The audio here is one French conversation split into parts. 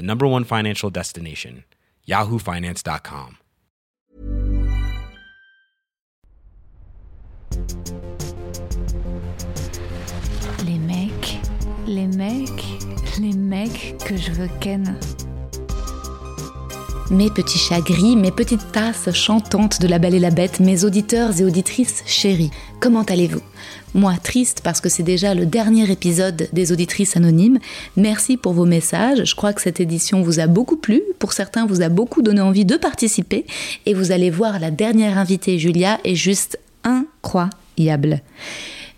the number one financial destination, yahoofinance.com. Les mecs, les mecs, les mecs que je veux ken. Mes petits chats gris, mes petites tasses chantantes de la Belle et la Bête, mes auditeurs et auditrices chéris, comment allez-vous? Moi triste parce que c'est déjà le dernier épisode des auditrices anonymes. Merci pour vos messages. Je crois que cette édition vous a beaucoup plu. Pour certains, vous a beaucoup donné envie de participer. Et vous allez voir, la dernière invitée, Julia, est juste incroyable.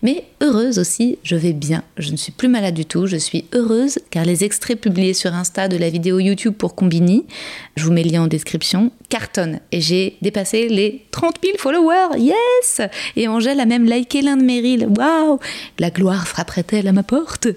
Mais heureuse aussi, je vais bien. Je ne suis plus malade du tout. Je suis heureuse car les extraits publiés sur Insta de la vidéo YouTube pour Combini, je vous mets le lien en description, cartonnent. Et j'ai dépassé les 30 000 followers. Yes Et Angèle a même liké l'un de mes reels. Waouh La gloire frapperait-elle à ma porte?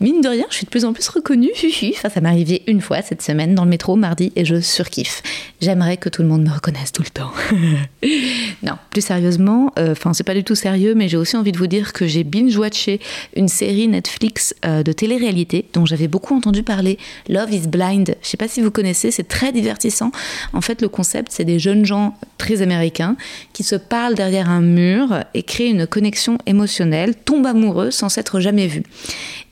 Mine de rien, je suis de plus en plus reconnue. Enfin, ça m'est arrivé une fois cette semaine dans le métro mardi et je surkiffe. J'aimerais que tout le monde me reconnaisse tout le temps. non, plus sérieusement, euh, enfin, c'est pas du tout sérieux, mais j'ai aussi envie de vous dire que j'ai binge-watché une série Netflix euh, de télé-réalité dont j'avais beaucoup entendu parler, Love is Blind. Je sais pas si vous connaissez, c'est très divertissant. En fait, le concept, c'est des jeunes gens très américains qui se parlent derrière un mur et créent une connexion émotionnelle, tombent amoureux sans s'être jamais vus.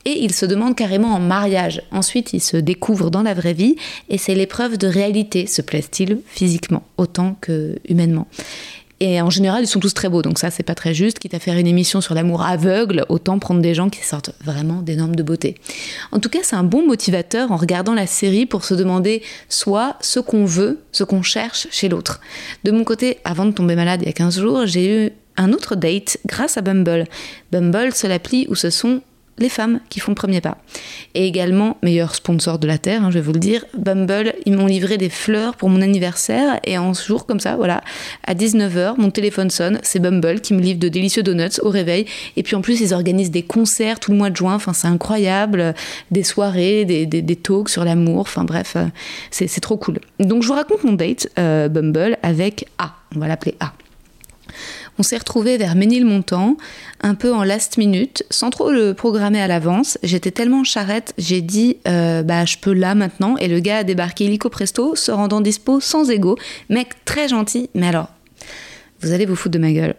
Et ils se demandent carrément en mariage. Ensuite, ils se découvrent dans la vraie vie et c'est l'épreuve de réalité. Se plaisent-ils physiquement autant que humainement et en général, ils sont tous très beaux, donc ça, c'est pas très juste. Quitte à faire une émission sur l'amour aveugle, autant prendre des gens qui sortent vraiment des normes de beauté. En tout cas, c'est un bon motivateur en regardant la série pour se demander soit ce qu'on veut, ce qu'on cherche chez l'autre. De mon côté, avant de tomber malade il y a 15 jours, j'ai eu un autre date grâce à Bumble. Bumble, c'est l'appli où ce sont les femmes qui font le premier pas. Et également, meilleur sponsor de la Terre, hein, je vais vous le dire, Bumble, ils m'ont livré des fleurs pour mon anniversaire et en jour comme ça, voilà, à 19h, mon téléphone sonne, c'est Bumble qui me livre de délicieux donuts au réveil. Et puis en plus, ils organisent des concerts tout le mois de juin, enfin c'est incroyable, des soirées, des, des, talks sur l'amour, enfin bref, euh, c'est trop cool. Donc je vous raconte mon date euh, Bumble avec A, on va l'appeler A. On s'est retrouvé vers Ménilmontant, un peu en last minute, sans trop le programmer à l'avance. J'étais tellement charrette, j'ai dit euh, bah je peux là maintenant. Et le gars a débarqué illico presto, se rendant dispo sans ego. Mec très gentil, mais alors, vous allez vous foutre de ma gueule.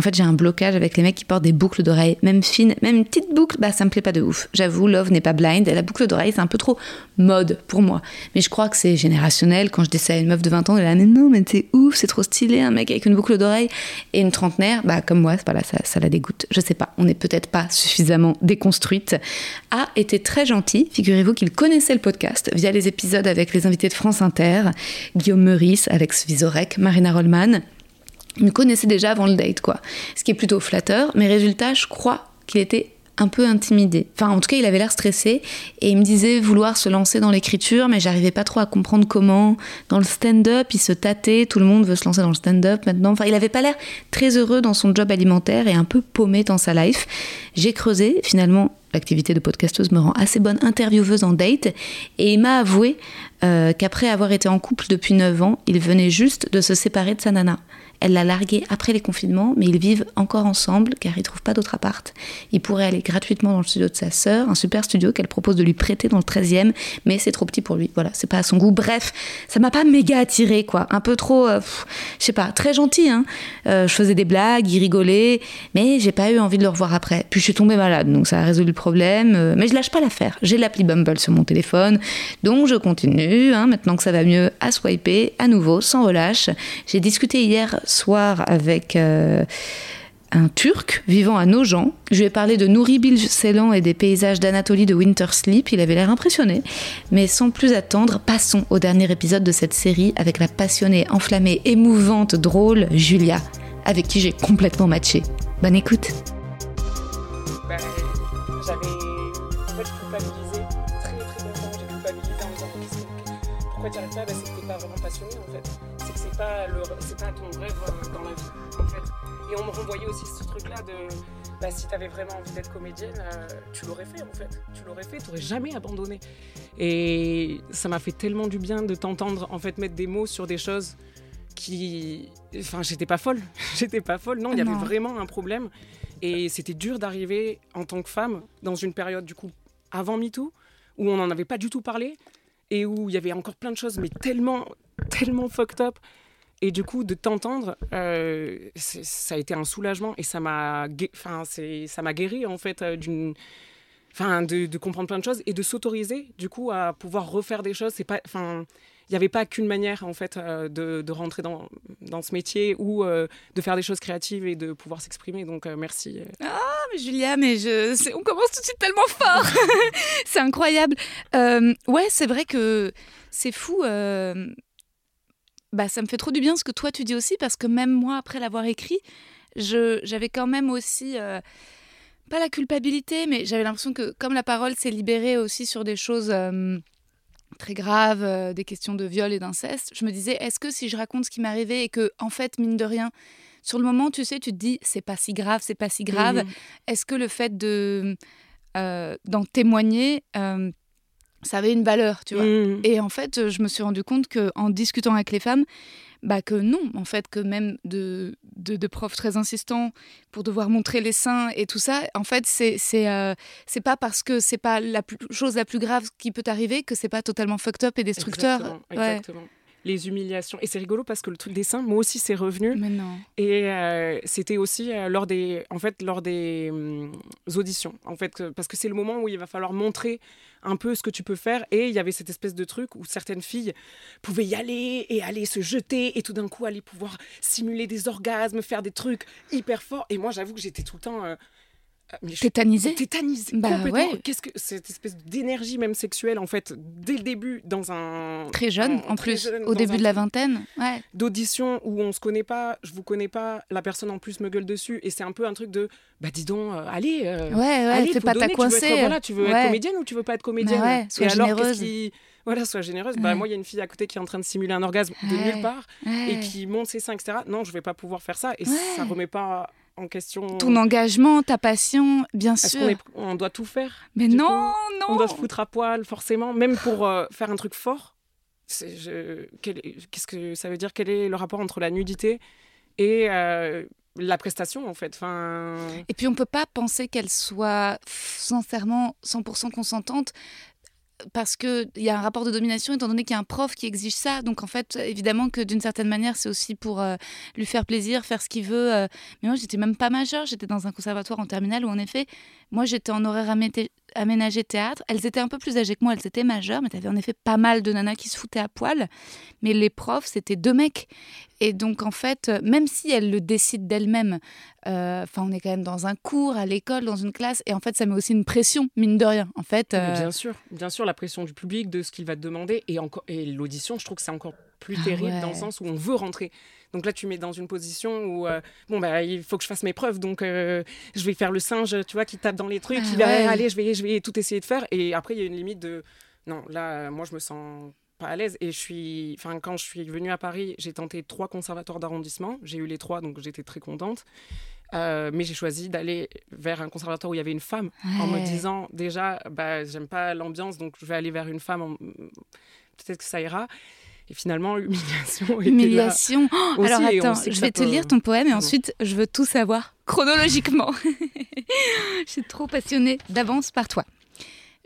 En fait, j'ai un blocage avec les mecs qui portent des boucles d'oreilles, même fines, même une petite boucle, bah ça me plaît pas de ouf. J'avoue, Love n'est pas blind, la boucle d'oreille, c'est un peu trop mode pour moi. Mais je crois que c'est générationnel. Quand je dis ça à une meuf de 20 ans, elle est là, mais non, mais c'est ouf, c'est trop stylé, un mec avec une boucle d'oreille. Et une trentenaire, bah comme moi, ça, ça la dégoûte. Je sais pas, on n'est peut-être pas suffisamment déconstruite. A était très gentil, figurez-vous qu'il connaissait le podcast via les épisodes avec les invités de France Inter, Guillaume Meurice, Alex Vizorek, Marina Rollman. Il me connaissait déjà avant le date, quoi. Ce qui est plutôt flatteur, mais résultat, je crois qu'il était un peu intimidé. Enfin, en tout cas, il avait l'air stressé et il me disait vouloir se lancer dans l'écriture, mais j'arrivais pas trop à comprendre comment. Dans le stand-up, il se tâtait, tout le monde veut se lancer dans le stand-up maintenant. Enfin, il avait pas l'air très heureux dans son job alimentaire et un peu paumé dans sa life. J'ai creusé, finalement, l'activité de podcasteuse me rend assez bonne intervieweuse en date et il m'a avoué euh, qu'après avoir été en couple depuis 9 ans, il venait juste de se séparer de sa nana. Elle l'a largué après les confinements, mais ils vivent encore ensemble car ils trouvent pas d'autre appart. Il pourrait aller gratuitement dans le studio de sa sœur, un super studio qu'elle propose de lui prêter dans le 13e, mais c'est trop petit pour lui. Voilà, c'est pas à son goût. Bref, ça m'a pas méga attiré quoi. Un peu trop, euh, je sais pas, très gentil. Hein. Euh, je faisais des blagues, il rigolait, mais j'ai pas eu envie de le revoir après. Puis je suis tombée malade, donc ça a résolu le problèmes, euh, mais je lâche pas l'affaire. J'ai l'appli Bumble sur mon téléphone, donc je continue. Hein, maintenant que ça va mieux, à swiper à nouveau, sans relâche. J'ai discuté hier soir avec euh, un Turc vivant à Nogent. Je lui ai parlé de Nouri Bilselan et des paysages d'Anatolie de Winter Sleep. Il avait l'air impressionné. Mais sans plus attendre, passons au dernier épisode de cette série avec la passionnée, enflammée, émouvante, drôle Julia, avec qui j'ai complètement matché. Bonne écoute. Bah. Ton rêve dans la vie en fait. Et on me renvoyait aussi ce truc-là de bah, si t'avais vraiment envie d'être comédienne, euh, tu l'aurais fait en fait. Tu l'aurais fait, t'aurais jamais abandonné. Et ça m'a fait tellement du bien de t'entendre en fait mettre des mots sur des choses qui. Enfin, j'étais pas folle. j'étais pas folle. Non, il y avait vraiment un problème. Et c'était dur d'arriver en tant que femme dans une période du coup avant MeToo où on n'en avait pas du tout parlé et où il y avait encore plein de choses mais tellement tellement fucked up et du coup de t'entendre euh, ça a été un soulagement et ça m'a guéri en fait euh, d'une enfin de, comprendre plein de choses et de s'autoriser du coup à pouvoir refaire des choses c'est pas enfin il n'y avait pas qu'une manière en fait euh, de, rentrer dans, dans ce métier ou de faire des choses créatives et de pouvoir s'exprimer donc merci Ah, mais Julia, mais on commence tout de suite tellement fort. c'est incroyable. Ouais, c'est vrai que c'est fou. Bah, ça me fait trop du bien ce que toi tu dis aussi, parce que même moi, après l'avoir écrit, j'avais quand même aussi. euh, Pas la culpabilité, mais j'avais l'impression que comme la parole s'est libérée aussi sur des choses euh, très graves, euh, des questions de viol et d'inceste, je me disais, est-ce que si je raconte ce qui m'est arrivé et que, en fait, mine de rien, sur le moment, tu sais, tu te dis, c'est pas si grave, c'est pas si grave, Mhm. est-ce que le fait de d'en témoigner, ça avait une valeur, tu vois Mhm. Et en fait, je me suis rendu compte que en discutant avec les femmes, bah que non, en fait, que même de, de, de profs très insistants pour devoir montrer les seins et tout ça, en fait, c'est c'est euh, pas parce que c'est pas la plus- chose la plus grave qui peut arriver que c'est pas totalement fucked up et destructeur. Exactement, Ouais. Les humiliations. Et c'est rigolo parce que le truc des seins, moi aussi, c'est revenu. Mais non. Et euh, c'était aussi euh, lors des, en fait, lors des hum, auditions. En fait, euh, parce que c'est le moment où il va falloir montrer un peu ce que tu peux faire. Et il y avait cette espèce de truc où certaines filles pouvaient y aller et aller se jeter et tout d'un coup aller pouvoir simuler des orgasmes, faire des trucs hyper forts. Et moi, j'avoue que j'étais tout le temps. Tétanisé tétanisée Bah complètement. ouais. Qu'est-ce que cette espèce d'énergie même sexuelle en fait dès le début dans un Très jeune, un- en plus, jeune, au début un de la vingtaine. Ouais. d'audition où on se connaît pas, je vous connais pas, la personne en plus me gueule dessus et c'est un peu un truc de bah dis donc euh, allez euh, Ouais, ouais, allez, fais pas ta tu veux être- coincée. voilà, tu veux Ouais. être comédienne ou tu veux pas être comédienne ouais, sois Et alors généreuse. qui voilà, sois généreuse. Bah moi il y a une fille à côté qui est en train de simuler un orgasme de nulle part Ouais. et qui monte ses seins etc. Non, je vais pas pouvoir faire ça et Ouais. ça remet pas en question Ton engagement, ta passion, bien sûr. est- on doit tout faire Mais non, coup? Non. on doit se foutre à poil, forcément, même pour euh, faire un truc fort? Qu'est-ce que ça veut dire? Quel est le rapport entre la nudité et euh, la prestation, en fait? Enfin... Et puis on peut pas penser qu'elle soit sincèrement 100% consentante parce qu'il y a un rapport de domination étant donné qu'il y a un prof qui exige ça. Donc en fait, évidemment que d'une certaine manière, c'est aussi pour euh, lui faire plaisir, faire ce qu'il veut. euh. Mais moi, j'étais même pas majeure, j'étais dans un conservatoire en terminale où en effet, moi j'étais en horaire aménagé théâtre. Elles étaient un peu plus âgées que moi, elles étaient majeures, mais t'avais en effet pas mal de nanas qui se foutaient à poil. Mais les profs, c'était deux mecs. Et donc en fait, même si elles le décident d'elles-mêmes, euh, enfin on est quand même dans un cours, à l'école, dans une classe, et en fait ça met aussi une pression, mine de rien. En fait, euh, Bien sûr, bien sûr, la pression du public, de ce qu'il va te demander, et, encore, et l'audition, je trouve que c'est encore plus Ah terrible ouais. dans le sens où on veut rentrer. Donc là, tu mets dans une position où, euh, bon, bah, il faut que je fasse mes preuves, donc euh, je vais faire le singe, tu vois, qui tape dans les trucs, Ah qui va, ouais. allez, je vais, je vais tout essayer de faire, et après, il y a une limite de, non, là, moi, je me sens pas à l'aise, et je suis, enfin, quand je suis venue à Paris, j'ai tenté trois conservatoires d'arrondissement, j'ai eu les trois, donc j'étais très contente. Euh, mais j'ai choisi d'aller vers un conservatoire où il y avait une femme en me disant déjà bah j'aime pas l'ambiance donc je vais aller vers une femme en- peut-être que ça ira et finalement l'humiliation était là. humiliation. Oh, aussi, alors attends, je vais te peut- lire ton poème et ensuite je veux tout savoir chronologiquement. je suis trop passionnée d'avance par toi.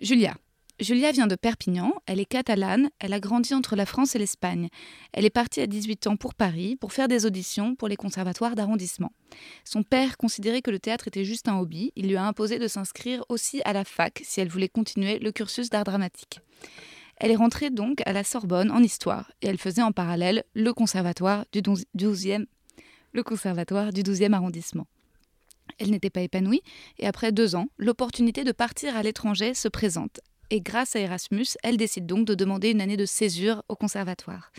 Julia, Julia vient de Perpignan, elle est catalane, elle a grandi entre la France et l'Espagne. Elle est partie à 18 ans pour Paris pour faire des auditions pour les conservatoires d'arrondissement. Son père considérait que le théâtre était juste un hobby, il lui a imposé de s'inscrire aussi à la fac si elle voulait continuer le cursus d'art dramatique. Elle est rentrée donc à la Sorbonne en histoire et elle faisait en parallèle le conservatoire du 12e, le conservatoire du 12e arrondissement. Elle n'était pas épanouie et après deux ans, l'opportunité de partir à l'étranger se présente et grâce à Erasmus, elle décide donc de demander une année de césure au conservatoire.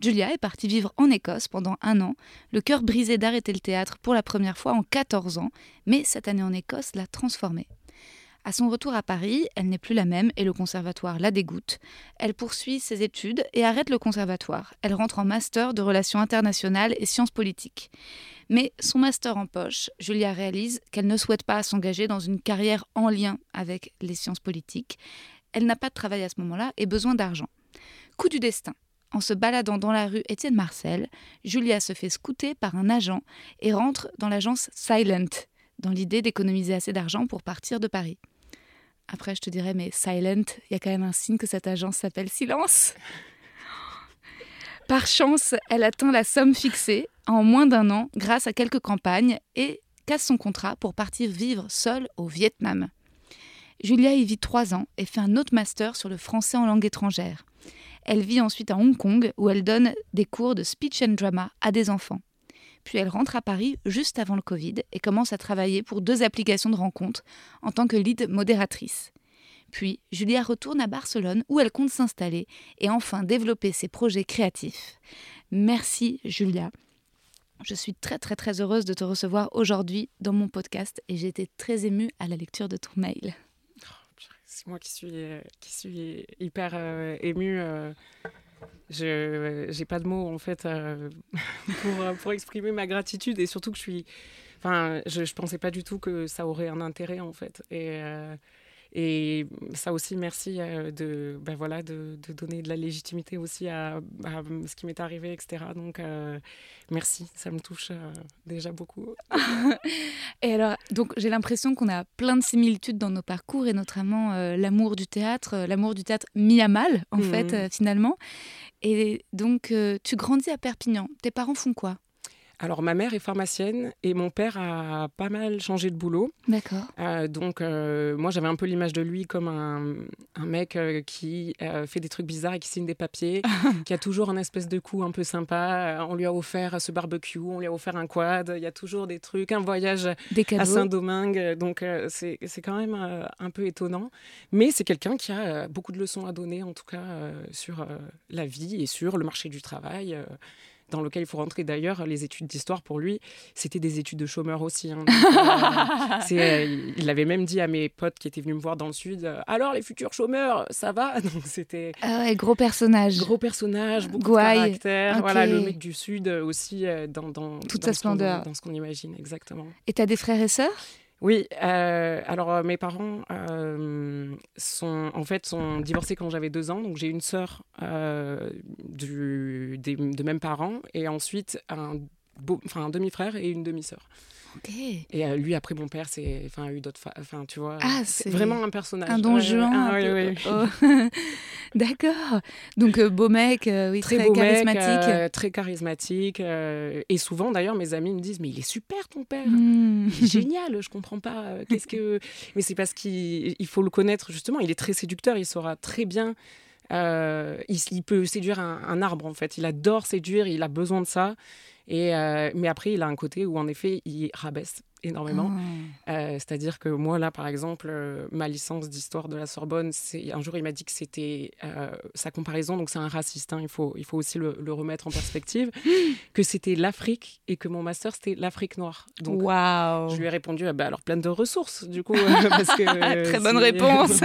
Julia est partie vivre en Écosse pendant un an, le cœur brisé d'arrêter le théâtre pour la première fois en 14 ans, mais cette année en Écosse l'a transformée. À son retour à Paris, elle n'est plus la même et le conservatoire la dégoûte. Elle poursuit ses études et arrête le conservatoire. Elle rentre en master de relations internationales et sciences politiques. Mais son master en poche, Julia réalise qu'elle ne souhaite pas s'engager dans une carrière en lien avec les sciences politiques. Elle n'a pas de travail à ce moment-là et besoin d'argent. Coup du destin. En se baladant dans la rue Étienne Marcel, Julia se fait scouter par un agent et rentre dans l'agence Silent, dans l'idée d'économiser assez d'argent pour partir de Paris. Après, je te dirais, mais Silent, il y a quand même un signe que cette agence s'appelle Silence. Par chance, elle atteint la somme fixée en moins d'un an grâce à quelques campagnes et casse son contrat pour partir vivre seule au Vietnam. Julia y vit trois ans et fait un autre master sur le français en langue étrangère. Elle vit ensuite à Hong Kong où elle donne des cours de speech and drama à des enfants. Puis elle rentre à Paris juste avant le Covid et commence à travailler pour deux applications de rencontres en tant que lead modératrice. Puis Julia retourne à Barcelone où elle compte s'installer et enfin développer ses projets créatifs. Merci Julia. Je suis très très très heureuse de te recevoir aujourd'hui dans mon podcast et j'ai été très émue à la lecture de ton mail. C'est moi qui suis, qui suis hyper euh, émue. Euh, je j'ai pas de mots en fait euh, pour, euh, pour exprimer ma gratitude et surtout que je suis enfin je, je pensais pas du tout que ça aurait un intérêt en fait. Et euh, et ça aussi, merci de, ben voilà, de, de, donner de la légitimité aussi à, à ce qui m'est arrivé, etc. Donc, euh, merci, ça me touche euh, déjà beaucoup. et alors, donc j'ai l'impression qu'on a plein de similitudes dans nos parcours et notamment euh, l'amour du théâtre, l'amour du théâtre mis à mal, en mmh. fait, finalement. Et donc, tu grandis à Perpignan. Tes parents font quoi? Alors, ma mère est pharmacienne et mon père a pas mal changé de boulot. D'accord. Euh, donc, euh, moi, j'avais un peu l'image de lui comme un, un mec euh, qui fait des trucs bizarres et qui signe des papiers, qui a toujours un espèce de coup un peu sympa. On lui a offert ce barbecue, on lui a offert un quad, il y a toujours des trucs, un voyage à Saint-Domingue. Donc, c'est quand même un peu étonnant. Mais c'est quelqu'un qui a beaucoup de leçons à donner, en tout cas, sur la vie et sur le marché du travail dans lequel il faut rentrer d'ailleurs. Les études d'histoire, pour lui, c'était des études de chômeur aussi. Hein. Euh, euh, il avait même dit à mes potes qui étaient venus me voir dans le Sud euh, Alors, les futurs chômeurs, ça va? Donc, c'était. Ah ouais, gros personnage. Gros personnage, beaucoup de caractère. Voilà, le mec du Sud aussi, dans, dans toute sa splendeur. Dans ce qu'on imagine, exactement. Et tu as des frères et sœurs? Oui, euh, alors euh, mes parents euh, sont en fait sont divorcés quand j'avais deux ans, donc j'ai une sœur de même parents et ensuite un, un demi-frère et une demi-sœur. Et euh, lui, après, mon père, c'est, enfin, eu d'autres, enfin, tu vois, ah, c'est vraiment un personnage. Un don Juan. Ah, oui, oui. Oh. D'accord. Donc euh, beau mec, euh, oui, très, très charismatique. très charismatique. et souvent, d'ailleurs, mes amis me disent, mais il est super ton père. Hmm. Génial. Je comprends pas. Qu'est-ce que Mais c'est parce qu'il faut le connaître justement. Il est très séducteur. Il saura très bien. Il, peut séduire un, un, arbre en fait. Il adore séduire. Il a besoin de ça. Et, euh, mais après, il a un côté où, en effet, il rabaisse énormément. Ah. Euh, c'est-à-dire que moi, là, par exemple, euh, ma licence d'histoire de la Sorbonne, un jour, il m'a dit que c'était sa comparaison, donc c'est un raciste, hein, il, faut, il faut aussi le, remettre en perspective, que c'était l'Afrique et que mon master, c'était l'Afrique noire. Donc, wow. je lui ai répondu, ah bah, alors plein de ressources, du coup. parce que, Très bonne réponse.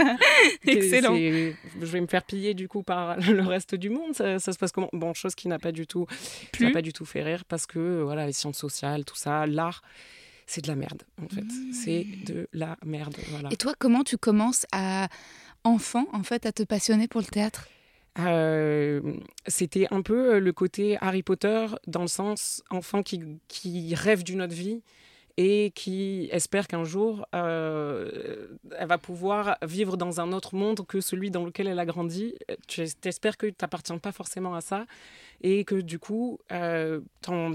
Excellent. Je vais me faire piller, du coup, par le reste du monde. Ça, se passe comment? Bon, chose qui n'a pas du tout, pas du tout fait rire parce que voilà, les sciences sociales, tout ça, l'art, c'est de la merde en fait. C'est mmh. de la merde. Voilà. Et toi, comment tu commences à enfant en fait à te passionner pour le théâtre? Euh, c'était un peu le côté Harry Potter dans le sens enfant qui, qui rêve d'une autre vie et qui espère qu'un jour, euh, elle va pouvoir vivre dans un autre monde que celui dans lequel elle a grandi. Tu espères que tu n'appartiens pas forcément à ça et que du coup, euh,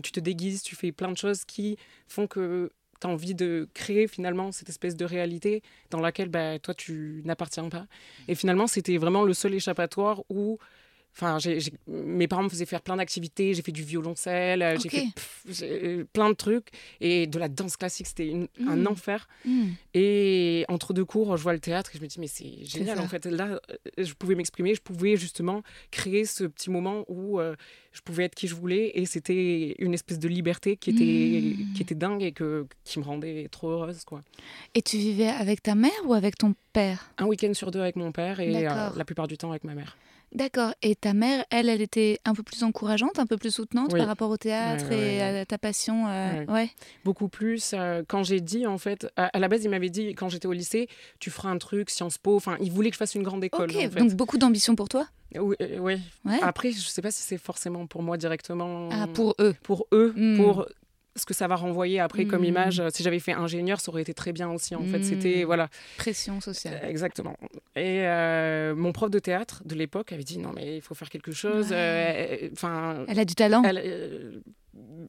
tu te déguises, tu fais plein de choses qui font que tu as envie de créer finalement cette espèce de réalité dans laquelle bah, toi, tu n'appartiens pas. Et finalement, c'était vraiment le seul échappatoire où Enfin, mes parents me faisaient faire plein d'activités. J'ai fait du violoncelle, euh, j'ai fait euh, plein de trucs. Et de la danse classique, c'était un mmh. enfer. Mmh. Et entre deux cours, je vois le théâtre et je me dis, mais c'est génial. En fait, là, euh, je pouvais m'exprimer, je pouvais justement créer ce petit moment où je pouvais être qui je voulais. Et c'était une espèce de liberté qui était, mmh. qui était dingue et que, qui me rendait trop heureuse. Quoi. Et tu vivais avec ta mère ou avec ton père? Un week-end sur deux avec mon père et la plupart du temps avec ma mère. D'accord. Et ta mère, elle, elle était un peu plus encourageante, un peu plus soutenante par rapport au théâtre et à ta passion euh, ouais. Beaucoup plus. Euh, quand j'ai dit, en fait, à, la base, il m'avait dit, quand j'étais au lycée, tu feras un truc, Sciences Po. Enfin, il voulait que je fasse une grande école. Donc beaucoup d'ambition pour toi? Oui, euh, Après, je ne sais pas si c'est forcément pour moi directement. Ah, pour eux. Pour eux, hmm. pour ce que ça va renvoyer après comme hmm. image. Si j'avais fait ingénieur, ça aurait été très bien aussi. En fait, c'était hmm. voilà. Pression sociale. Exactement. Et euh, mon prof de théâtre de l'époque avait dit non mais il faut faire quelque chose. Euh, enfin. elle a du talent. Euh,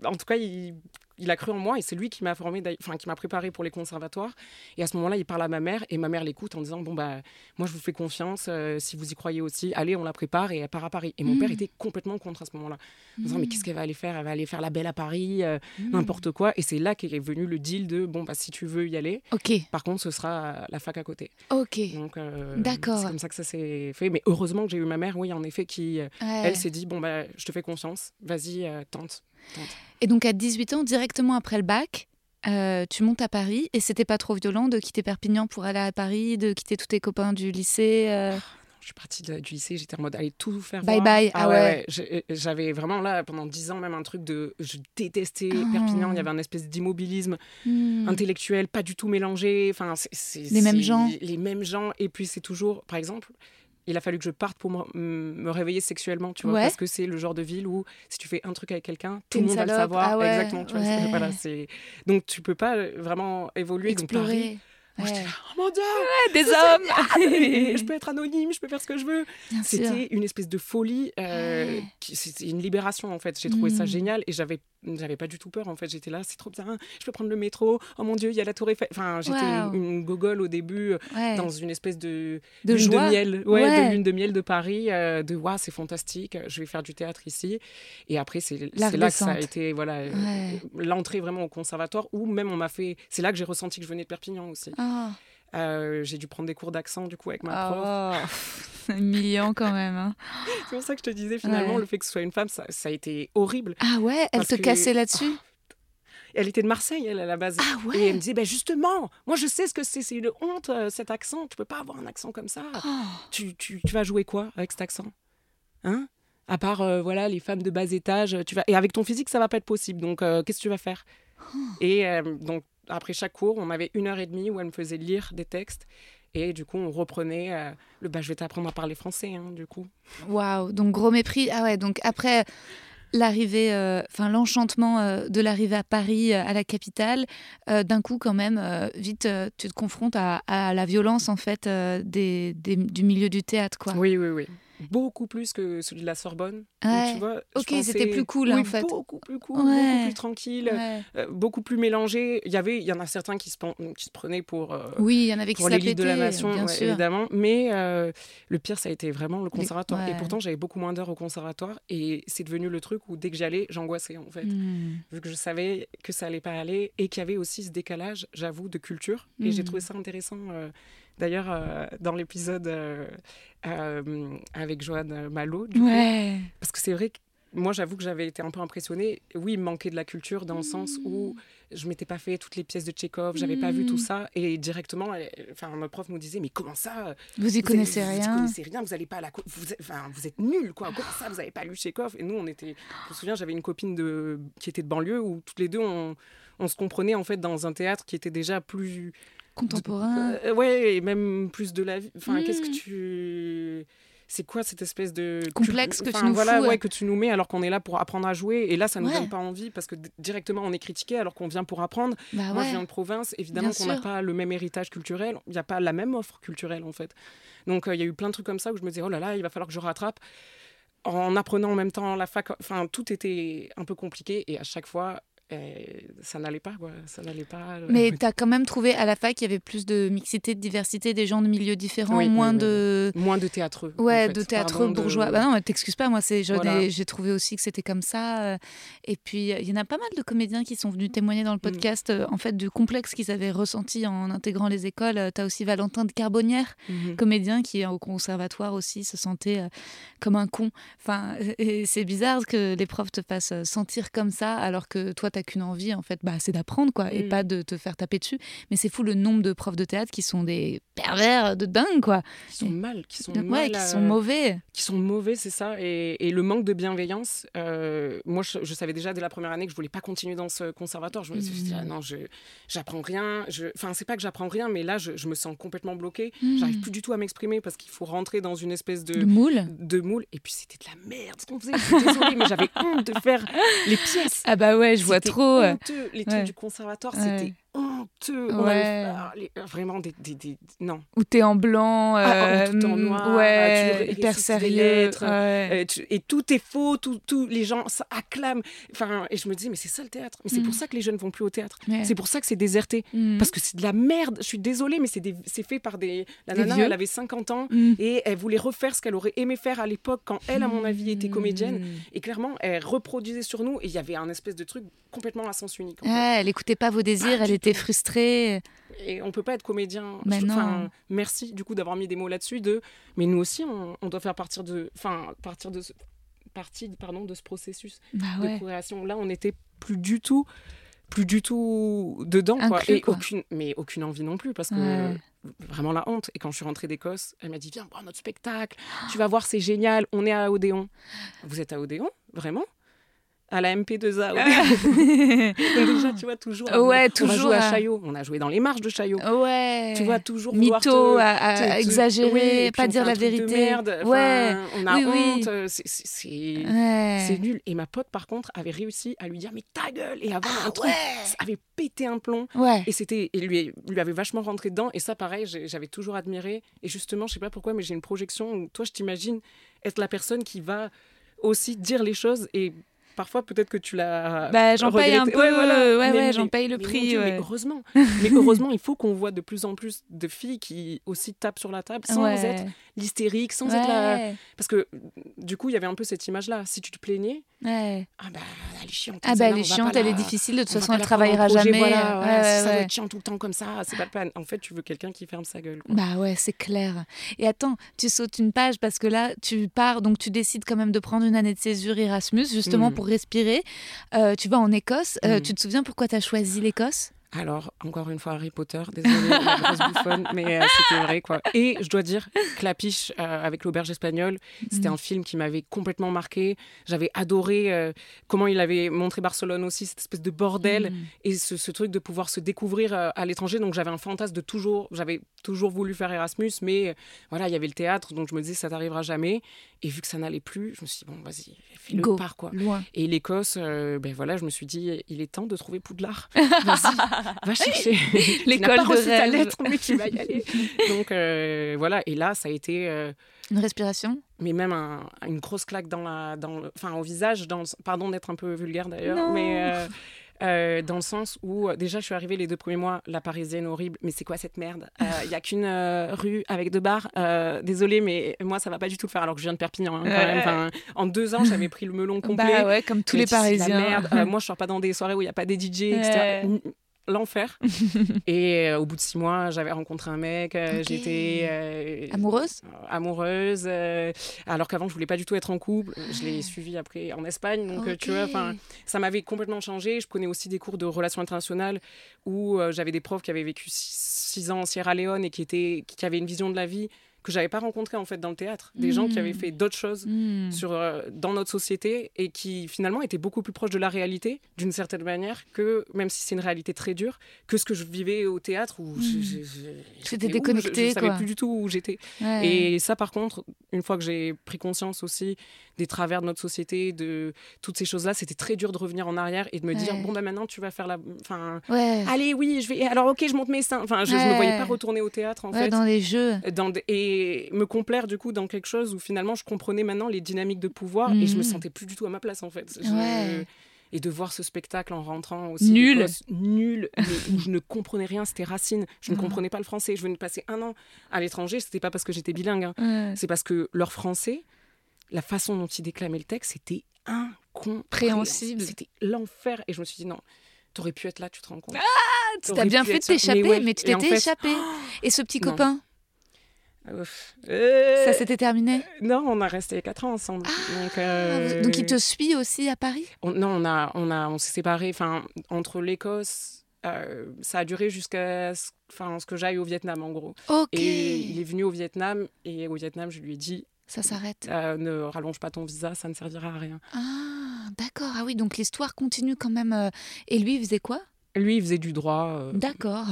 en tout cas, il, il a cru en moi et c'est lui qui m'a formé, enfin qui m'a préparé pour les conservatoires. Et à ce moment-là, il parle à ma mère et ma mère l'écoute en disant bon bah moi je vous fais confiance, euh, si vous y croyez aussi, allez on la prépare et elle part à Paris. Et mon père mmh. était complètement contre à ce moment-là, en disant mais qu'est-ce qu'elle va aller faire? Elle va aller faire la belle à Paris, euh, mmh. n'importe quoi. Et c'est là qu'est venu le deal de bon bah si tu veux y aller, ok. Par contre ce sera la fac à côté. Ok. Donc euh, d'accord. C'est comme ça que ça s'est fait. Mais heureusement que j'ai eu ma mère, oui en effet, qui elle s'est dit bon bah je te fais confiance, vas-y tente. Et donc à 18 ans, directement après le bac, euh, tu montes à Paris. Et c'était pas trop violent de quitter Perpignan pour aller à Paris, de quitter tous tes copains du lycée euh... Ah, je suis partie du lycée, j'étais en mode aller tout faire bye Bye. Ah, ah ouais, J'avais vraiment là pendant 10 ans même un truc de je détestais ah. Perpignan, il y avait un espèce d'immobilisme hmm. intellectuel pas du tout mélangé, enfin c'est les mêmes gens. Les mêmes gens. Et puis c'est toujours par exemple il a fallu que je parte pour me, réveiller sexuellement, tu vois, parce que c'est le genre de ville où si tu fais un truc avec quelqu'un, tout le monde va le savoir. Ah Exactement, tu vois, voilà, donc tu peux pas vraiment évoluer. Explorer. Moi, j'étais là, oh mon dieu Des hommes Je peux être anonyme, je peux faire ce que je veux. C'était une espèce de folie. Euh, C'était une libération, en fait. J'ai trouvé ça mm. génial et j'avais j'avais pas du tout peur en fait. J'étais là c'est trop bien je peux prendre le métro. Oh mon dieu il y a la tour Eiffel. Enfin j'étais une, gogole au début euh, dans une espèce de de lune de miel. Ouais, de lune de miel de Paris euh, de waouh c'est fantastique. Je vais faire du théâtre ici. Et après c'est là que ça a été voilà euh, l'entrée vraiment au conservatoire où même on m'a fait c'est là que j'ai ressenti que je venais de Perpignan aussi ah. j'ai dû prendre des cours d'accent du coup avec ma prof. Oh, humiliant quand même. Hein. c'est pour ça que je te disais finalement le fait que ce soit une femme, ça, ça a été horrible. Ah ouais, elle te cassait là-dessus? Elle était de Marseille, elle, à la base. Ah ouais. Et elle me disait, ben justement, moi je sais ce que c'est, c'est une honte euh, cet accent. Tu peux pas avoir un accent comme ça. Oh. Tu, tu, tu, vas jouer quoi avec cet accent? Hein? À part euh, voilà les femmes de bas étage, tu vas et avec ton physique ça va pas être possible. Donc euh, qu'est-ce que tu vas faire? Oh. Et donc après chaque cours, on avait une heure et demie où elle me faisait lire des textes. Et du coup, on reprenait euh, le bah, je vais t'apprendre à parler français, hein, du coup. Waouh, donc gros mépris. Ah ouais, donc après l'arrivée, euh, enfin l'enchantement euh, de l'arrivée à Paris, à la capitale, d'un coup quand même, vite, tu te confrontes à, la violence en fait des, du milieu du théâtre, quoi. Oui, oui, oui beaucoup plus que celui de la Sorbonne. tu vois, ok, c'était plus cool en fait. Beaucoup plus cool, beaucoup plus tranquille, euh, beaucoup plus mélangé. Il y avait, il y en a certains qui se, qui se prenaient pour. Euh, oui, il y en avait qui pour l'élite de la nation, évidemment. Mais euh, le pire, ça a été vraiment le conservatoire. Et pourtant, j'avais beaucoup moins d'heures au conservatoire, et c'est devenu le truc où dès que j'allais, j'angoissais en fait, hmm. vu que je savais que ça allait pas aller et qu'il y avait aussi ce décalage, j'avoue, de culture. Et j'ai hmm. trouvé ça intéressant D'ailleurs, euh, dans l'épisode euh, euh, avec Joanne Malo, parce que c'est vrai que moi, j'avoue que j'avais été un peu impressionnée. Oui, il manquait de la culture dans le sens où je m'étais pas fait toutes les pièces de Tchekhov, j'avais n'avais pas vu tout mm. ça. Et directement, enfin, ma prof nous disait, mais comment ça Vous y connaissez rien Vous y connaissez rien, vous allez pas à la... Vous, enfin, vous êtes nuls, quoi. Comment ça, vous n'avez pas lu Tchekhov Et nous, on était... Je me souviens, j'avais une copine de... qui était de banlieue où toutes les deux, on, on se comprenait en fait dans un théâtre qui était déjà plus contemporain. Euh, ouais, et même plus de la vie. Enfin, qu'est-ce que hmm. tu c'est quoi cette espèce de complexe que tu nous voilà, fous, ouais, que tu nous mets alors qu'on est là pour apprendre à jouer et là ça nous Ouais. donne pas envie parce que directement on est critiqué alors qu'on vient pour apprendre. Bah Moi je viens de province, évidemment qu'on n'a pas le même héritage culturel, il n'y a pas la même offre culturelle en fait. Donc euh, il y a eu plein de trucs comme ça où je me disais oh là là il va falloir que je rattrape en apprenant en même temps la fac. Enfin tout était un peu compliqué et à chaque fois euh, ça n'allait pas quoi, ça n'allait pas. euh, Mais tu as quand même trouvé à la fac qu'il y avait plus de mixité, de diversité, des gens de milieux différents, Oui, moins oui, de. moins de théâtreux. en Ouais, fait. de théâtre Pardon, de- bourgeois. Bah non, t'excuses pas, moi, c'est, Voilà. j'ai trouvé aussi que c'était comme ça. euh, Et puis, il y en a pas mal de comédiens qui sont venus témoigner dans le Mm. podcast, en fait, du complexe qu'ils avaient ressenti en intégrant les écoles. Tu as aussi Valentin de Carbonnière, Mhm. comédien qui, au conservatoire aussi, se sentait comme un con. Enfin, et c'est bizarre que les profs te fassent sentir comme ça, alors que toi, t'as qu'une envie, en fait, bah, c'est d'apprendre, quoi, et Mm. pas de te faire taper dessus. Mais c'est fou le nombre de profs de théâtre qui sont des pervers de dingue, quoi. Qui sont mal, qui sont Ouais, mal, qui euh, sont mauvais. qui sont mauvais, c'est ça. Et, et le manque de bienveillance, euh, moi, je, je savais déjà dès la première année que je voulais pas continuer dans ce conservatoire. Je me suis dit, ah non, je j'apprends rien. Je- Enfin, c'est pas que j'apprends rien, mais là, je, je me sens complètement bloquée. Mhm. J'arrive plus du tout à m'exprimer parce qu'il faut rentrer dans une espèce de Le moule. de moule. Et puis, c'était de la merde ce qu'on faisait. Je suis désolée, mais j'avais honte de faire les pièces. Ah bah ouais, je vois trop. euh. honteux. Les Ouais. trucs du conservatoire, c'était honteux. On Ouais. ah, les- vraiment des, des, des- Non. Où t'es en blanc, Ah, euh, tout en mm, noir, ouais, tu ré- hyper sérieux. lettres, ouais. Euh, tu- et tout est faux, tout, tout- les gens acclament. Enfin, et je me disais, mais c'est ça le théâtre. Mais c'est Mm. pour ça que les jeunes vont plus au théâtre. Ouais. C'est pour ça que c'est déserté. Mm. Parce que c'est de la merde. Je suis désolée, mais c'est fait par des. La Des nana, vieux. elle avait 50 ans Mm. et elle voulait refaire ce qu'elle aurait aimé faire à l'époque quand elle, à mon avis, était comédienne. Mm. Et clairement, elle reproduisait sur nous et il y avait un espèce de truc complètement à sens unique. en fait. Elle écoutait pas vos désirs, elle était tout. frustrée. Et on peut pas être comédien. Mais enfin, merci du coup d'avoir mis des mots là-dessus. De, mais nous aussi, on, on doit faire partir de, enfin, partir de ce, partie, pardon, de ce processus Bah de création. Là, on n'était plus du tout, plus du tout dedans, quoi. Inclus, Et quoi. aucune, mais aucune envie non plus, parce que Ouais. vraiment la honte. Et quand je suis rentrée d'Écosse, elle m'a dit viens voir notre spectacle. Tu vas voir, c'est génial. On est à Odéon. Vous êtes à Odéon, vraiment? À la MP2A. Odéon. Donc déjà, tu vois, toujours. Ouais, on toujours jouer à à- Chaillot. On a joué dans les marches de Chaillot. ouais. Tu vois, toujours Mytho, te- à, à te- te- exagérer, oui, pas on dire la de vérité. merde, enfin, ouais. On a Oui, honte. euh, c'est- Ouais. nul. Et ma pote, par contre, avait réussi à lui dire Mais ta gueule Et avoir un truc. Ça avait pété un plomb. Ouais. Et c'était, et lui, lui avait vachement rentré dedans. Et ça, pareil, j'avais toujours admiré. Et justement, je sais pas pourquoi, mais j'ai une projection où toi, je t'imagine être la personne qui va aussi dire les choses. Et parfois, peut-être que tu l'as. Bah, j'en paye un peu, Ouais, voilà. ouais, Mais- ouais, j'en paye le mais prix, Dieu, ouais. Mais heureusement. mais heureusement, il faut qu'on voit de plus en plus de filles qui aussi tapent sur la table sans être l'hystérique, sans être la. Parce que du coup, il y avait un peu cette image-là. Si tu te plaignais, Ouais. ah bah, elle est chiante. Ah bah elle est va chiante, elle est difficile, de toute on va façon elle travaillera projet, jamais. Voilà, ça doit ouais. être chiant tout le temps comme ça, c'est pas le plan. En fait, tu veux quelqu'un qui ferme sa gueule. quoi. Bah ouais, c'est clair. Et attends, tu sautes une page parce que là, tu pars, donc tu décides quand même de prendre une année de césure Erasmus, justement Mhm. pour respirer. Euh, tu vas en Écosse. Euh, Mhm. Tu te souviens pourquoi tu as choisi l'Écosse? Alors, encore une fois, Harry Potter, désolée, la grosse bouffonne, mais euh, c'était vrai, quoi. Et je dois dire, Clapiche, euh, avec l'auberge espagnole, c'était Mhm. un film qui m'avait complètement marqué. J'avais adoré euh, comment il avait montré Barcelone aussi, cette espèce de bordel, Mhm. et ce, ce truc de pouvoir se découvrir euh, à l'étranger. Donc, j'avais un fantasme de toujours, j'avais toujours voulu faire Erasmus, mais voilà, il y avait le théâtre, donc je me disais, ça t'arrivera jamais. Et vu que ça n'allait plus, je me suis dit, bon, vas-y, fais le Go. part, quoi. Loin. Et l'Écosse, ben voilà, je me suis dit, il est temps de trouver Poudlard. Vas-y, va chercher. tu L'école n'as pas de reçu ta rêve. lettre, mais tu vas y aller. Donc euh, voilà, et là, ça a été, euh, Une respiration? mais même un- une grosse claque dans la, dans le- enfin au visage, dans le- pardon d'être un peu vulgaire d'ailleurs, mais euh, euh, dans le sens où déjà je suis arrivée les deux premiers mois, la parisienne horrible, mais c'est quoi cette merde? Il y a qu'une euh, rue avec deux bars. Euh, désolée, mais moi ça va pas du tout le faire alors que je viens de Perpignan. hein, quand Ouais. même. Enfin, en deux ans, j'avais pris le melon complet. Bah ouais, comme tous les la Parisiens. merde. Euh, moi, je sors pas dans des soirées où il n'y a pas des DJ, etc. L'enfer. et euh, au bout de six mois, j'avais rencontré un mec. euh. J'étais euh, Amoureuse? amoureuse. alors qu'avant, je voulais pas du tout être en couple. Je l'ai suivi après en Espagne. Donc, tu vois, ça m'avait complètement changé. Je prenais aussi des cours de relations internationales où j'avais des profs qui avaient vécu six, six ans en Sierra Leone et qui, étaient, qui avaient une vision de la vie que j'avais pas rencontrés en fait dans le théâtre, des gens qui avaient Mm. fait d'autres choses Hmm. sur, euh, dans notre société et qui finalement étaient beaucoup plus proches de la réalité d'une certaine manière que, même si c'est une réalité très dure, que ce que je vivais au théâtre où Mm. J'étais déconnectée, Je, je savais quoi. plus du tout où j'étais. Ouais. Et ça, par contre, une fois que j'ai pris conscience aussi des travers de notre société, de toutes ces choses-là, c'était très dur de revenir en arrière et de me dire bon bah maintenant tu vas faire la, enfin Ouais. allez oui je vais alors ok je monte mes seins. Enfin je, je me voyais pas retourner au théâtre en fait. dans les jeux. Dans des- et me complaire du coup dans quelque chose où finalement je comprenais maintenant les dynamiques de pouvoir et je me Mhm. sentais plus du tout à ma place en fait. Je- Ouais. Et de voir ce spectacle en rentrant aussi. Nul. Nul. mais où je ne comprenais rien, c'était Racine. Je ne Ah. comprenais pas le français. Je venais de passer un an à l'étranger. C'était pas parce que j'étais bilingue. hein. C'est parce que leur français, la façon dont ils déclamaient le texte, c'était incompréhensible. Préhensible. C'était l'enfer. Et je me suis dit, non, t'aurais pu être là, tu te rends compte. Tu T'aurais t'as bien fait de t'échapper, mais, tu et en t'étais fait- échappé. Et ce petit Non. copain, Euh, ça s'était terminé Non, on a resté 4 ans ensemble. donc, Ah, euh, Donc il te suit aussi à Paris on- non, on, a, on, a, on s'est séparés. Enfin, entre l'Écosse, euh, ça a duré jusqu'à ce, que j'aille au Vietnam, en gros. Ok. Et il est venu au Vietnam. Et au Vietnam, je lui ai dit Ça s'arrête. euh, ne rallonge pas ton visa, ça ne servira à rien. Ah, d'accord. Ah oui, donc l'histoire continue quand même. euh, Et lui, il faisait quoi? Lui, il faisait du droit. euh, D'accord.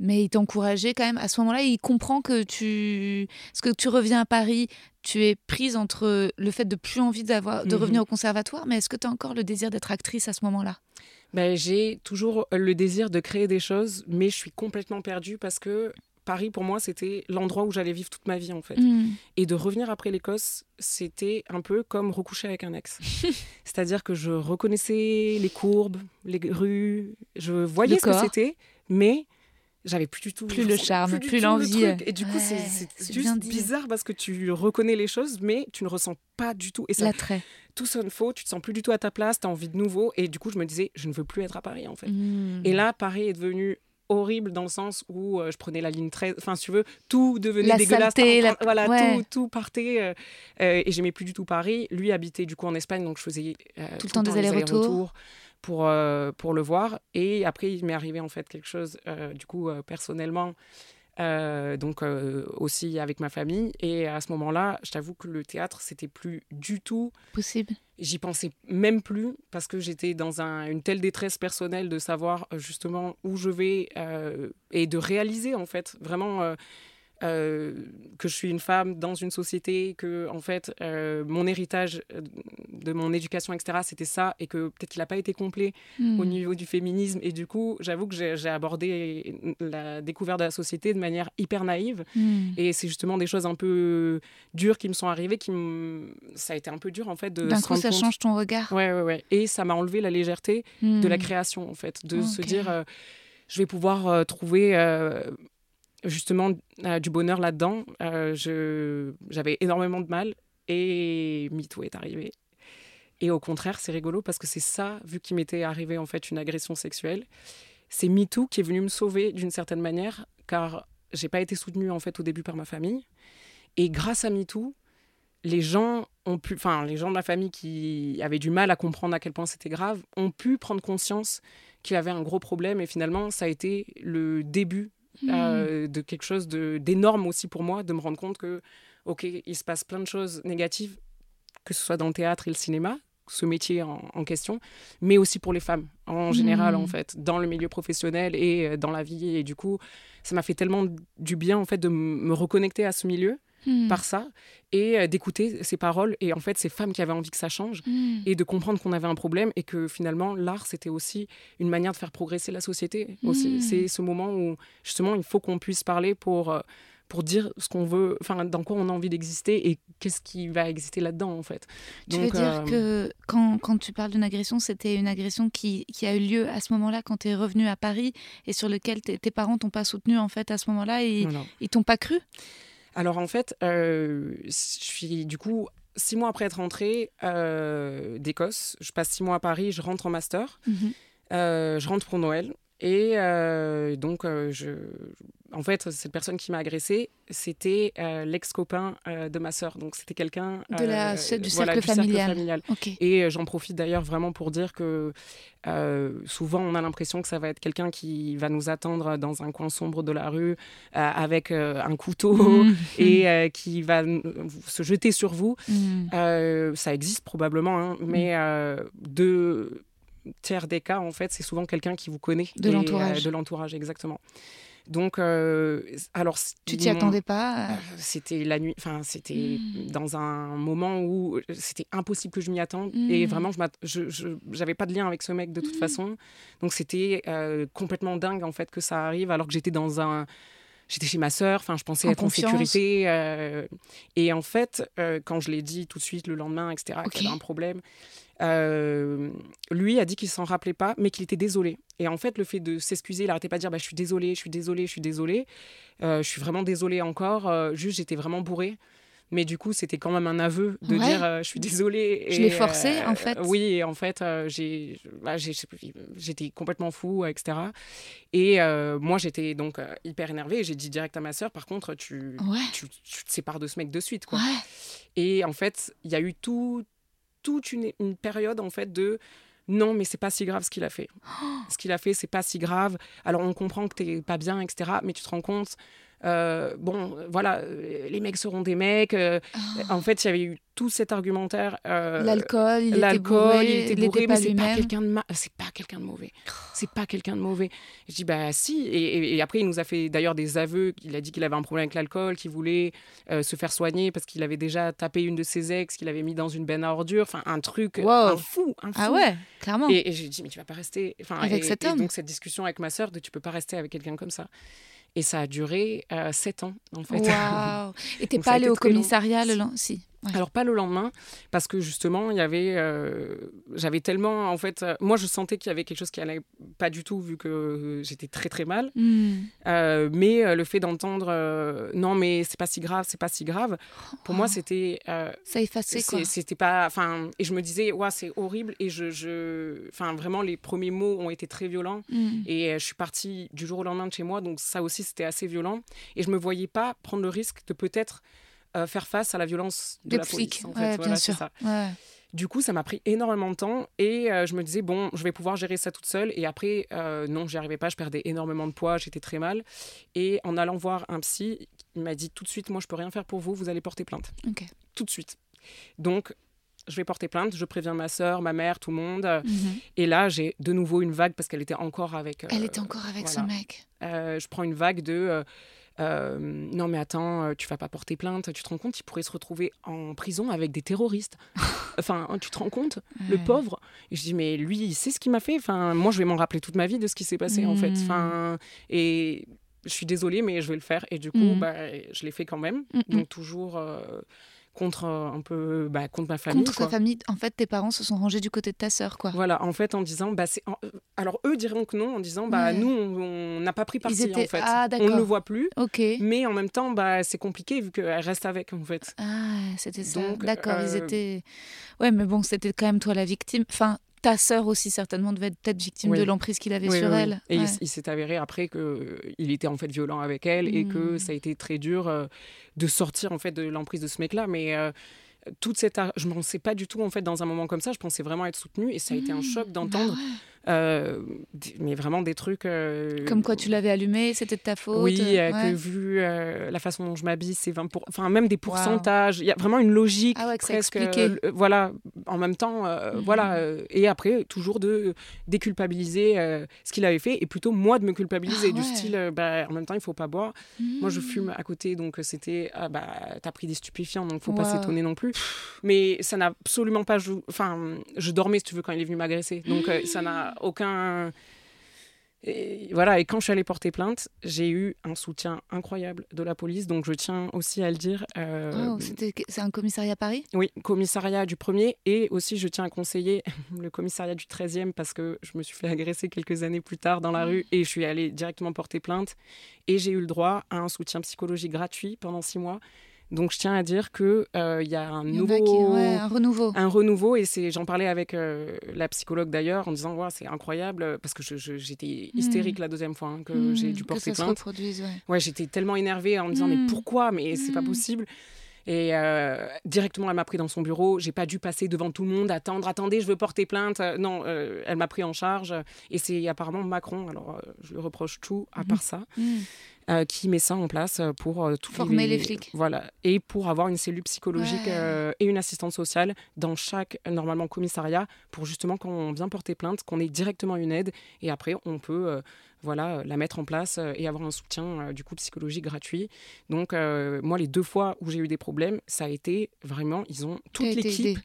Mais il t'encourageait quand même. À ce moment-là, il comprend que tu. Parce que tu reviens à Paris, tu es prise entre le fait de plus envie d'avoir de Mhm. revenir au conservatoire, mais est-ce que tu as encore le désir d'être actrice à ce moment-là? Ben, j'ai toujours le désir de créer des choses, mais je suis complètement perdue parce que Paris, pour moi, c'était l'endroit où j'allais vivre toute ma vie, en fait. Hmm. Et de revenir après l'Écosse, c'était un peu comme recoucher avec un ex. C'est-à-dire que je reconnaissais les courbes, les rues, je voyais Le ce que c'était, mais j'avais plus du tout Plus le charme, plus le l'envie. Et du coup, c'est- Ouais, c'est juste bizarre parce que tu reconnais les choses, mais tu ne ressens pas du tout. Et ça, L'attrait. tout sonne faux, tu te sens plus du tout à ta place, tu as envie de nouveau. Et du coup, je me disais, je ne veux plus être à Paris, en fait. Hmm. Et là, Paris est devenu horrible dans le sens où euh, je prenais la ligne 13, enfin si tu veux, tout devenait La dégueulasse. saleté, la- Voilà, ouais. tout, tout partait. euh, euh, et j'aimais plus du tout Paris. Lui habitait du coup en Espagne, donc je faisais euh, Tout le temps des allers-retours. Pour, euh, pour le voir. Et après, il m'est arrivé en fait quelque chose, euh, du coup, euh, personnellement. donc aussi avec ma famille et à ce moment-là je t'avoue que le théâtre c'était plus du tout Possible. J'y pensais même plus parce que j'étais dans un- une telle détresse personnelle de savoir justement où je vais et de réaliser en fait vraiment euh, que je suis une femme dans une société, que en fait euh, mon héritage euh, de mon éducation etc c'était ça et que peut-être qu'il n'a pas été complet Hmm. au niveau du féminisme et du coup j'avoue que j'ai abordé la découverte de la société de manière hyper naïve Hmm. et c'est justement des choses un peu dures qui me sont arrivées qui me... ça a été un peu dur en fait de D'un coup, ça compte. change ton regard. Ouais, ouais, ouais. Et ça m'a enlevé la légèreté de la Hmm. création, en fait. De se dire, euh, je vais pouvoir euh, trouver euh, justement euh, du bonheur là-dedans. Euh, J'avais énormément de mal et MeToo est arrivé. Et au contraire, c'est rigolo parce que c'est ça, vu qu'il m'était arrivé en fait une agression sexuelle, c'est MeToo qui est venu me sauver d'une certaine manière, car j'ai pas été soutenue en fait au début par ma famille. Et grâce à MeToo, les gens ont pu, enfin les gens de ma famille qui avaient du mal à comprendre à quel point c'était grave, ont pu prendre conscience qu'il avait un gros problème et finalement ça a été le début Hmm. euh, de quelque chose d'énorme aussi pour moi de me rendre compte que ok il se passe plein de choses négatives que ce soit dans le théâtre et le cinéma ce métier en, en question mais aussi pour les femmes en général en fait dans le milieu professionnel et euh, dans la vie et du coup ça m'a fait tellement du bien en fait de me reconnecter à ce milieu Hmm. par ça et euh, d'écouter ces paroles et en fait ces femmes qui avaient envie que ça change Hmm. et de comprendre qu'on avait un problème et que finalement l'art c'était aussi une manière de faire progresser la société aussi Mm. c'est ce moment où justement il faut qu'on puisse parler pour euh, pour dire ce qu'on veut enfin dans quoi on a envie d'exister et qu'est-ce qui va exister là-dedans en fait Tu veux dire euh, que quand, quand tu parles d'une agression, c'était une agression qui, qui a eu lieu à ce moment-là quand tu es revenu à Paris et sur lequel tes parents t'ont pas soutenu en fait à ce moment-là et ils t'ont pas cru? Alors en fait, euh, je suis du coup six mois après être rentrée euh, d'Écosse. Je passe six mois à Paris, je rentre en master, Mhm. Euh, je rentre pour Noël et euh, donc euh, je, en fait, cette personne qui m'a agressée, c'était euh, l'ex-copain de ma sœur. Donc, c'était quelqu'un. De la, du, voilà, cercle du cercle familial. Et j'en profite d'ailleurs vraiment pour dire que souvent on a l'impression que ça va être quelqu'un qui va nous attendre dans un coin sombre de la rue avec un couteau Mhm. et qui va se jeter sur vous. Euh, ça existe probablement, hein, mais euh, deux tiers des cas, en fait, c'est souvent quelqu'un qui vous connaît. De Et, l'entourage. euh, de l'entourage, exactement. Donc, euh, alors. Tu t'y attendais pas euh, euh, C'était la nuit, enfin c'était Mm. dans un moment où c'était impossible que je m'y attende et Mm. vraiment je j'avais pas de lien avec ce mec de toute façon, donc c'était euh, complètement dingue en fait que ça arrive alors que j'étais dans un J'étais chez ma sœur, enfin, je pensais En être confiance. en sécurité. euh, et en fait, euh, quand je l'ai dit tout de suite le lendemain, etc., Ok. qu'il y avait un problème, euh, lui a dit qu'il s'en rappelait pas, mais qu'il était désolé. Et en fait, le fait de s'excuser, il arrêtait pas de dire bah, Je suis désolé, je suis désolé, je suis désolé. Euh, je suis vraiment désolé encore. euh, juste, j'étais vraiment bourrée. Mais du coup, c'était quand même un aveu de Ouais. dire euh, je suis désolée. Je l'ai forcé, en fait. Oui, et en fait, j'ai, bah, j'étais complètement fou, etc. Et moi, j'étais donc hyper énervée. J'ai dit direct à ma sœur par contre, tu, Ouais. tu, tu te sépares de ce mec de suite. Quoi. Ouais. Et en fait, il y a eu tout, toute une, une période en fait de non, mais c'est pas si grave ce qu'il a fait. Ce qu'il a fait, c'est pas si grave. Alors on comprend que t'es pas bien, etc. Mais tu te rends compte, euh, bon, voilà, euh, les mecs seront des mecs. euh, En fait, il y avait eu tout cet argumentaire. euh, L'alcool, il était L'alcool, bourré, il était il bourré, pas mais c'est pas quelqu'un de ma- c'est pas quelqu'un de mauvais. C'est pas quelqu'un de mauvais. Je dis bah si. Et, et- et après il nous a fait d'ailleurs des aveux. Il a dit qu'il avait un problème avec l'alcool, qu'il voulait euh, se faire soigner parce qu'il avait déjà tapé une de ses ex, qu'il avait mis dans une benne à ordures. Enfin un truc, Wow. un fou, un fou. Ah ouais, clairement. Et, et j'ai dit mais tu vas pas rester. Enfin Avec et- cet et homme. donc cette discussion avec ma sœur de tu peux pas rester avec quelqu'un comme ça. Et ça a duré euh, sept ans en fait. Waouh. Et t'es pas allé au commissariat le lendemain? Si. Ouais. Alors pas le lendemain, parce que justement, il y avait, euh, j'avais tellement, en fait, euh, moi je sentais qu'il y avait quelque chose qui allait pas du tout vu que euh, j'étais très très mal. Hmm. Euh, mais le fait d'entendre, non mais c'est pas si grave, c'est pas si grave, pour moi c'était, Ça effacé quoi. c'était pas, enfin, et je me disais, ouais c'est horrible et je, je, enfin vraiment les premiers mots ont été très violents. Hmm. Et je suis partie du jour au lendemain de chez moi, donc ça aussi c'était assez violent. Et je me voyais pas prendre le risque de peut-être euh, faire face à la violence de Des la flics, police. En fait. Voilà, sûr. ça. Ouais. Du coup, ça m'a pris énormément de temps et euh, je me disais, bon, je vais pouvoir gérer ça toute seule. Et après, euh, non, j'y arrivais pas, je perdais énormément de poids, j'étais très mal. Et en allant voir un psy, il m'a dit tout de suite, moi, je peux rien faire pour vous, vous allez porter plainte. Tout de suite. Donc, je vais porter plainte, je préviens ma soeur, ma mère, tout le monde. Euh, Mhm. Et là, j'ai de nouveau une vague parce qu'elle était encore avec. euh, Elle était encore avec voilà. ce mec. euh, je prends une vague de euh, non mais attends euh, tu vas pas porter plainte. Tu te rends compte il pourrait se retrouver en prison avec des terroristes. Enfin tu te rends compte le pauvre. Et je dis mais lui il sait ce qu'il m'a fait. Enfin moi je vais m'en rappeler toute ma vie de ce qui s'est passé en fait. Enfin et je suis désolée mais je vais le faire. Et du coup Mm. bah, je l'ai fait quand même. Mm, mm. donc toujours euh, contre euh, un peu bah, contre ma famille Contre quoi. sa famille, en fait, tes parents se sont rangés du côté de ta sœur, quoi. Voilà, en fait, en disant, bah, c'est, en- alors eux diront que non, en disant, bah, Ouais. nous, on n'a pas pris parti, étaient- en fait. Ah, on ne le voit plus. Ok. Mais en même temps, bah, c'est compliqué vu qu'elle reste avec, en fait. Ah, c'était ça. Donc, D'accord, ils euh, étaient. Ouais, mais bon, c'était quand même toi la victime. Enfin, ta sœur aussi certainement devait être peut-être victime Oui. de l'emprise qu'il avait Oui, sur oui, oui. elle. Et il- Ouais. il, s'est avéré après qu'il était en fait violent avec elle et que Mm. ça a été très dur euh, de sortir en fait de l'emprise de ce mec-là. Mais euh, toute cette, je m'en sais pas du tout en fait dans un moment comme ça. Je pensais vraiment être soutenue et ça a été un choc d'entendre, Bah ouais. Euh, mais vraiment des trucs. euh, Comme quoi tu l'avais allumé, c'était de ta faute. Oui, euh, ouais. que vu la façon dont je m'habille, c'est 20 pour... Enfin, même des pourcentages. Il y a vraiment une logique. Ah ouais, presque, voilà, en même temps, Mhm. voilà. et après, toujours de déculpabiliser ce qu'il avait fait et plutôt moi de me culpabiliser. Ah du ouais. style, bah, en même temps, il faut pas boire. Moi, je fume à côté, donc c'était, ah bah, t'as pris des stupéfiants, donc faut pas s'étonner non plus. Mais ça n'a absolument pas joué. Enfin, je dormais, si tu veux, quand il est venu m'agresser. Donc, euh, ça n'a aucun. Et voilà, et quand je suis allée porter plainte, j'ai eu un soutien incroyable de la police, donc je tiens aussi à le dire. euh, Oh, c'est un commissariat à Paris? Oui, commissariat du premier, et aussi je tiens à conseiller le commissariat du 13e parce que je me suis fait agresser quelques années plus tard dans la rue et je suis allée directement porter plainte. Et j'ai eu le droit à un soutien psychologique gratuit pendant six mois Donc je tiens à dire qu'il euh, il y a un y nouveau, a qui- ouais, un renouveau. un renouveau et c'est j'en parlais avec euh, la psychologue d'ailleurs en disant ouais, c'est incroyable parce que j'étais hystérique la deuxième fois hein, que Hmm, j'ai dû que porter ça plainte. ouais. Ouais, j'étais tellement énervée en me disant mais pourquoi? Mais c'est pas possible. Et euh, directement, elle m'a pris dans son bureau. J'ai pas dû passer devant tout le monde, attendre, attendez, je veux porter plainte. Euh, non, euh, elle m'a pris en charge. Et c'est apparemment Macron, alors je lui reproche tout à part ça. Euh, qui met ça en place euh, pour euh, tous Former les flics. Voilà, et pour avoir une cellule psychologique Ouais. et une assistante sociale dans chaque normalement commissariat pour justement quand on vient porter plainte, qu'on ait directement une aide et après on peut voilà la mettre en place et avoir un soutien du coup psychologique gratuit. Donc moi les deux fois où j'ai eu des problèmes, ça a été vraiment ils ont toute l'équipe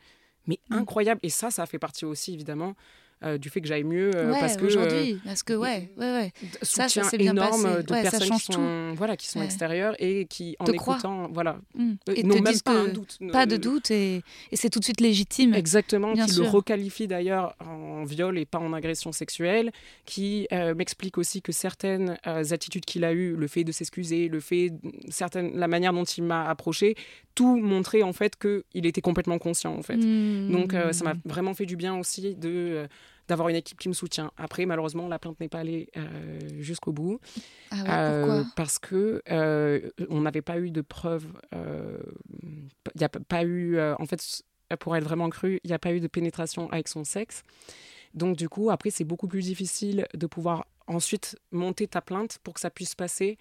mais Mm. incroyable et ça ça fait partie aussi évidemment euh, du fait que j'aille mieux euh, ouais, parce que euh, aujourd'hui, parce que ouais, ouais, ouais. Ça, ça soutien s'est bien énorme de Ouais, ça personnes qui sont voilà qui sont Ouais. extérieures et qui en Te croient. écoutant voilà Mm. euh, Et n'ont même pas un doute pas de Euh, doute et, et c'est tout de suite légitime. Exactement, qui le requalifie d'ailleurs en viol et pas en agression sexuelle, qui euh, m'explique aussi que certaines euh, attitudes qu'il a eues, le fait de s'excuser, le fait, certaines, la manière dont il m'a approché, tout montrait en fait qu'il était complètement conscient en fait. Mm. Donc euh, ça m'a vraiment fait du bien aussi de euh, d'avoir une équipe qui me soutient. Après, malheureusement, la plainte n'est pas allée euh, jusqu'au bout. Ah ouais, Euh, pourquoi? parce que euh, on n'avait pas eu de preuves. Il n'y a pas eu, en fait, pour être vraiment cru, il n'y a pas eu de pénétration avec son sexe. Donc du coup, après, c'est beaucoup plus difficile de pouvoir ensuite monter ta plainte pour que ça puisse passer.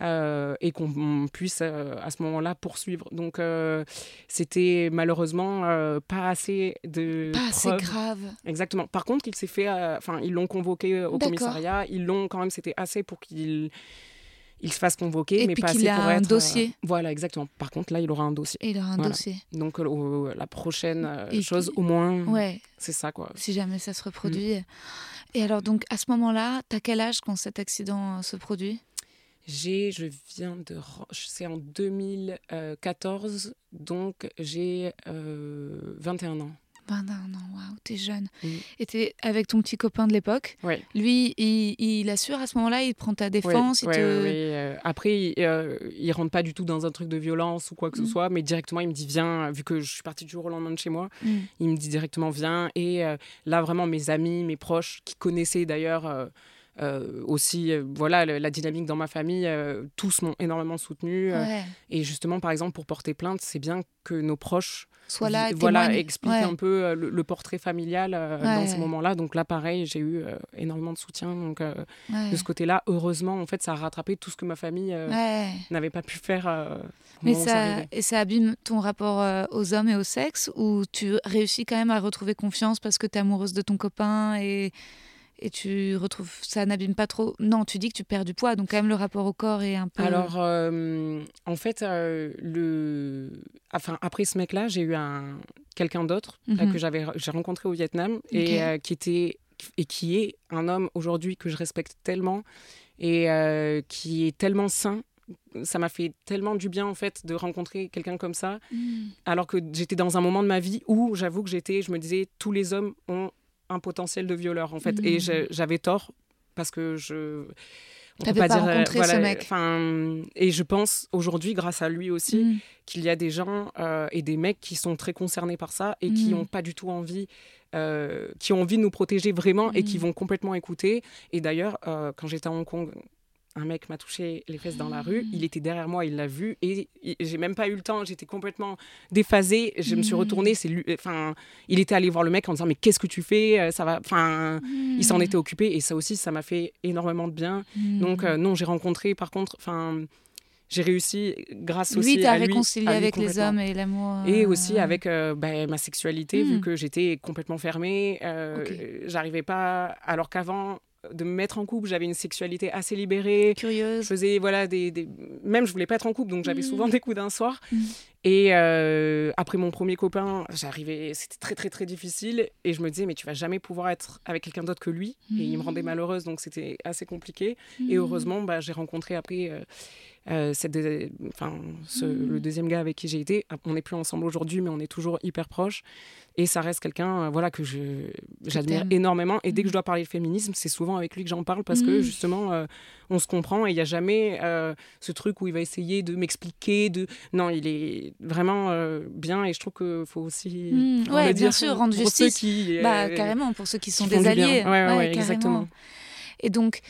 Euh, et qu'on puisse euh, à ce moment-là poursuivre. Donc euh, c'était malheureusement pas assez de Pas assez grave. Exactement. Par contre, il s'est fait, enfin, ils l'ont convoqué au commissariat. Ils l'ont quand même, c'était assez pour qu'il il se fasse convoquer, Et mais puis pas assez a pour un être. euh, dossier. voilà, exactement. Par contre, là, il aura un dossier. Et il aura un Voilà. dossier. Donc euh, la prochaine euh, chose, puis- au moins, Ouais, c'est ça, quoi. si jamais ça se Mm. reproduit. Et alors, donc, à ce moment-là, t'as quel âge quand cet accident se produit? J'ai, je viens de, c'est en 2014, donc j'ai euh, 21 ans. 21 ans, waouh, t'es jeune. Mm. Et t'es avec ton petit copain de l'époque. Ouais. Lui, il, il assure à ce moment-là, il prend ta défense, il Ouais, te... euh, Après, il, euh, il rentre pas du tout dans un truc de violence ou quoi que Mm. ce soit, mais directement, il me dit viens, vu que je suis partie du jour au lendemain de chez moi, Mm. il me dit directement viens. Et euh, là, vraiment, mes amis, mes proches, qui connaissaient d'ailleurs euh, aussi euh, voilà, le- la dynamique dans ma famille, euh, tous m'ont énormément soutenu. Ouais. et justement, par exemple, pour porter plainte, c'est bien que nos proches Soit là, et voilà, expliquent Ouais. un peu le, le portrait familial euh, dans Ouais. ces moments-là. Donc là, pareil, j'ai eu énormément de soutien. Donc Ouais. de ce côté-là, heureusement, en fait, ça a rattrapé tout ce que ma famille Ouais. n'avait pas pu faire. Mais ça, et ça abîme ton rapport aux hommes et au sexe ou tu réussis quand même à retrouver confiance parce que tu es amoureuse de ton copain et, et tu retrouves ça n'abîme pas trop Non, tu dis que tu perds du poids, donc quand même le rapport au corps est un peu. Alors, euh, en fait, euh, le... enfin, après ce mec-là, j'ai eu un... quelqu'un d'autre Mhm. que j'avais j'ai rencontré au Vietnam et euh, qui était et qui est un homme aujourd'hui que je respecte tellement et qui est tellement sain. Ça m'a fait tellement du bien en fait de rencontrer quelqu'un comme ça, Mm. alors que j'étais dans un moment de ma vie où j'avoue que j'étais, je me disais, tous les hommes ont un potentiel de violeur en fait, et je- j'avais tort parce que je. on T'avais pas euh, rencontré ce mec. et je pense aujourd'hui, grâce à lui aussi, Mm. qu'il y a des gens euh, et des mecs qui sont très concernés par ça et qui n'ont pas du tout envie, euh, qui ont envie de nous protéger vraiment et qui vont complètement écouter. Et d'ailleurs, euh, quand j'étais à Hong Kong, un mec m'a touché les fesses dans la rue, Mm. il était derrière moi, il l'a vu et j'ai même pas eu le temps, j'étais complètement déphasée, je me suis Mm. retournée, c'est lui, enfin, il était allé voir le mec en disant mais qu'est-ce que tu fais, Euh, ça va, enfin, il s'en Mm. était occupé et ça aussi, ça m'a fait énormément de bien. Mm. Donc euh, non, j'ai rencontré par contre, enfin, j'ai réussi grâce aussi lui, à lui, réconcilié à lui avec les hommes et l'amour. Et euh, aussi avec euh, bah, ma sexualité, vu que j'étais complètement fermée. euh, Ok. J'arrivais pas. Alors qu'avant de me mettre en couple, j'avais une sexualité assez libérée. Je curieuse. faisais, voilà, des, des- Même je voulais pas être en couple, donc j'avais Mm. souvent des coups d'un soir. Mm. Et euh, après mon premier copain, j'arrivais, c'était très très très difficile et je me disais mais tu vas jamais pouvoir être avec quelqu'un d'autre que lui et il me rendait Mmh. malheureuse donc c'était assez compliqué. Et heureusement bah, j'ai rencontré après euh, euh, enfin, ce- Mmh. le deuxième gars avec qui j'ai été. On n'est plus ensemble aujourd'hui mais on est toujours hyper proches et ça reste quelqu'un euh, voilà que j'admire énormément et dès que Mhm. je dois parler de féminisme c'est souvent avec lui que j'en parle parce que Mhm. justement euh, on se comprend et il n'y a jamais ce truc où il va essayer de m'expliquer de non il est vraiment bien et je trouve qu'il faut aussi Mmh, ouais, bien sûr, rendre justice. qui, Bah, carrément, pour ceux qui sont qui des alliés. Ouais, ouais, ouais, carrément. exactement. Et donc,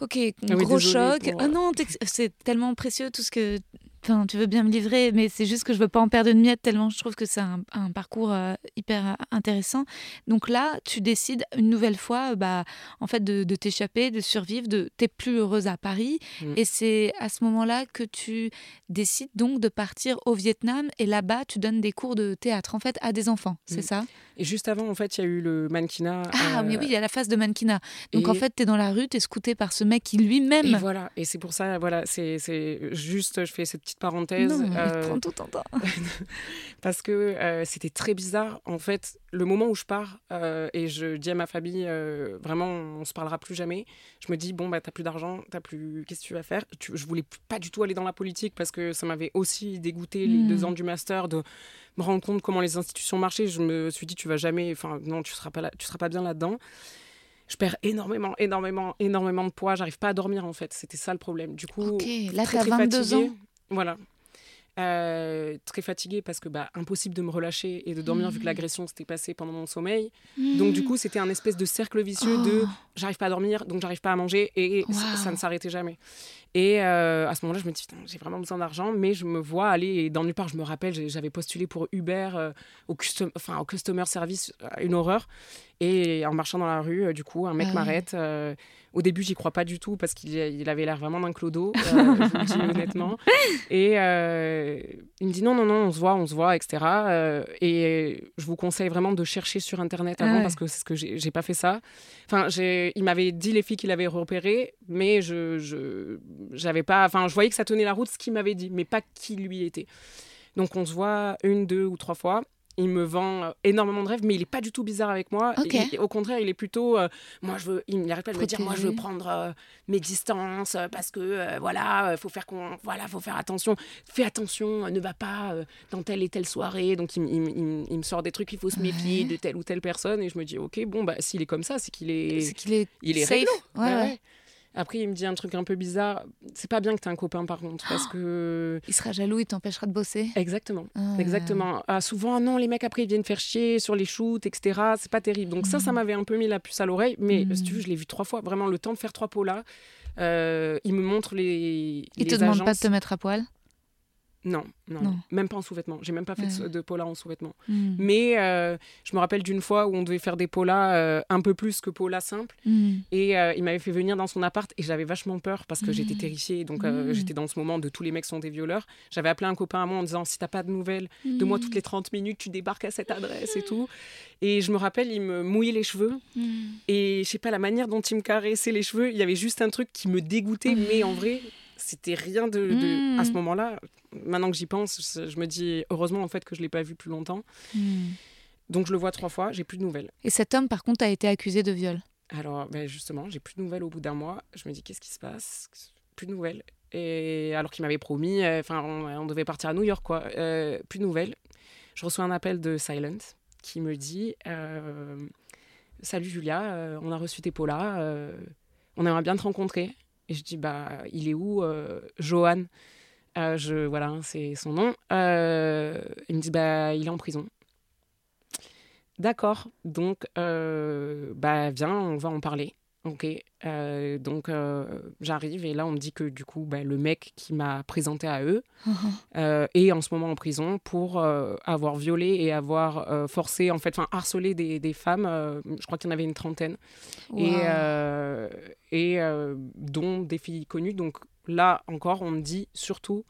ok, Ah oui, gros choc. pour, Ah euh, non, c'est tellement précieux tout ce que. Enfin, tu veux bien me livrer, mais c'est juste que je veux pas en perdre une miette tellement je trouve que c'est un, un parcours euh, hyper euh, intéressant. Donc là, tu décides une nouvelle fois, bah, en fait, de, de t'échapper, de survivre, de t'es plus heureuse à Paris, Mm. et c'est à ce moment-là que tu décides donc de partir au Vietnam, et là-bas, tu donnes des cours de théâtre en fait à des enfants, c'est Mm. ça? Et juste avant en fait il y a eu le mannequinat Ah, euh, mais oui, il y a la phase de mannequinat. Donc et- en fait, t'es dans la rue, t'es scouté par ce mec qui et lui-même. voilà et c'est pour ça voilà c'est juste je fais cette petite parenthèse Non, euh, prends tout ton temps. parce que euh, c'était très bizarre. En fait, le moment où je pars euh, et je dis à ma famille, euh, vraiment, on se parlera plus jamais. Je me dis bon bah t'as plus d'argent, t'as plus, qu'est-ce que tu vas faire? Tu- Je voulais pas du tout aller dans la politique parce que ça m'avait aussi dégoûté les deux ans du master de me rendre compte comment les institutions marchaient. Je me suis dit tu vas jamais, enfin non, tu seras pas là, tu seras pas bien là-dedans. Je perds énormément, énormément, énormément de poids. J'arrive pas à dormir en fait. C'était ça le problème. Du coup, Ok, là, très, très 22 fatiguée. ans. Voilà. Euh, très fatiguée parce que bah, impossible de me relâcher et de dormir vu que Mhm. l'agression s'était passée pendant mon sommeil. Donc du coup c'était un espèce de cercle vicieux de Oh. j'arrive pas à dormir donc j'arrive pas à manger et ça- Wow. ça ne s'arrêtait jamais. Et euh, à ce moment-là je me dis j'ai vraiment besoin d'argent mais je me vois aller dans nulle part. Je me rappelle j'avais postulé pour Uber euh, au, custom, enfin, au customer service une horreur et en marchant dans la rue euh, du coup un mec Ah m'arrête. euh, au début, j'y crois pas du tout parce qu'il il avait l'air vraiment d'un clodo, euh, je vous le dis honnêtement. Et il me dit non, non, non, on se voit, on se voit, etc. Et je vous conseille vraiment de chercher sur Internet avant Ah ouais. parce que c'est ce que j'ai pas fait ça. Enfin, il m'avait dit les filles qu'il avait repérées, mais je, j'avais pas. Enfin, je voyais que ça tenait la route ce qu'il m'avait dit, mais pas qui lui était. Donc on se voit une, deux ou trois fois. Il me vend euh, énormément de rêves, mais il est pas du tout bizarre avec moi. Ok. Et- et au contraire, il est plutôt, euh, moi je veux, il n'arrête pas de me dire, moi je veux prendre euh, mes distances euh, parce que voilà, faut faire qu'on, voilà, faut faire attention. Fais attention, ne va pas dans telle et telle soirée. Donc il, me sort des trucs, il faut se méfier Ouais. de telle ou telle personne. Et je me dis, ok, bon bah s'il est comme ça, c'est qu'il est, C'est qu'il est, il est safe. ouais. ouais. Après, il me dit un truc un peu bizarre. C'est pas bien que t'aies un copain, par contre, parce que. Il sera jaloux, il t'empêchera de bosser. Exactement. Ah. Exactement. Ah, souvent, non, les mecs après ils viennent faire chier sur les shoots, etc. C'est pas terrible. Donc ça, ça Mhm. m'avait un peu mis la puce à l'oreille. Mais Mhm. si tu veux, je l'ai vu trois fois. Vraiment, le temps de faire trois pots là. Euh, il me montre les. Il les te demande pas de te mettre à poil? Non, non, Non. même pas en sous-vêtements. J'ai même pas fait de, Ouais. de pola en sous-vêtements. Hmm. Mais euh, je me rappelle d'une fois où on devait faire des polas euh, un peu plus que polas simples. Hmm. Et euh, il m'avait fait venir dans son appart et j'avais vachement peur parce que j'étais Mhm. terrifiée. Donc j'étais dans ce moment de tous les mecs sont des violeurs. J'avais appelé un copain à moi en disant si t'as pas de nouvelles de moi toutes les 30 minutes, tu débarques à cette adresse et tout. Et je me rappelle, il me mouillait les cheveux Hmm. et je sais pas la manière dont il me caressait les cheveux. Il y avait juste un truc qui me dégoûtait, mais en vrai. C'était rien de, de- à ce moment-là. Maintenant que j'y pense, je me dis heureusement en fait que je l'ai pas vu plus longtemps. Hmm. Donc je le vois trois fois, j'ai plus de nouvelles. Et cet homme, par contre, a été accusé de viol. Alors, ben justement, j'ai plus de nouvelles au bout d'un mois. Je me dis, qu'est-ce qui se passe? Plus de nouvelles. Et alors qu'il m'avait promis, euh, enfin, on, on devait partir à New York, quoi. Euh, plus de nouvelles. Je reçois un appel de Silent qui me dit euh, Salut Julia, on a reçu tes polas, euh, on aimerait bien te rencontrer. Et je dis Bah, il est où euh, Johan? Euh, je, Voilà, c'est son nom. Euh, il me dit Bah, il est en prison. D'accord, donc bah viens, on va en parler. Ok, Euh, donc euh, j'arrive et là on me dit que du coup bah, le mec qui m'a présenté à eux euh, est en ce moment en prison pour avoir violé et avoir forcé, en fait, enfin harcelé des, des femmes. je crois qu'il y en avait une trentaine et, et dont des filles connues. Donc là encore, on me dit surtout.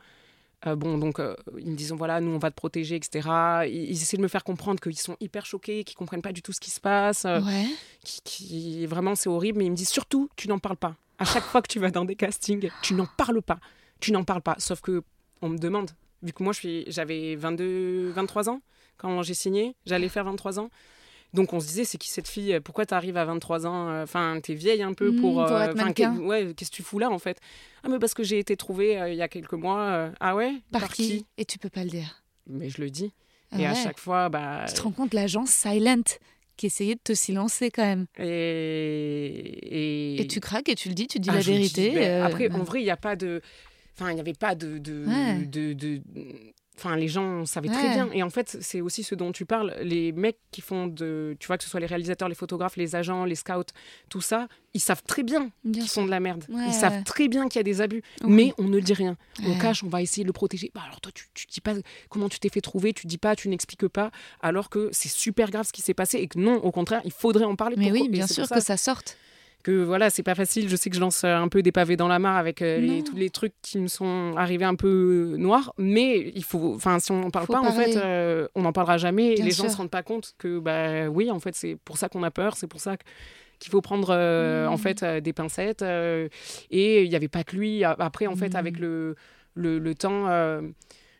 Euh, bon, donc euh, ils me disent voilà, nous on va te protéger, etc. Ils, ils essaient de me faire comprendre qu'ils sont hyper choqués, qu'ils comprennent pas du tout ce qui se passe, euh, Ouais. qui, qui- vraiment c'est horrible. Mais ils me disent surtout, tu n'en parles pas. À chaque fois que tu vas dans des castings, tu n'en parles pas. Tu n'en parles pas. Sauf que on me demande vu que moi j'avais 22, 23 ans quand j'ai signé, j'allais faire 23 ans. Donc on se disait, c'est qui cette fille? Pourquoi tu arrives à 23 ans euh, Enfin, t'es vieille un peu Mmh, pour. pour être mannequin. qu'est- ouais, qu'est-ce que tu fous là en fait? Ah, mais parce que j'ai été trouvée euh, il y a quelques mois. euh, ah ouais? Par, qui, Et tu peux pas le dire. Mais je le dis. Ah Et à chaque fois, bah. Tu te rends compte l'agence Silent qui essayait de te silencer quand même. Et, Et, tu craques et tu le dis, tu dis Ah, la dis, vérité. ben, euh, après, bah, en vrai, il n'y a pas de. Enfin, il n'y avait pas de. de, Ouais. de- de- Enfin, les gens savaient très bien. Et en fait, c'est aussi ce dont tu parles. Les mecs qui font de. Tu vois, que ce soit les réalisateurs, les photographes, les agents, les scouts, tout ça, ils savent très bien bien qu'ils font de la merde. Ouais. Ils savent très bien qu'il y a des abus. Mais on ne dit rien. On cache, on va essayer de le protéger. Bah, alors toi, tu, tu dis pas comment tu t'es fait trouver, tu dis pas, tu n'expliques pas, alors que c'est super grave ce qui s'est passé et que non, au contraire, il faudrait en parler. Mais oui, bien sûr que ça sorte. Que voilà, c'est pas facile. Je sais que je lance euh, un peu des pavés dans la mare avec euh, les- tous les trucs qui me sont arrivés un peu noirs, mais il faut, enfin, si on n'en parle Faut pas, en fait, euh, on n'en parlera jamais. et Bien les gens sûr. se rendent pas compte que, bah oui, en fait, c'est pour ça qu'on a peur, c'est pour ça que- qu'il faut prendre euh, Mmh. en fait euh, des pincettes. euh, et il n'y avait pas que lui. Après, en fait, Mmh. avec le, le, le temps.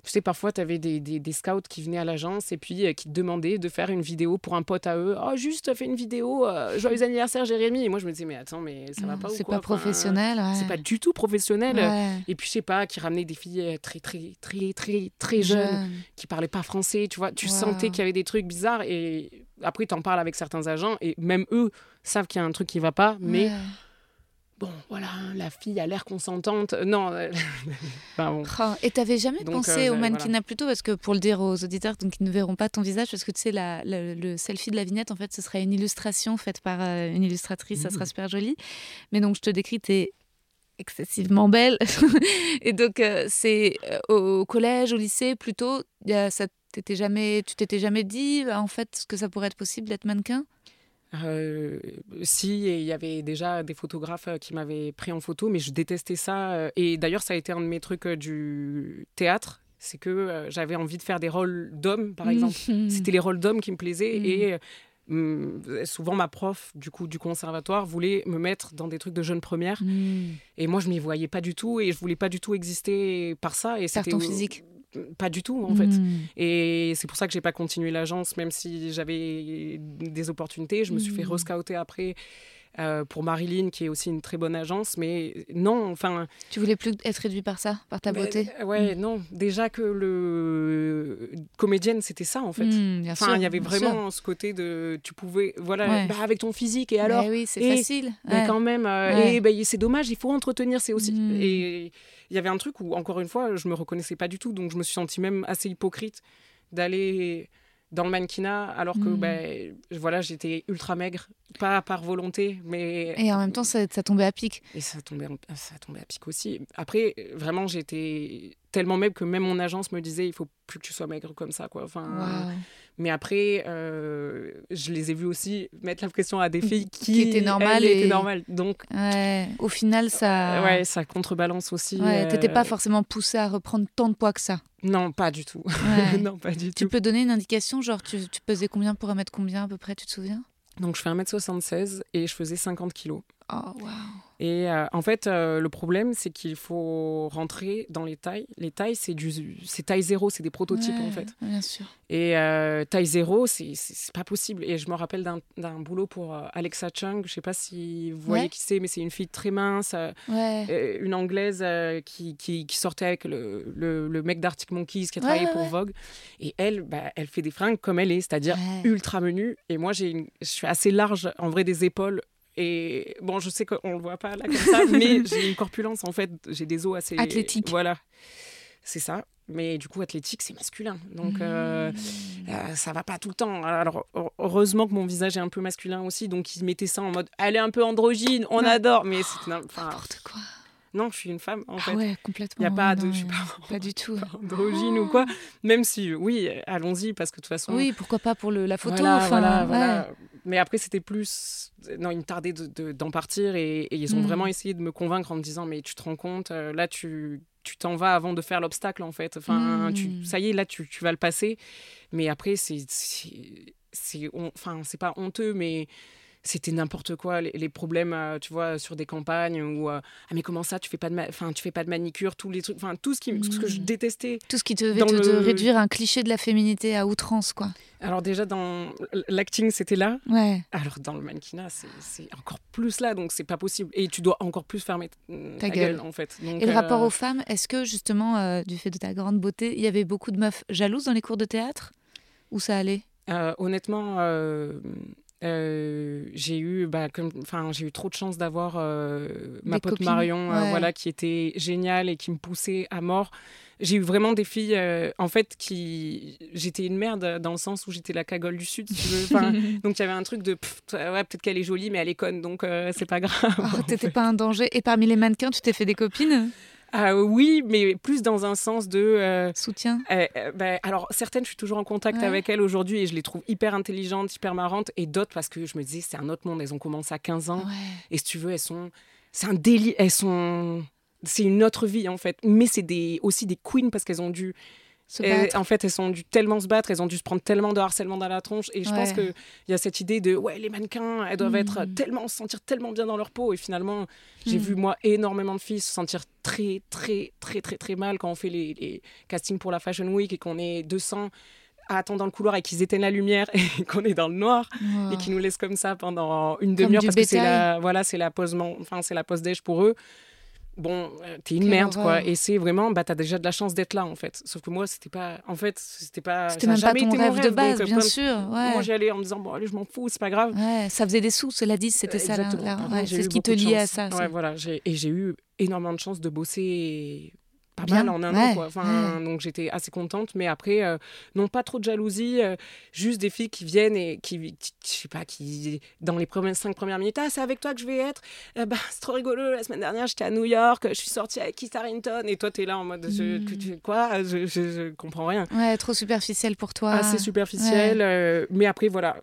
Euh, tu sais, parfois, tu avais des, des, des scouts qui venaient à l'agence et puis euh, qui te demandaient de faire une vidéo pour un pote à eux. Oh, juste, fais une vidéo. euh, joyeux anniversaire, Jérémy. Et moi, je me disais, mais attends, mais ça va pas C'est pas Enfin, professionnel. ouais. C'est pas du tout professionnel. Ouais. Et puis, je sais pas, qui ramenaient des filles euh, très, très, très, très, très jeunes, Jeune. qui parlaient pas français. Tu vois, tu Wow. sentais qu'il y avait des trucs bizarres. Et après, tu en parles avec certains agents et même eux savent qu'il y a un truc qui va pas. Mais Ouais. Bon, voilà, la fille a l'air consentante. Non, euh, enfin, bon. Oh, et t'avais jamais Donc, pensé euh, au mannequinat plutôt parce que pour le dire aux auditeurs donc ils ne verront pas ton visage parce que tu sais la, la- le selfie de la vignette en fait ce sera une illustration faite par euh, une illustratrice ça sera super joli. Mais donc je te décris t'es excessivement belle. Et donc euh, c'est au, collège au lycée plutôt ça t'étais jamais tu t'étais jamais dit bah, en fait que ça pourrait être possible d'être mannequin? Euh, si, et il y avait déjà des photographes euh, qui m'avaient pris en photo, mais je détestais ça. euh, Et d'ailleurs, ça a été un de mes trucs du théâtre. C'est que j'avais envie de faire des rôles d'hommes, par exemple. Mhm. C'était les rôles d'hommes qui me plaisaient. Mm. Et euh, souvent, ma prof du, coup, du conservatoire voulait me mettre dans des trucs de jeunes premières. Mm. Et moi, je m'y voyais pas du tout. Et je voulais pas du tout exister par ça. Et c'était physique. Pas du tout, en fait. Mm. Et c'est pour ça que j'ai pas continué l'agence, même si j'avais des opportunités. Je me suis fait Mhm. rescouter après euh, pour Marilyn, qui est aussi une très bonne agence. Mais non, enfin. tu voulais plus être réduit par ça par ta mais- beauté ouais, non. Déjà que le comédienne, c'était ça, en fait. Mm, bien Enfin, il y avait vraiment ce côté de. Tu pouvais. Voilà, Ouais. bah, avec ton physique, et alors oui c'est et- facile ben, ouais. quand même, euh, Ouais. et ben, c'est dommage, il faut entretenir, c'est aussi. Et il y avait un truc où, encore une fois, je me reconnaissais pas du tout, donc je me suis sentie même assez hypocrite d'aller dans le mannequinat, alors que Mm. ben, voilà, j'étais ultra maigre, pas par volonté, mais Et en même temps, ça, ça tombait à pic. et ça tombait, ça tombait à pic aussi. Après, vraiment, j'étais tellement maigre que même mon agence me disait, il faut plus que tu sois maigre comme ça, quoi. Enfin. Mais après, euh, je les ai vus aussi mettre la pression à des filles qui, Qui étaient normales et- étaient normales. Donc, Ouais. Au final, ça. ouais, ça contrebalance aussi. Ouais, euh, T'étais pas forcément poussé à reprendre tant de poids que ça. Non, pas du tout. Ouais. non, pas du tu tout. peux donner une indication, genre tu, tu pesais combien pour 1m combien à peu près, tu te souviens? Donc, je fais 1m76 et je faisais 50 kilos. Oh, waouh. Et euh, en fait, euh, le problème, c'est qu'il faut rentrer dans les tailles. Les tailles, c'est du, c'est taille zéro, c'est des prototypes en fait. Bien sûr. Et euh, taille zéro, c'est pas possible. Et je me rappelle d'un d'un boulot pour Alexa Chung. Je sais pas si vous voyez Ouais. qui c'est, mais c'est une fille très mince, Ouais. une anglaise qui, qui, qui sortait avec le, le, le mec d'Arctic Monkeys qui a travaillé pour. Vogue. Et elle, bah, elle fait des fringues comme elle est, c'est-à-dire ultra menue. Et moi, j'ai une- je suis assez large, en vrai, des épaules. Et bon, je sais qu'on le voit pas là comme ça, mais j'ai une corpulence en fait. J'ai des os assez. Athlétique. Voilà. C'est ça. Mais du coup, athlétique, c'est masculin. Donc, euh, Mmh. euh, ça va pas tout le temps. Alors, heu- heureusement que mon visage est un peu masculin aussi. Donc, ils mettaient ça en mode elle est un peu androgyne, on adore. Mais c'est. N'importe quoi. Non, je suis une femme en Ah fait. ouais, complètement. Il n'y a pas de. non, Je suis ouais. pas Pas du tout. androgyne ou quoi. Même si, oui, allons-y, parce que de toute façon. Oui, pourquoi pas pour le, la photo Voilà, enfin, voilà, ouais. voilà. Mais après, c'était plus. Non, il me tardait de- de- d'en partir et, et ils ont Mm. vraiment essayé de me convaincre en me disant Mais tu te rends compte, euh, là, tu tu t'en vas avant de faire l'obstacle, en fait. Enfin, Mm. tu, ça y est, là, tu, tu vas le passer. Mais après, c'est. c'est- Enfin, c'est pas honteux, mais c'était n'importe quoi les, les problèmes euh, tu vois sur des campagnes ou euh, ah mais comment ça tu fais pas de enfin tu fais pas de manicure tous les trucs enfin tout ce qui tout ce que je Mm. détestais Tout ce qui te devait te, te le- réduire un cliché de la féminité à outrance, quoi. alors déjà dans l'acting c'était là Ouais. alors dans le mannequinat c'est encore plus là donc c'est pas possible et tu dois encore plus fermer mm, Ta ta, gueule. gueule. en fait Donc, Et le euh, rapport aux femmes, est-ce que justement, euh, du fait de ta grande beauté, il y avait beaucoup de meufs jalouses dans les cours de théâtre? Où ça allait? Euh, honnêtement, euh, euh, j'ai eu, bah, comme, j'ai eu trop de chance d'avoir euh, ma pote copines, Marion, euh, ouais. voilà, qui était géniale et qui me poussait à mort. J'ai eu vraiment des filles, en fait, qui, j'étais une merde dans le sens où j'étais la cagole du sud, si tu veux. Donc il y avait un truc de, pff, ouais, peut-être qu'elle est jolie, mais elle est conne, donc c'est pas grave. Oh, T'étais pas un danger. Et parmi les mannequins, tu t'es fait des copines? Ah oui, mais plus dans un sens de. euh, Soutien Euh, euh, ben, alors, certaines, je suis toujours en contact Ouais. avec elles aujourd'hui et je les trouve hyper intelligentes, hyper marrantes. Et d'autres, parce que je me disais, c'est un autre monde. Elles ont commencé à 15 ans. Ouais. Et si tu veux, elles sont. C'est un délit. Elles sont. C'est une autre vie, en fait. Mais c'est des... aussi des queens parce qu'elles ont dû. Battre. en fait, elles ont dû tellement se battre, elles ont dû se prendre tellement de harcèlement dans la tronche. Et je pense Ouais. qu'il y a cette idée de, ouais, les mannequins, elles doivent être Mm. tellement, se sentir tellement bien dans leur peau. Et finalement, j'ai Mm. vu, moi, énormément de filles se sentir très, très, très, très, très mal quand on fait les, les castings pour la Fashion Week et qu'on est 200 à attendre dans le couloir et qu'ils éteignent la lumière et qu'on est dans le noir Wow. et qu'ils nous laissent comme ça pendant une demi-heure parce que c'est la, voilà, c'est la pause, enfin, c'est la pause déj pour eux. Bon, euh, t'es une merde, quoi. Et c'est vraiment, bah, t'as déjà de la chance d'être là, en fait. Sauf que moi, c'était pas, en fait, c'était pas, C'était même pas ton mon rêve de base, donc, euh, bien sûr. Ouais. Moi, j'y allais en me disant, bon, allez, je m'en fous, c'est pas grave. Ouais, ça faisait des sous, cela dit, c'était ça. là- ouais, c'est ce qui te liait à ça. Ouais, voilà. Et j'ai eu énormément de chance de bosser pas Bien, mal en un ouais, an, quoi. Enfin, Donc, j'étais assez contente. Mais après, euh, non, pas trop de jalousie. euh, juste des filles qui viennent et qui, qui- je sais pas, qui, dans les premières, cinq premières minutes, ah, c'est avec toi que je vais être. Euh, bah, c'est trop rigolo. La semaine dernière, j'étais à New York. Je suis sortie avec Keith Harrington. Et toi, t'es là en mode, je- Mm. que tu- quoi? Je, je, je comprends rien. Ouais, trop superficiel pour toi. Assez superficiel. mais après, voilà,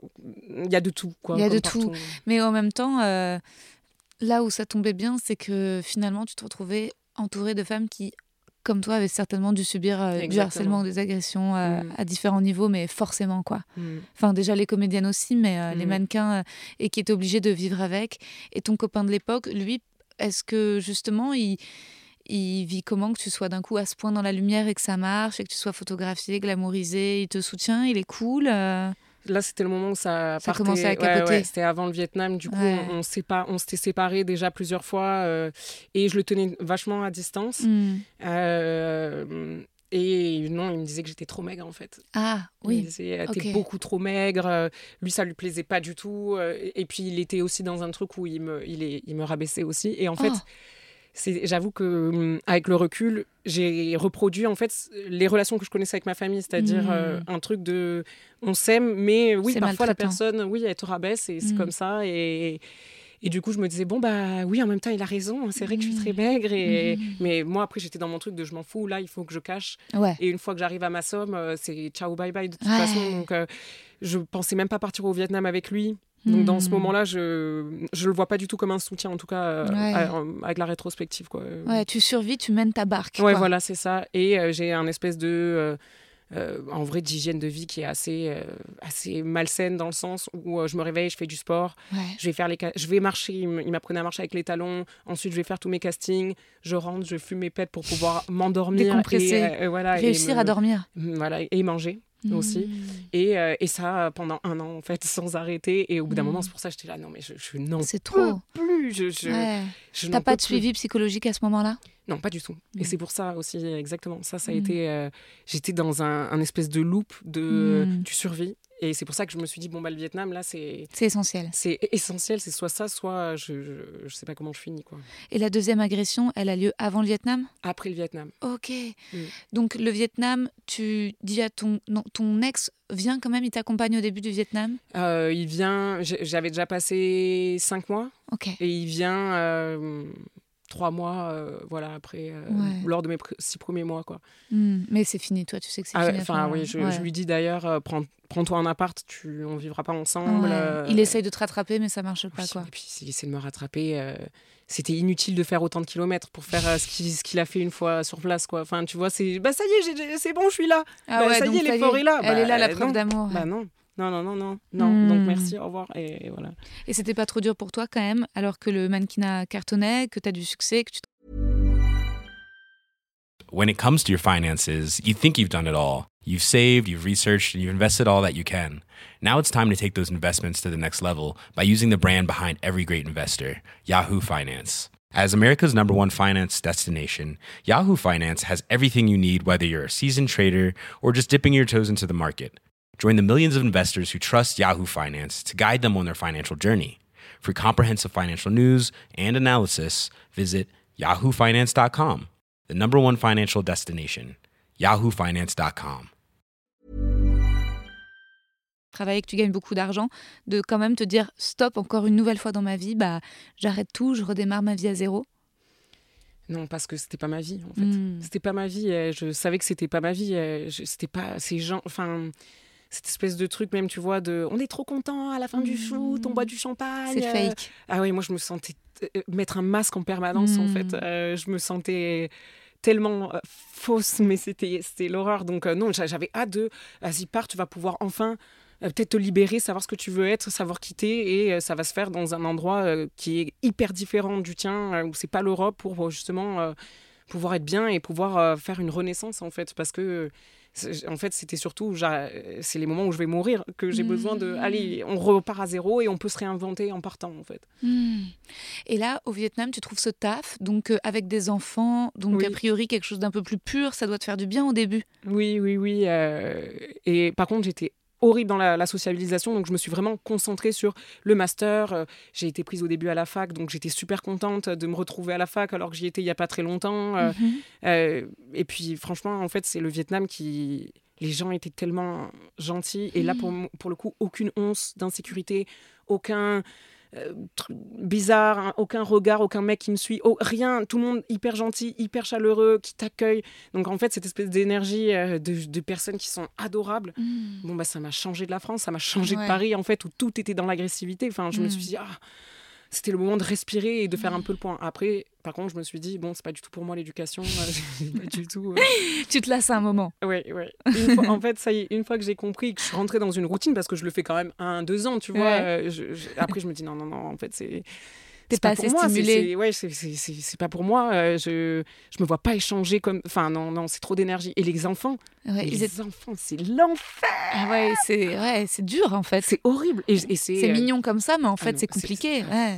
il y a de tout. quoi, Il y a de tout. Mais en même temps, là où ça tombait bien, c'est que finalement, tu te retrouvais entouré de femmes qui, comme toi, avaient certainement dû subir euh, du harcèlement ou des agressions euh, Mm. à différents niveaux, mais forcément, quoi. Mm. Enfin, déjà les comédiennes aussi, mais euh, les Mm. mannequins, et qui étaient obligés de vivre avec. Et ton copain de l'époque, lui, est-ce que justement, il, il vit comment que tu sois d'un coup à ce point dans la lumière et que ça marche, et que tu sois photographié, glamourisé, il te soutient, il est cool Là, c'était le moment où ça, Ça partait. commençait à capoter. ouais, c'était avant le Vietnam. Du coup, on, on s'est pas- on s'était séparés déjà plusieurs fois euh, et je le tenais vachement à distance. hmm. Euh, et non, il me disait que j'étais trop maigre en fait. Ah, Il me oui. disait, euh, t'es ok. beaucoup trop maigre. Lui, ça lui plaisait pas du tout. Et puis, il était aussi dans un truc où il me, il est, il me rabaissait aussi. Et en fait, Oh. J'avoue que hum, avec le recul, j'ai reproduit en fait les relations que je connaissais avec ma famille, c'est-à-dire Mm. euh, un truc de on s'aime, mais oui, parfois la personne, oui, elle te rabaisse et c'est Mm. comme ça. Et, et du coup, je me disais bon bah oui, en même temps, il a raison. C'est vrai que je suis très Mm. maigre. Et mais moi après, j'étais dans mon truc de je m'en fous. Là, il faut que je cache. Ouais. Et une fois que j'arrive à ma somme, euh, c'est ciao bye bye de toute Ouais. façon. Donc euh, je pensais même pas partir au Vietnam avec lui. Donc dans ce Hmm. moment-là, je je le vois pas du tout comme un soutien, en tout cas euh, Ouais. à- avec la rétrospective quoi. Ouais, tu survis, tu mènes ta barque. Ouais, quoi. voilà, c'est ça. Et euh, j'ai un espèce de, euh, euh, en vrai, d'hygiène de vie qui est assez, euh, assez malsaine dans le sens où euh, je me réveille, je fais du sport, Ouais. je vais faire les, je vais marcher. Il m'apprenait à marcher avec les talons. Ensuite, je vais faire tous mes castings. Je rentre, je fume mes pets pour pouvoir m'endormir. Décompresser. et, euh, voilà, et Réussir me- à dormir. Voilà, et manger. Aussi. Hmm. Et, euh, et ça pendant un an, en fait, sans arrêter. Et au bout d'un Mm. moment, c'est pour ça que j'étais là, non, mais je, je n'en C'est trop. plus. Je, je, Ouais. je T'as pas de plus. suivi psychologique à ce moment-là? Non, pas du tout. Et c'est pour ça aussi, exactement. Ça, ça a été. euh, J'étais dans un, un espèce de loop de. Tu survis. Et c'est pour ça que je me suis dit, bon, bah, le Vietnam, là, c'est. C'est essentiel. C'est essentiel, c'est soit ça, soit je, je, je sais pas comment je finis, quoi. Et la deuxième agression, elle a lieu avant le Vietnam? Après le Vietnam. Ok. Mm. Donc le Vietnam, tu dis à ton non, ton ex vient quand même, il t'accompagne au début du Vietnam? Euh, il vient, j'avais déjà passé cinq mois, Ok. et il vient euh, trois mois, euh, voilà, après, euh, Ouais. lors de mes six premiers mois, quoi. Hmm, Mais c'est fini, toi, tu sais que c'est Ah fini. Enfin, oui, je, Ouais. je lui dis d'ailleurs, euh, prends, prends-toi un appart, tu, on vivra pas ensemble. Ouais. Il essaye de te rattraper, mais ça marche pas, Oui, quoi. Et puis s'il essaie de me rattraper, c'était inutile de faire autant de kilomètres pour faire ce qu'il ce qu'il a fait une fois sur place, quoi. Enfin, tu vois, c'est bah ça y est, c'est bon, je suis là. Ah Bah, ça y est, l'effort est là. Elle Bah, est là, la euh, preuve d'amour. Bah non, non, non, non, non, non, non. Hmm. Donc merci, au revoir. Et voilà. Et c'était pas trop dur pour toi quand même, alors que le mannequinat cartonnait, que tu as du succès, que tu When it comes to your finances, you think you've done it all. You've saved, you've researched, and you've invested all that you can. Now it's time to take those investments to the next level by using the brand behind every great investor, Yahoo Finance. As America's number one finance destination, Yahoo Finance has everything you need, whether you're a seasoned trader or just dipping your toes into the market. Join the millions of investors who trust Yahoo Finance to guide them on their financial journey. For comprehensive financial news and analysis, visit yahoofinance.com, the number one financial destination, yahoofinance.com. travailles, que tu gagnes beaucoup d'argent, de quand même te dire stop encore une nouvelle fois dans ma vie, bah j'arrête tout, je redémarre ma vie à zéro. Non, parce que c'était pas ma vie, en fait. Hmm. C'était pas ma vie. Je savais que c'était pas ma vie. C'était pas ces gens. Enfin, cette espèce de truc, même, tu vois, de on est trop content à la fin du shoot, on boit du champagne. C'est euh, fake. Ah oui, moi, je me sentais euh, mettre un masque en permanence, en Mm. fait. Euh, je me sentais tellement euh, fausse, mais c'était c'était l'horreur. Donc, euh, non, j'a- j'avais hâte de vas-y, pars, tu vas pouvoir enfin. euh, Peut-être te libérer, savoir ce que tu veux être, savoir quitter, et euh, ça va se faire dans un endroit euh, qui est hyper différent du tien, euh, où c'est pas l'Europe, pour euh, justement euh, pouvoir être bien et pouvoir euh, faire une renaissance en fait, parce que euh, en fait c'était surtout j'a- c'est les moments où je vais mourir que j'ai besoin de Mhm. allez on repart à zéro et on peut se réinventer en partant en fait. Hmm. Et là, au Vietnam, tu trouves ce taf, donc euh, avec des enfants, donc Oui. a priori quelque chose d'un peu plus pur, ça doit te faire du bien au début. Oui, oui, oui. euh, et par contre, j'étais horrible dans la, la sociabilisation, donc je me suis vraiment concentrée sur le master. Euh, J'ai été prise au début à la fac, donc j'étais super contente de me retrouver à la fac alors que j'y étais il y a pas très longtemps. Euh, Mhm. euh, et puis, franchement, en fait, c'est le Vietnam qui. Les gens étaient tellement gentils. Et là, pour, m- pour le coup, aucune once d'insécurité, aucun euh, bizarre, hein, aucun regard, aucun mec qui me suit, oh, rien. Tout le monde hyper gentil, hyper chaleureux, qui t'accueille. Donc, en fait, cette espèce d'énergie euh, de, de personnes qui sont adorables, Hmm. bon, bah, ça m'a changé de la France, ça m'a changé Ouais. de Paris, en fait, où tout était dans l'agressivité. Enfin, je me Mm. suis dit, ah, c'était le moment de respirer et de faire un peu le point. Après, par contre, je me suis dit, bon, c'est pas du tout pour moi l'éducation. pas du tout. euh, Tu te lasses un moment. Une fois- en fait, ça y est, une fois que j'ai compris que je suis rentrée dans une routine, parce que je le fais quand même un, deux ans, tu vois. Ouais. euh, je- je- après, je me dis non, non, non, en fait, c'est. T'es c'est pas assez c'est- c'est- Ouais, c'est- c'est c'est- c'est pas pour moi. euh, je je me vois pas échanger comme. Enfin, non, non, c'est trop d'énergie. Et les enfants, Ouais, les enfants, c'est l'enfer. Ah ouais, c'est ouais, c'est dur en fait. C'est horrible. Et, et c'est. C'est euh, mignon comme ça, mais en ah fait c'est c'est- compliqué. Ouais.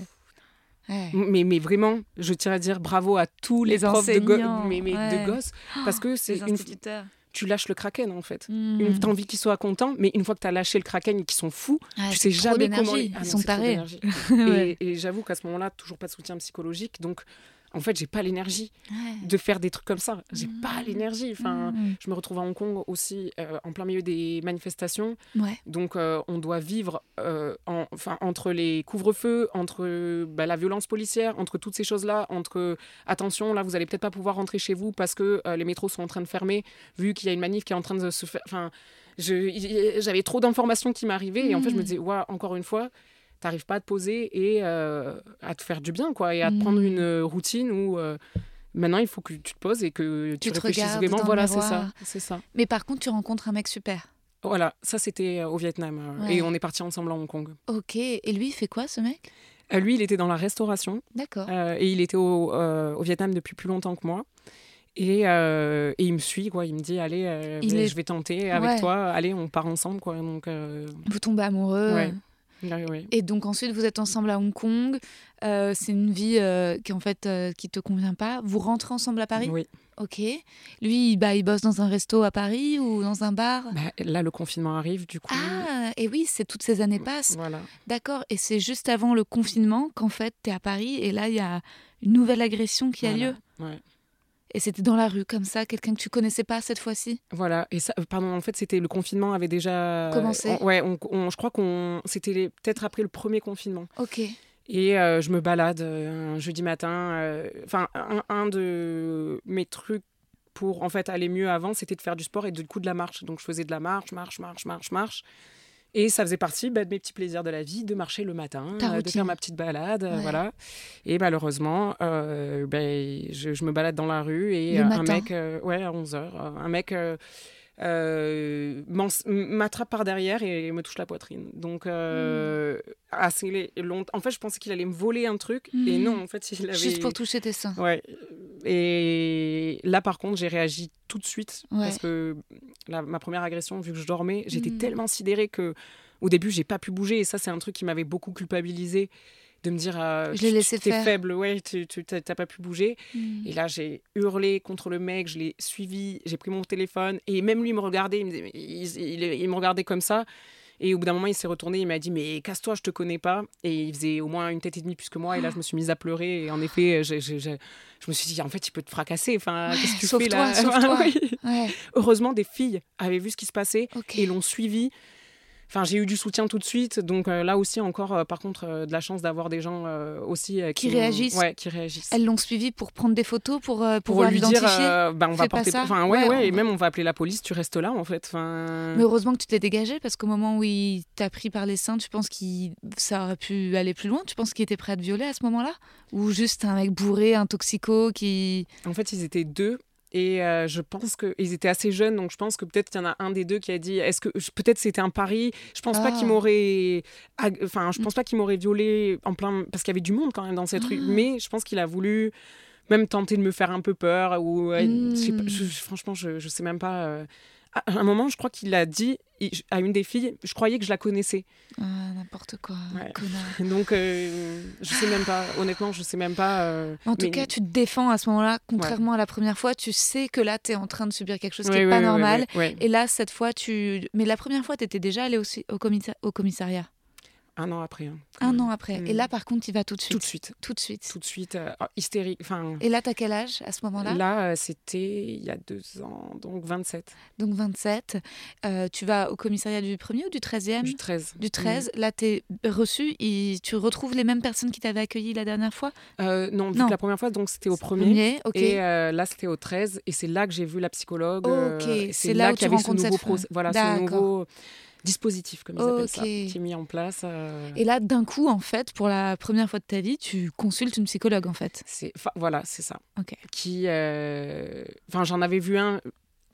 Ouais. Mais, mais vraiment, je tiens à dire bravo à tous les, Les profs de, go- enseignants, mais, mais ouais. de gosses, parce que c'est Les une, instituteurs. Tu lâches le kraken en fait. Une, t'as envie qu'ils soient contents, mais une fois que tu as lâché le kraken et qu'ils sont fous, Ouais, tu sais jamais comment Ah Ils non, sont tarés. Et, et j'avoue qu'à ce moment-là, toujours pas de soutien psychologique, donc en fait, j'ai pas l'énergie Ouais. de faire des trucs comme ça. J'ai pas Mmh. l'énergie. Enfin, Hmm. je me retrouve à Hong Kong aussi euh, en plein milieu des manifestations, Ouais. donc euh, on doit vivre euh, en- enfin entre les couvre-feux, entre bah, la violence policière, entre toutes ces choses-là, entre attention, là, vous allez peut-être pas pouvoir rentrer chez vous parce que les métros sont en train de fermer, vu qu'il y a une manif qui est en train de se faire. Enfin, j'avais trop d'informations qui m'arrivaient et en fait, je me Mm. disais, ouais, encore une fois, t'arrives pas à te poser et euh, à te faire du bien, quoi, et à te prendre une euh, routine où euh, maintenant il faut que tu te poses et que tu, Tu te réfléchisses vraiment. Voilà, c'est ça, c'est ça. Mais par contre, tu rencontres un mec super. Voilà, ça c'était euh, au Vietnam Ouais. et on est parti ensemble à Hong Kong. Ok. Et lui, il fait quoi ce mec? Euh, lui, il était dans la restauration D'accord. et il était au, au Vietnam depuis plus longtemps que moi. Et, euh, et il me suit, quoi. Il me dit, allez, euh, est- je vais tenter avec Ouais. toi. Allez, on part ensemble, quoi. Donc, euh, Vous tombez amoureux. Ouais. Ouais. Et donc ensuite, vous êtes ensemble à Hong Kong. Euh, c'est une vie euh, qui en fait euh, qui te convient pas. Vous rentrez ensemble à Paris? Oui. Ok. Lui, bah, il bosse dans un resto à Paris ou dans un bar? Bah, là, le confinement arrive, du coup. Ah, et oui, c'est toutes ces années passent. Voilà. D'accord. Et c'est juste avant le confinement qu'en fait, tu es à Paris et là, il y a une nouvelle agression qui a lieu. Ouais. Et c'était dans la rue, comme ça, quelqu'un que tu connaissais pas cette fois-ci? Voilà, et ça, euh, pardon, en fait, c'était le confinement avait déjà Commencé. on- ouais, on- on- je crois qu'on, c'était peut-être après le premier confinement. Ok. Et euh, je me balade euh, un jeudi matin. euh, Enfin, un, un de mes trucs pour en fait aller mieux avant, c'était de faire du sport et du coup de la marche. Donc je faisais de la marche, marche, marche, marche, marche. Et ça faisait partie bah, de mes petits plaisirs de la vie, de marcher le matin, euh, de faire ma petite balade, euh, Ouais. voilà. Et malheureusement, euh, ben, je, je me balade dans la rue et Le un matin. mec, ouais, à 11h, un mec euh, m'attrape par derrière et me touche la poitrine. Donc, euh, assez longtemps. En fait, je pensais qu'il allait me voler un truc. Et Mhm. non, en fait, il avait. Juste pour toucher tes seins. Ouais. Et là, par contre, j'ai réagi tout de suite Ouais. parce que la- ma première agression, vu que je dormais, j'étais Mhm. tellement sidérée que au début, j'ai pas pu bouger. Et ça, c'est un truc qui m'avait beaucoup culpabilisé de me dire euh, Je l'ai tu- laissé tu- t'es faire. faible, ouais, tu t'as pas pu bouger. Mm. Et là, j'ai hurlé contre le mec, je l'ai suivi, j'ai pris mon téléphone et même lui il me regardait, il me, disait- il, il- il me regardait comme ça. Et au bout d'un moment, il s'est retourné, il m'a dit Mais casse-toi, je te connais pas. Et il faisait au moins une tête et demie plus que moi. Et là, je me suis mise à pleurer. Et en effet, j'ai- j'ai- j'ai- je me suis dit En fait, il peut te fracasser. Enfin, Ouais, qu'est-ce que tu fais là? Oui. Ouais, Heureusement, des filles avaient vu ce qui se passait et l'ont suivi. Enfin, j'ai eu du soutien tout de suite. Donc euh, là aussi, encore, euh, par contre, euh, de la chance d'avoir des gens aussi Qui réagissent. Ouais, qui réagissent Elles l'ont suivi pour prendre des photos, pour pour pouvoir lui dire bah, on va Fais porter enfin ouais Ouais, ouais, on et même on va appeler la police tu restes là en fait enfin Mais heureusement que tu t'es dégagé parce qu'au moment où il t'a pris par les seins, tu penses que ça aurait pu aller plus loin? Tu penses qu'il était prêt à te violer à ce moment-là? Ou juste un mec bourré, un toxico qui. en fait ils étaient deux et euh, je pense que ils étaient assez jeunes donc je pense que peut-être qu'il y en a un des deux qui a dit est-ce que peut-être c'était un pari je pense pas Ah. qu'il m'aurait ag- enfin je pense pas qu'il m'aurait violé en plein parce qu'il y avait du monde quand même dans cette rue Ah. mais je pense qu'il a voulu même tenter de me faire un peu peur ou euh, je sais pas, Mm. je- franchement je, je sais même pas euh, à un moment je crois qu'il a dit à une des filles je croyais que je la connaissais Ah, n'importe quoi, Ouais. connard. Donc, euh, je sais même pas, honnêtement, je sais même pas. euh, En tout mais- cas, tu te défends à ce moment-là, contrairement à la première fois. Tu sais que là, tu es en train de subir quelque chose qui n'est pas normal. Et là, cette fois, tu. Mais la première fois, tu étais déjà allé aussi au, au commissariat. Un an après. hein, Un an après. Mm. Et là, par contre, il va tout de suite. Tout de suite. Tout de suite. Tout de suite. euh, hystérique. Enfin, Et là, t'as quel âge à ce moment-là? Là, euh, c'était il y a deux ans, donc 27. Donc 27. Euh, tu vas au commissariat du 1er ou du 13e Du 13. Du 13. Là, tu es reçu. et tu retrouves les mêmes personnes qui t'avaient accueilli la dernière fois? Euh, non, Non. la première fois, donc c'était au premier. Premier, ok. Et là, c'était au 13. Et c'est là que j'ai vu la psychologue. Ok, c'est là où qu'il y tu avait ce rencontres nouveau, cette voilà, ce nouveau dispositif, comme ils appellent ça, qui est mis en place. euh, Et là, d'un coup, en fait, pour la première fois de ta vie, tu consultes une psychologue, en fait. C'est, voilà, c'est ça. Ok. Qui, euh, enfin, j'en avais vu un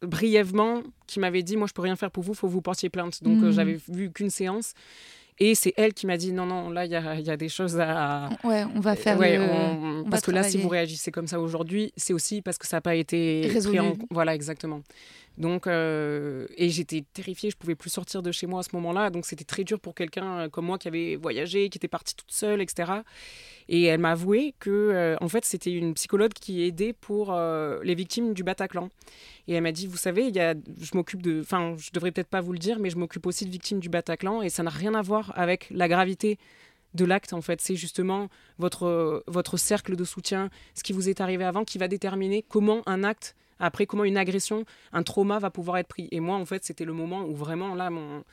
brièvement qui m'avait dit, moi, je peux rien faire pour vous, faut que vous portiez plainte. Donc, euh, Mhm. j'avais vu qu'une séance. Et c'est elle qui m'a dit, non, non, là, il y a, il y a des choses à. Ouais, on va faire Ouais, le... on- on va parce que là, si vous réagissez comme ça aujourd'hui, c'est aussi parce que ça n'a pas été pris Résolu. en- Voilà, exactement. Donc, euh, et j'étais terrifiée, je pouvais plus sortir de chez moi à ce moment-là. Donc, c'était très dur pour quelqu'un euh, comme moi qui avait voyagé, qui était partie toute seule, etc. Et elle m'a avoué que, euh, en fait, c'était une psychologue qui aidait pour les victimes du Bataclan. Et elle m'a dit, vous savez, y a, je m'occupe de, enfin, je devrais peut-être pas vous le dire, mais je m'occupe aussi de victimes du Bataclan, et ça n'a rien à voir avec la gravité de l'acte. En fait, c'est justement votre votre cercle de soutien, ce qui vous est arrivé avant, qui va déterminer comment un acte, après comment une agression, un trauma va pouvoir être pris? Et moi, en fait, c'était le moment où vraiment là, mon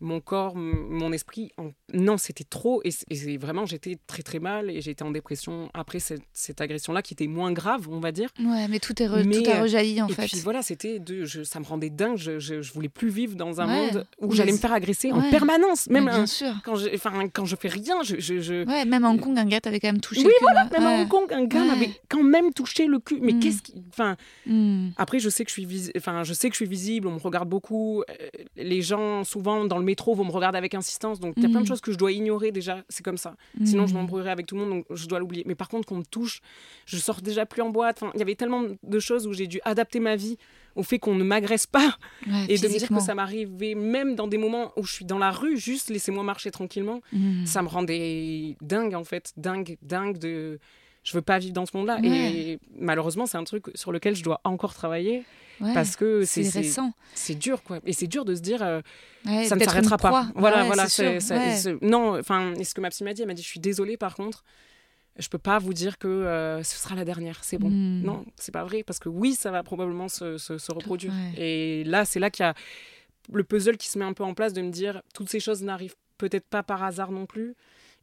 mon corps, mon esprit, en- non, c'était trop. Et, et vraiment, j'étais très très mal et j'étais en dépression après cette, cette agression-là qui était moins grave, on va dire. Ouais, mais tout, est re- Mais, tout a rejailli, en et fait. puis voilà, c'était de, je- ça me rendait dingue. Je, je, je voulais plus vivre dans un Ouais. monde où Mais j'allais me faire agresser Ouais. en permanence, même bien un- sûr. quand je, enfin, quand je fais rien. Je, je, je- Ouais, même à Hong Kong, un gars t'avait quand même touché Oui, le cul, voilà, là. même à. Hong Kong, un gars m'avait quand même touché le cul. Mais Mm. qu'est-ce qui, enfin, Hmm. après, je sais que je suis enfin, je sais que je suis visible, on me regarde beaucoup. euh, Les gens, souvent, dans le métro, vont me regarder avec insistance. Donc, il y a plein de Mm. choses que je dois ignorer déjà. C'est comme ça. Sinon, je m'embrouillerais avec tout le monde, donc je dois l'oublier. Mais par contre, qu'on me touche, je sors déjà plus en boîte. Enfin, il y avait tellement de choses où j'ai dû adapter ma vie au fait qu'on ne m'agresse pas Ouais, et de me dire que ça m'arrivait même dans des moments où je suis dans la rue, juste laissez-moi marcher tranquillement. Hmm. Ça me rendait dingue, en fait. Dingue, dingue de. Je veux pas vivre dans ce monde-là. Ouais. Et malheureusement, c'est un truc sur lequel je dois encore travailler Ouais, parce que c'est récent. dur, quoi. Et c'est dur de se dire, euh, Ouais, ça ne s'arrêtera pas. Voilà, Ouais, voilà. Non, enfin, ce que ma psy m'a dit, elle m'a dit, je suis désolée, par contre, je peux pas vous dire que euh, ce sera la dernière. C'est bon. Hmm. Non, c'est pas vrai, parce que oui, ça va probablement se, se- se reproduire. Et là, c'est là qu'il y a le puzzle qui se met un peu en place de me dire, toutes ces choses n'arrivent peut-être pas par hasard non plus.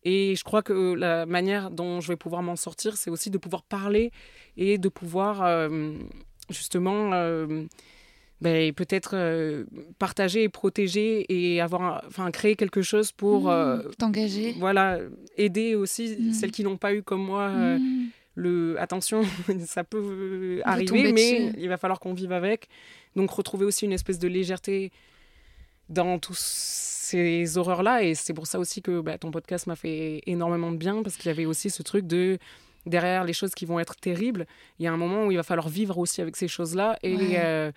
Et je crois que la manière dont je vais pouvoir m'en sortir, c'est aussi de pouvoir parler et de pouvoir euh, justement euh, ben, peut-être euh, partager et protéger et avoir, enfin, créer quelque chose pour Hmm. euh, T'engager. voilà aider aussi Mm. celles qui n'ont pas eu comme moi Hmm. le attention, ça peut arriver, mais dessus. il va falloir qu'on vive avec. Donc retrouver aussi une espèce de légèreté dans tous ces horreurs-là. Et c'est pour ça aussi que bah, ton podcast m'a fait énormément de bien, parce qu'il y avait aussi ce truc de derrière les choses qui vont être terribles, il y a un moment où il va falloir vivre aussi avec ces choses-là. Et, Ouais. euh,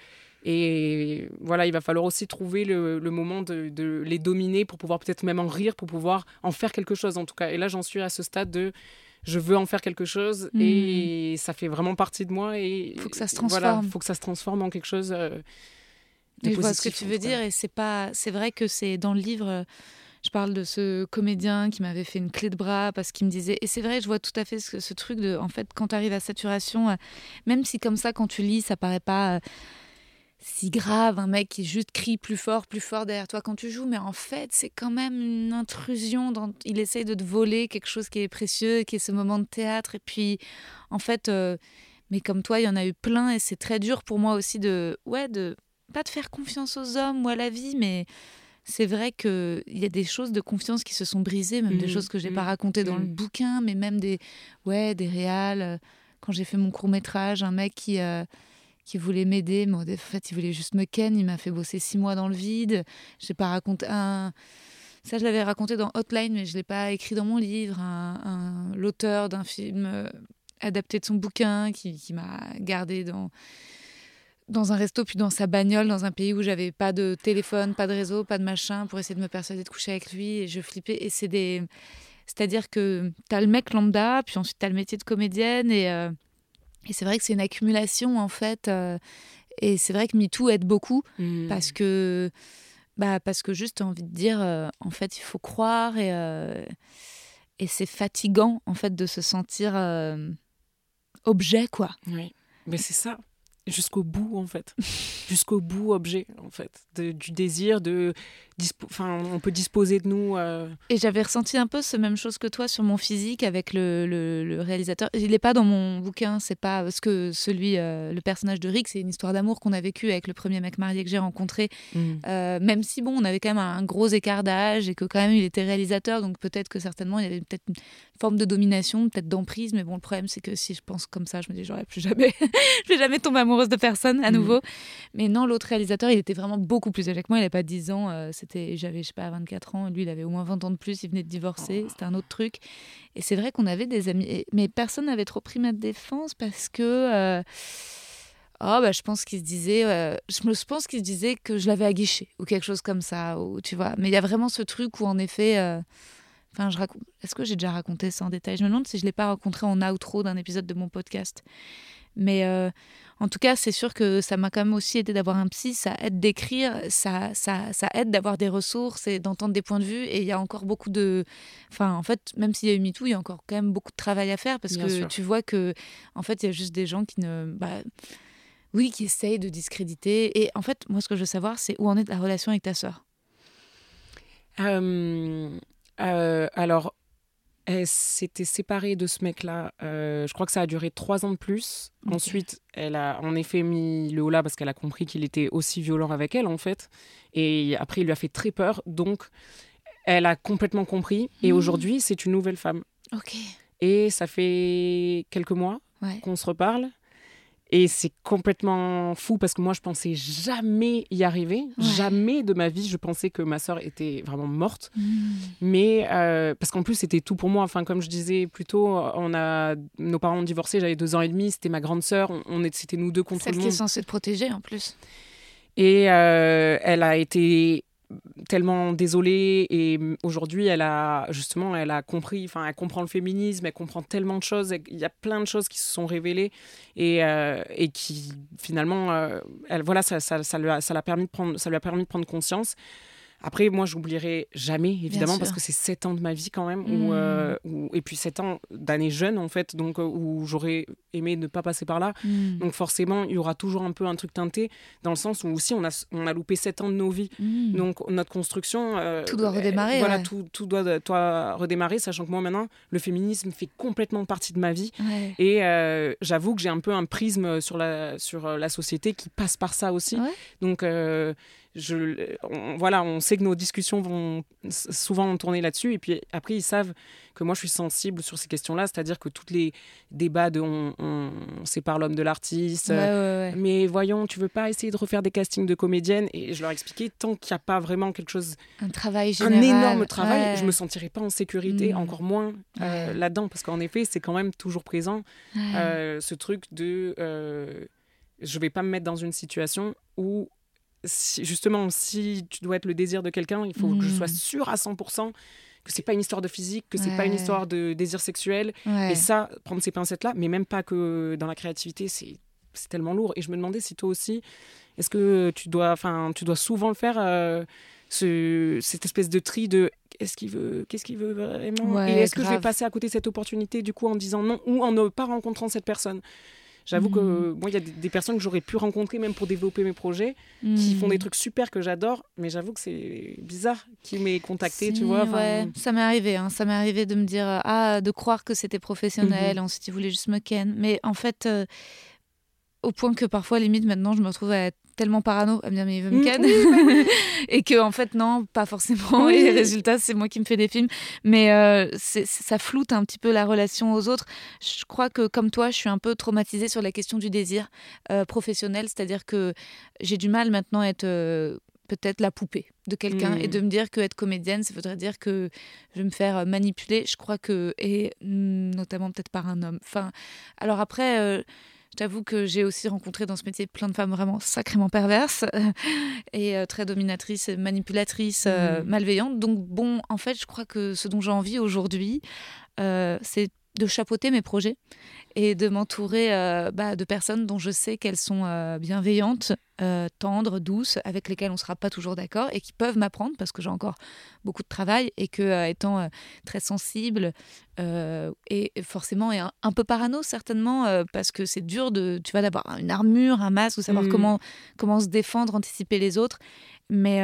et voilà, il va falloir aussi trouver le, le moment de, de les dominer pour pouvoir peut-être même en rire, pour pouvoir en faire quelque chose en tout cas. Et là, j'en suis à ce stade de je veux en faire quelque chose Mm. et ça fait vraiment partie de moi. Et Faut que ça se Voilà, transforme. faut que ça se transforme en quelque chose. euh, de je vois ce que tu veux dire et c'est pas c'est vrai que c'est dans le livre euh, je parle de ce comédien qui m'avait fait une clé de bras parce qu'il me disait et c'est vrai je vois tout à fait ce, ce truc de en fait quand tu arrives à saturation euh, même si comme ça quand tu lis ça paraît pas euh, si grave un mec qui juste crie plus fort plus fort derrière toi quand tu joues mais en fait c'est quand même une intrusion il essaye de te voler quelque chose qui est précieux qui est ce moment de théâtre et puis en fait euh, mais comme toi il y en a eu plein et c'est très dur pour moi aussi de ouais de pas de faire confiance aux hommes ou à la vie, mais c'est vrai qu'il y a des choses de confiance qui se sont brisées, même des Mhm, choses que j'ai mhm, pas racontées dans le bouquin, mais même des, ouais, des réals. euh, Quand j'ai fait mon court métrage, un mec qui, euh, qui voulait m'aider, mais en fait, il voulait juste me ken, il m'a fait bosser six mois dans le vide. J'ai pas raconté un. Ça, je l'avais raconté dans Hotline, mais je l'ai pas écrit dans mon livre. Un, un- L'auteur d'un film euh, adapté de son bouquin qui, qui m'a gardé dans dans un resto puis dans sa bagnole dans un pays où j'avais pas de téléphone, pas de réseau, pas de machin pour essayer de me persuader de coucher avec lui et je flippais et c'est des c'est-à-dire que tu as le mec lambda puis ensuite tu as le métier de comédienne et euh, et c'est vrai que c'est une accumulation en fait euh, et c'est vrai que MeToo aide beaucoup Mm. parce que bah parce que juste t'as envie de dire euh, en fait il faut croire et et c'est fatigant en fait de se sentir objet quoi Oui, mais c'est ça. Jusqu'au bout, en fait. Jusqu'au bout, objet, en fait. De- du désir de. Enfin, on peut disposer de nous. euh, Et j'avais ressenti un peu ce même chose que toi sur mon physique avec le, le- le réalisateur. Il n'est pas dans mon bouquin, c'est pas parce que celui, euh, le personnage de Rick, c'est une histoire d'amour qu'on a vécu avec le premier mec marié que j'ai rencontré. Euh, même si bon, on avait quand même un gros écart d'âge et que quand même il était réalisateur, donc peut-être que certainement il y avait peut-être une forme de domination, peut-être d'emprise. Mais bon, le problème c'est que si je pense comme ça, je me dis j'aurais plus jamais, je vais jamais tomber amoureuse de personne à Mhm. nouveau. Mais non, l'autre réalisateur, il était vraiment beaucoup plus âgé que moi. Il n'avait pas 10 ans, c'était, j'avais je sais pas 24 ans. Lui, il avait au moins 20 ans de plus. Il venait de divorcer, Oh. c'était un autre truc. Et c'est vrai qu'on avait des amis, mais personne n'avait trop pris ma défense parce que. euh, Oh, bah, je pense qu'il se disait, euh, je me pense qu'il se disait que je l'avais aguiché ou quelque chose comme ça, ou tu vois. Mais il y a vraiment ce truc où en effet, euh, enfin, je raconte. Est-ce que j'ai déjà raconté ça en détail? Je me demande si je l'ai pas rencontré en outro d'un épisode de mon podcast. Mais euh, en tout cas, c'est sûr que ça m'a quand même aussi aidé d'avoir un psy. Ça aide d'écrire, ça, ça, ça aide d'avoir des ressources et d'entendre des points de vue. Et il y a encore beaucoup de. Enfin, en fait, même s'il y a eu MeToo, il y a encore quand même beaucoup de travail à faire parce Bien que sûr. tu vois que, en fait, il y a juste des gens qui ne. bah, oui, qui essayent de discréditer. Et en fait, moi, ce que je veux savoir, c'est où en est ta relation avec ta sœur? Euh, euh, alors, elle s'était séparée de ce mec-là. euh, je crois que ça a duré trois ans de plus. Ensuite, elle a en effet mis le haut là parce qu'elle a compris qu'il était aussi violent avec elle, en fait. Et après, il lui a fait très peur. Donc, elle a complètement compris. Et Mhm. aujourd'hui, c'est une nouvelle femme. Ok. Et ça fait quelques mois Ouais. qu'on se reparle. Et c'est complètement fou parce que moi, je pensais jamais y arriver. Ouais. Jamais de ma vie, je pensais que ma sœur était vraiment morte. Hmm. Mais euh, parce qu'en plus, c'était tout pour moi. Enfin, comme je disais plus tôt, on a, nos parents ont divorcé, j'avais deux ans et demi, c'était ma grande sœur, on, on c'était nous deux contre Celle le qui est monde. censée te protéger en plus. Et euh, elle a été tellement désolée et aujourd'hui elle a justement elle a compris enfin elle comprend le féminisme elle comprend tellement de choses il y a plein de choses qui se sont révélées et, euh, et qui finalement euh, elle voilà ça, ça, lui ça permis de prendre ça lui a permis de prendre conscience après moi j'oublierai jamais évidemment parce que c'est sept ans de ma vie quand même Mm. où, euh, où- et puis sept ans d'années jeunes en fait donc euh, où j'aurais aimé ne pas passer par là Hmm. donc forcément il y aura toujours un peu un truc teinté dans le sens où aussi on a on a loupé sept ans de nos vies Hmm. donc notre construction, euh, Tout doit euh, redémarrer, voilà, ouais. tout, tout doit, doit redémarrer, sachant que moi maintenant, le féminisme fait complètement partie de ma vie. Ouais. Et j'avoue que j'ai un peu un prisme sur la, sur la société qui passe par ça aussi. Ouais. Donc je, on, voilà, on sait que nos discussions vont souvent tourner là-dessus. Et puis après, ils savent que moi, je suis sensible sur ces questions-là. C'est-à-dire que tous les débats de on, on, sépare l'homme de l'artiste. Mais voyons, tu veux pas essayer de refaire des castings de comédiennes? Et je leur expliquais, tant qu'il n'y a pas vraiment quelque chose. Un travail général. Un énorme travail, je me sentirais pas en sécurité, mm. encore moins euh, là-dedans. Parce qu'en effet, c'est quand même toujours présent euh, ce truc de. Euh, je vais pas me mettre dans une situation où justement, si tu dois être le désir de quelqu'un, il faut que je sois mm. sûre à 100% que c'est pas une histoire de physique, que c'est pas une histoire de désir sexuel. Et ça, prendre ces pincettes-là, mais même pas que dans la créativité, c'est tellement lourd. Et je me demandais si toi aussi, est-ce que tu dois, enfin, tu dois souvent le faire, euh, ce, cette espèce de tri de est-ce qu'il veut, qu'est-ce qu'il veut vraiment, et est-ce que je vais passer à côté de cette opportunité du coup en disant non ou en ne pas rencontrant cette personne? J'avoue que mm. moi, il y a des, personnes que j'aurais pu rencontrer même pour développer mes projets, qui font des trucs super que j'adore, mais j'avoue que c'est bizarre qui m'ait contacté, tu vois. Ouais. Ça m'est arrivé, hein. ça m'est arrivé de me dire, ah, de croire que c'était professionnel, mm-hmm. ensuite ils voulaient juste me ken. Mais en fait, euh, au point que parfois, limite, maintenant, je me retrouve à être tellement parano à me dire mais il veut me ken. Mm. et que en fait non pas forcément. Et les résultats c'est moi qui me fais des films. Mais euh, ça floute un petit peu la relation aux autres. Je crois que comme toi je suis un peu traumatisée sur la question du désir euh, professionnel. C'est-à-dire que j'ai du mal maintenant à être euh, peut-être la poupée de quelqu'un et de mm. me dire que être comédienne ça voudrait dire que je vais me faire manipuler. Je crois que et notamment peut-être par un homme. Enfin alors après J'avoue que j'ai aussi rencontré dans ce métier plein de femmes vraiment sacrément perverses et euh, très dominatrices, manipulatrices, euh, mmh. malveillantes. Donc bon, en fait, je crois que ce dont j'ai envie aujourd'hui, euh, c'est de chapeauter mes projets et de m'entourer euh, bah, de personnes dont je sais qu'elles sont euh, bienveillantes, euh, tendres, douces, avec lesquelles on ne sera pas toujours d'accord et qui peuvent m'apprendre parce que j'ai encore beaucoup de travail et que étant très sensible et forcément et un, peu parano certainement parce que c'est dur de tu vois d'avoir une armure, un masque ou savoir mmh. comment comment se défendre, anticiper les autres, mais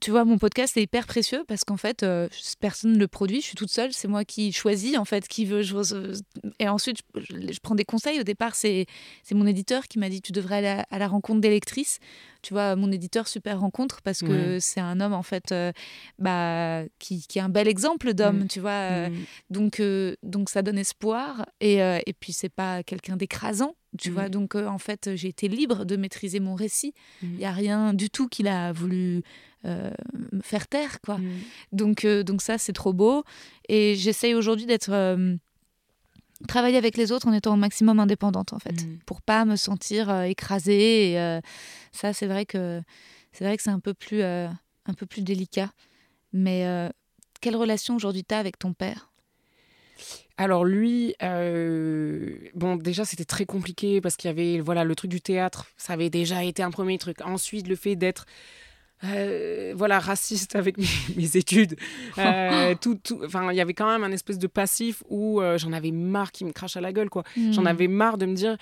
tu vois, mon podcast est hyper précieux parce qu'en fait, euh, personne ne le produit. Je suis toute seule. C'est moi qui choisis, en fait, qui veut. et ensuite, je, prends des conseils. Au départ, c'est mon éditeur qui m'a dit Tu devrais aller à, la rencontre des lectrices. Tu vois, mon éditeur, super rencontre parce que c'est un homme, en fait, euh, bah, qui, qui, est un bel exemple d'homme, mm. tu vois. Euh, mm. donc, donc, ça donne espoir. Et, et puis, c'est pas quelqu'un d'écrasant. Tu vois, mmh. donc euh, en fait, j'ai été libre de maîtriser mon récit. Il n'y a rien du tout qu'il a voulu euh, me faire taire, quoi. Donc, euh, donc ça, c'est trop beau. Et j'essaye aujourd'hui d'être travailler avec les autres en étant au maximum indépendante, en fait, pour pas me sentir écrasée. Et, ça, c'est vrai que c'est vrai que c'est un peu plus un peu plus délicat. Mais quelle relation aujourd'hui tu as avec ton père? Alors lui, euh, bon déjà c'était très compliqué parce qu'il y avait voilà le truc du théâtre, ça avait déjà été un premier truc. Ensuite le fait d'être euh, voilà raciste avec mes, études, euh, tout, enfin il y avait quand même un espèce de passif où j'en avais marre qui me crache à la gueule quoi. J'en hmm. avais marre de me dire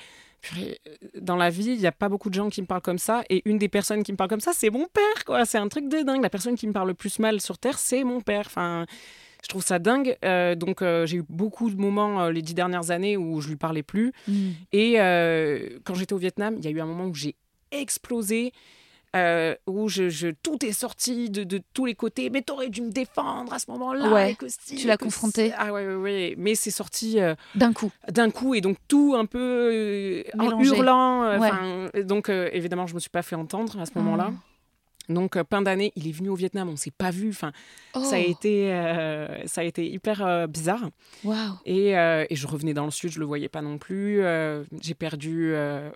dans la vie, il n'y a pas beaucoup de gens qui me parlent comme ça. Et une des personnes qui me parle comme ça, c'est mon père, quoi. C'est un truc de dingue. La personne qui me parle le plus mal sur Terre, c'est mon père. Enfin, je trouve ça dingue. Euh, donc, euh, j'ai eu beaucoup de moments euh, les dix dernières années où je lui parlais plus. Mm. Et quand j'étais au Vietnam, il y a eu un moment où j'ai explosé. Où je, tout est sorti de, tous les côtés. Mais t'aurais dû me défendre à ce moment-là. Ouais, tu l'as confronté. Ah ouais, ouais, ouais. Mais c'est sorti. d'un coup. D'un coup. Et donc tout un peu en hurlant. Donc évidemment, je me suis pas fait entendre à ce moment-là. Ah. Donc, euh, plein d'années, il est venu au Vietnam, on s'est pas vu. Enfin, ça a oh. été, euh, ça a été hyper euh, bizarre. Wow. Et, et, je revenais dans le sud, je le voyais pas non plus. j'ai perdu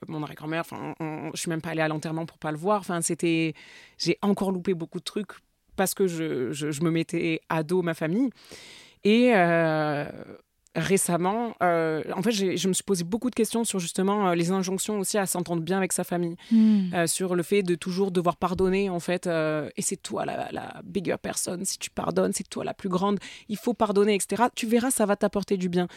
mon arrière-grand-mère. Enfin, je suis même pas allée à l'enterrement pour pas le voir. Enfin, c'était, j'ai encore loupé beaucoup de trucs parce que je, je, je me mettais à dos ma famille. Et récemment, euh, en fait, je me suis posé beaucoup de questions sur justement euh, les injonctions aussi à s'entendre bien avec sa famille, hmm. euh, sur le fait de toujours devoir pardonner, en fait, et c'est toi la, la, bigger personne, si tu pardonnes, c'est toi la plus grande, il faut pardonner, etc. Tu verras, ça va t'apporter du bien.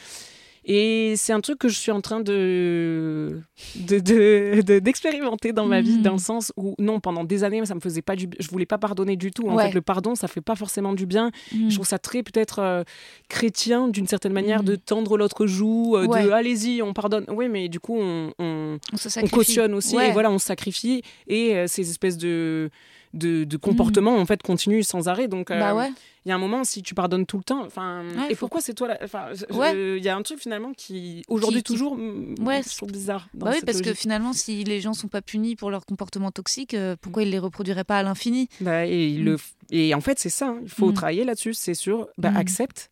Et c'est un truc que je suis en train de d'expérimenter de, d'expérimenter dans ma vie, Mhm. dans le sens où, non, pendant des années, ça me faisait pas du Je voulais pas pardonner du tout. En Ouais. fait, le pardon, ça fait pas forcément du bien. Mm. Je trouve ça très, peut-être, euh, chrétien, d'une certaine manière, Mhm. de tendre l'autre joue, euh, Ouais. de allez-y, on pardonne. Oui, mais du coup, on, on, On se on sacrifie. cautionne aussi, Ouais. et voilà, on se sacrifie. Et euh, ces espèces de. De, de comportements en fait continuent sans arrêt donc euh, Bah ouais. il y a un moment, si tu pardonnes tout le temps, enfin, Ouais, et faut- pourquoi c'est toi là Enfin, Ouais. il y a un truc finalement qui, aujourd'hui Qui- toujours, mm, Ouais, je trouve bizarre. Dans Bah oui, parce que finalement, si les gens sont pas punis pour leur comportement toxique, euh, pourquoi ils les reproduiraient pas à l'infini? Bah, et, Mm. le f- et en fait, c'est ça, hein, il faut Mm. travailler là-dessus, c'est sûr. Bah, Mm. Accepte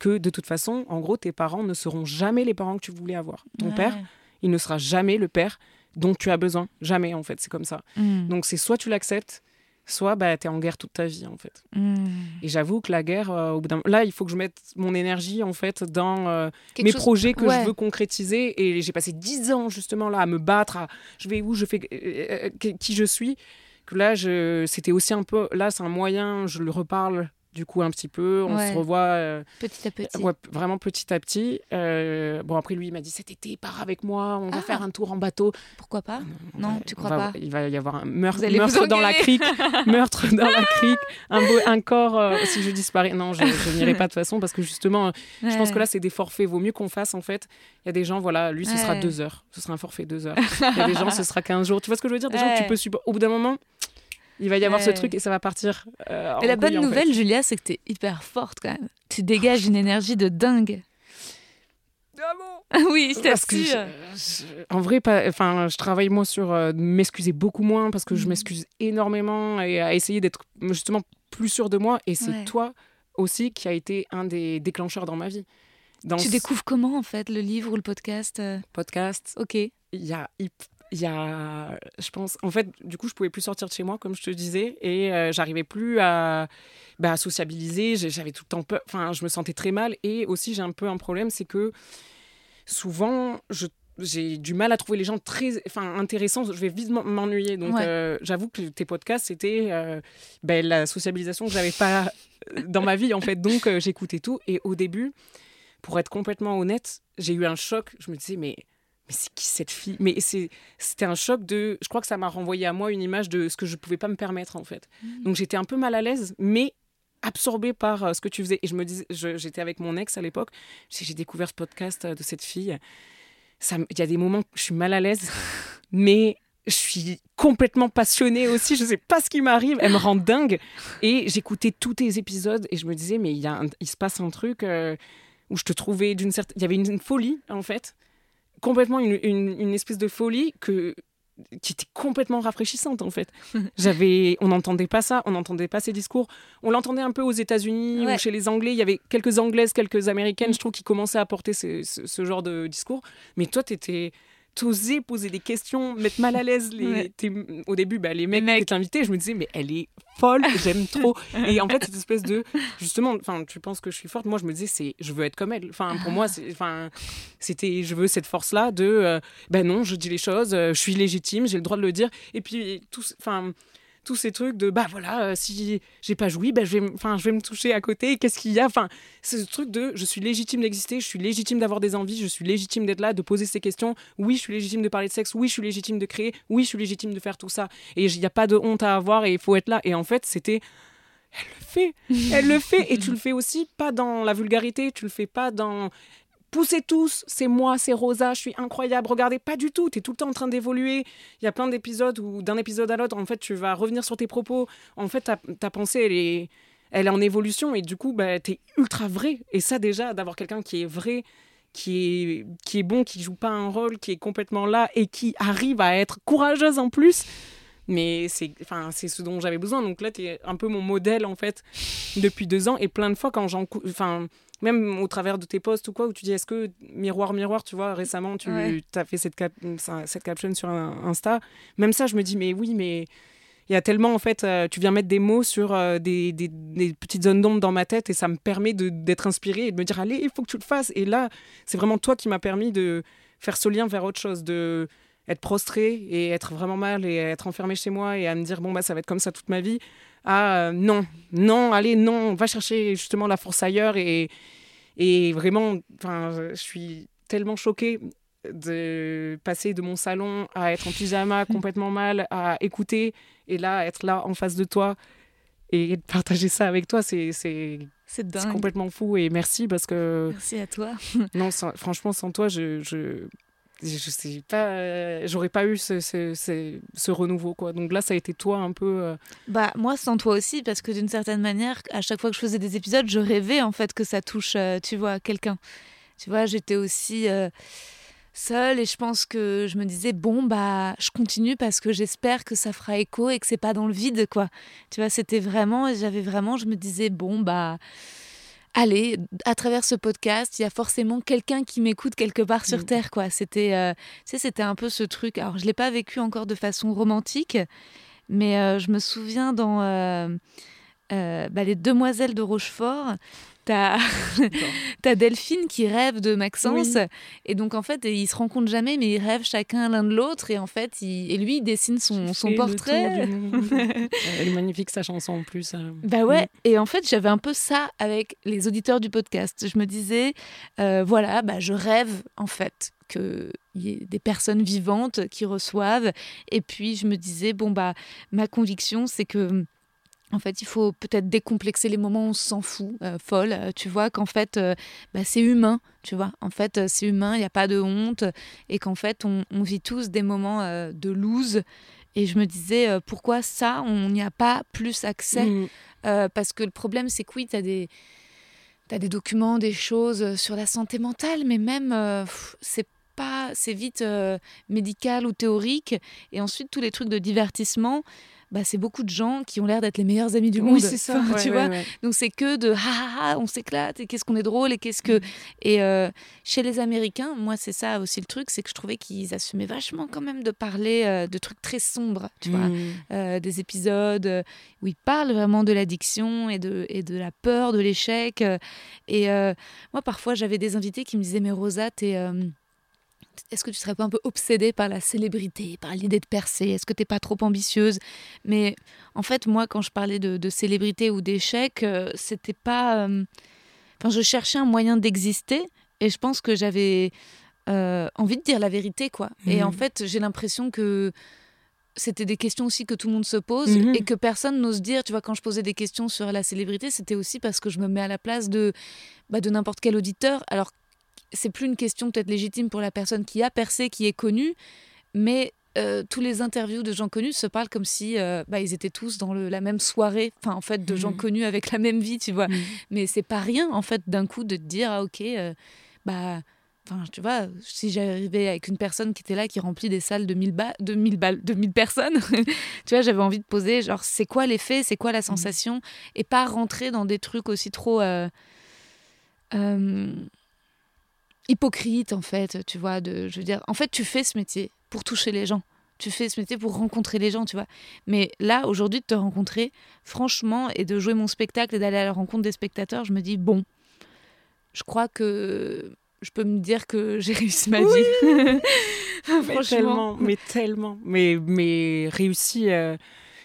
que de toute façon, en gros, tes parents ne seront jamais les parents que tu voulais avoir. Ton père, il ne sera jamais le père dont tu as besoin. Jamais, en fait, c'est comme ça. Donc, c'est soit tu l'acceptes, soit bah, tu es en guerre toute ta vie, en fait. Mm. Et j'avoue que la guerre, euh, au bout d'un... là, il faut que je mette mon énergie, en fait, dans euh, mes chose- projets que ouais. je veux concrétiser. Et j'ai passé dix ans, justement, là, à me battre, à je vais où, je fais euh, qui qui je suis. Que là, je... c'était aussi un peu... Là, c'est un moyen, je le reparle, du coup, un petit peu. On Ouais. se revoit... euh, Petit à petit. Ouais, vraiment petit à petit. Euh, bon, après, lui, il m'a dit cet été, pars avec moi, on va Ah. faire un tour en bateau. Pourquoi pas? On Non, va- tu crois va- pas? Il va y avoir un meurtre, meurtre dans la crique. meurtre dans la crique. Un, beau- un corps, euh, si je disparais. Non, je, je n'irai pas de toute façon parce que justement, je pense que là, c'est des forfaits. Vaut mieux qu'on fasse, en fait. Il y a des gens, voilà, lui, ce sera deux heures. Ce sera un forfait deux heures. Il y a des gens, ce sera 15 jours. Tu vois ce que je veux dire? Des gens que tu peux supporter. Au bout d'un moment, il va y avoir ce truc et ça va partir. euh, en Et la bonne fait. nouvelle, Julia, c'est que t'es hyper forte quand même. Tu dégages une énergie de dingue. oui, je Parce que t'assure. je- je- en vrai, pas, enfin, je travaille moi sur euh, m'excuser beaucoup moins parce que je Mhm. m'excuse énormément et à essayer d'être justement plus sûre de moi. Et c'est Ouais. toi aussi qui a été un des déclencheurs dans ma vie. Dans Tu ce découvres comment en fait le livre ou le podcast euh, podcast, Ok. il y a, il y a, je pense, en fait, du coup, je pouvais plus sortir de chez moi, comme je te disais, et euh, j'arrivais plus à, bah, à sociabiliser. J'avais tout le temps peur. Enfin, je me sentais très mal. Et aussi, j'ai un peu un problème, c'est que souvent, je j'ai du mal à trouver les gens très enfin, intéressants. Je vais vite m'en- m'ennuyer. Donc, Ouais. euh, j'avoue que tes podcasts, c'était euh, ben, la sociabilisation que j'avais pas dans ma vie, en fait. Donc, euh, j'écoutais tout. Et au début, pour être complètement honnête, j'ai eu un choc. Je me disais, mais, mais c'est qui cette fille? Mais c'est- c'était un choc de. Je crois que ça m'a renvoyé à moi une image de ce que je pouvais pas me permettre, en fait. Donc, j'étais un peu mal à l'aise, mais absorbée par euh, ce que tu faisais. Et je me disais, j'étais avec mon ex à l'époque. J'ai découvert ce podcast euh, de cette fille. Il y a des moments où je suis mal à l'aise, mais je suis complètement passionnée aussi. Je sais pas ce qui m'arrive. Elle me rend dingue. Et j'écoutais tous tes épisodes et je me disais, mais il, y a un- il se passe un truc euh, où je te trouvais d'une certaine. Il y avait une, une folie, en fait. Complètement une, une- une espèce de folie que qui était complètement rafraîchissante en fait. J'avais, on n'entendait pas ça, on n'entendait pas ces discours. On l'entendait un peu aux États-Unis Ouais. ou chez les Anglais. Il y avait quelques Anglaises, quelques Américaines, je trouve, qui commençaient à porter ce, ce- ce genre de discours. Mais toi, t'étais t'osais poser des questions, mettre mal à l'aise les, Ouais. tes- au début, bah, les mecs, mecs. qui t'invitaient, je me disais, mais elle est folle, j'aime trop. Et en fait, cette espèce de, justement, enfin, tu penses que je suis forte, moi, je me disais, c'est, je veux être comme elle. Enfin, pour moi, c'est, enfin, c'était, je veux cette force-là de, euh, ben non, je dis les choses, euh, je suis légitime, j'ai le droit de le dire. Et puis, tout, enfin, ces trucs de, bah voilà, euh, si j'ai pas joui, ben je vais, enfin, je vais me toucher à côté. Qu'est-ce qu'il y a? Enfin, c'est ce truc de, je suis légitime d'exister, je suis légitime d'avoir des envies, je suis légitime d'être là, de poser ces questions. Oui, je suis légitime de parler de sexe. Oui, je suis légitime de créer. Oui, je suis légitime de faire tout ça. Et il n'y a pas de honte à avoir et il faut être là. Et en fait, c'était elle le fait. Elle le fait. Et tu le fais aussi pas dans la vulgarité, tu le fais pas dans. Poussez tous, c'est moi, c'est Rosa, je suis incroyable. Regardez, pas du tout. Tu es tout le temps en train d'évoluer. Il y a plein d'épisodes où, d'un épisode à l'autre, en fait, tu vas revenir sur tes propos. En fait, ta, pensée, elle est, elle est en évolution. Et du coup, bah, tu es ultra vrai. Et ça, déjà, d'avoir quelqu'un qui est vrai, qui est, qui est bon, qui joue pas un rôle, qui est complètement là et qui arrive à être courageuse en plus. Mais c'est enfin, c'est ce dont j'avais besoin. Donc là, tu es un peu mon modèle, en fait, depuis deux ans. Et plein de fois, quand j'en... Enfin, même au travers de tes posts ou quoi, où tu dis, est-ce que, miroir, miroir, tu vois, récemment, tu Ouais. as fait cette, cap- cette caption sur Insta. Même ça, je me dis, mais oui, mais... Il y a tellement, en fait, euh, tu viens mettre des mots sur euh, des, des- des petites zones d'ombre dans ma tête et ça me permet d'être inspirée et de me dire, allez, il faut que tu le fasses. Et là, c'est vraiment toi qui m'as permis de faire ce lien vers autre chose, de être prostré et être vraiment mal et être enfermé chez moi et à me dire, bon, bah, ça va être comme ça toute ma vie. Ah, euh, non, non, allez, non, va chercher justement la force ailleurs et, et vraiment, enfin, je suis tellement choquée de passer de mon salon à être en pyjama complètement mal, à écouter et là être là en face de toi et de partager ça avec toi, c'est c'est complètement fou et merci parce que merci à toi. non, franchement sans toi, je, je je sais pas, j'aurais pas eu ce, ce, ce, renouveau quoi. Donc là, ça a été toi un peu. Euh, bah moi, sans toi aussi, parce que d'une certaine manière, à chaque fois que je faisais des épisodes, je rêvais en fait que ça touche, euh, tu vois, quelqu'un. Tu vois, j'étais aussi. Euh, seule et je pense que je me disais bon bah je continue parce que j'espère que ça fera écho et que c'est pas dans le vide quoi. Tu vois, c'était vraiment j'avais vraiment je me disais bon bah allez, à travers ce podcast, il y a forcément quelqu'un qui m'écoute quelque part sur mm. terre quoi. C'était euh, c'était un peu ce truc. Alors, je l'ai pas vécu encore de façon romantique, mais euh, je me souviens dans euh, bah, les demoiselles de Rochefort, T'as Delphine qui rêve de Maxence. Et donc, en fait, ils se rencontrent jamais, mais ils rêvent chacun l'un de l'autre. Et en fait, il... et lui, il dessine son, son portrait. Elle est magnifique, sa chanson en plus. Hein. Bah ouais. Mm. Et en fait, j'avais un peu ça avec les auditeurs du podcast. Je me disais, euh, voilà, bah, je rêve, en fait, qu'il y ait des personnes vivantes qui reçoivent. Et puis, je me disais, bon, bah, ma conviction, c'est que en fait, il faut peut-être décomplexer les moments où on s'en fout, euh, folle, euh, tu vois, qu'en fait, euh, bah, c'est humain, tu vois. En fait, c'est humain, il n'y a pas de honte, et qu'en fait, on, vit tous des moments de lose. Et je me disais, pourquoi ça, on n'y a pas plus accès mmh. Parce que le problème, c'est que oui, tu as des... As des documents, des choses sur la santé mentale, mais même, c'est pas, c'est vite médical ou théorique. Et ensuite, tous les trucs de divertissement, bah, c'est beaucoup de gens qui ont l'air d'être les meilleurs amis du monde. Oui, c'est ça. tu vois Donc c'est que de ha ha ha, on s'éclate et qu'est-ce qu'on est drôle et qu'est-ce que. Mm. Et euh, chez les Américains, moi, c'est ça aussi le truc, c'est que je trouvais qu'ils assumaient vachement quand même de parler euh, de trucs très sombres, tu vois. Mm. Euh, des épisodes où ils parlent vraiment de l'addiction et de, et de la peur de l'échec. Et moi, parfois, j'avais des invités qui me disaient Mais Rosa, t'es est-ce que tu serais pas un peu obsédée par la célébrité, par l'idée de percer? Est-ce que tu n'es pas trop ambitieuse? Mais en fait, moi, quand je parlais de, célébrité ou d'échec, euh, c'était pas. Euh, enfin, je cherchais un moyen d'exister et je pense que j'avais euh, envie de dire la vérité, quoi. Et mmh. en fait, j'ai l'impression que c'était des questions aussi que tout le monde se pose mmh. et que personne n'ose dire. Tu vois, quand je posais des questions sur la célébrité, c'était aussi parce que je me mets à la place de, bah, de n'importe quel auditeur. Alors c'est plus une question peut-être légitime pour la personne qui a percé, qui est connue, mais euh, tous les interviews de gens connus se parlent comme si euh, bah, ils étaient tous dans la même soirée, enfin en fait de gens mmh. connus avec la même vie, tu vois. Mmh. Mais c'est pas rien en fait d'un coup de te dire ah ok euh, bah enfin tu vois si j'arrivais avec une personne qui était là qui remplit des salles de 1000 de 1000 balles de 1000 personnes, tu vois j'avais envie de poser genre c'est quoi l'effet, c'est quoi la mmh. sensation? Et pas rentrer dans des trucs aussi trop hypocrite en fait, tu vois, de je veux dire en fait tu fais ce métier pour toucher les gens. Tu fais ce métier pour rencontrer les gens, tu vois. Mais là, aujourd'hui, de te rencontrer, franchement, et de jouer mon spectacle et d'aller à la rencontre des spectateurs, je me dis, bon, je crois que je peux me dire que j'ai réussi ma vie. Franchement. Mais tellement, mais tellement. Mais, réussi. Euh,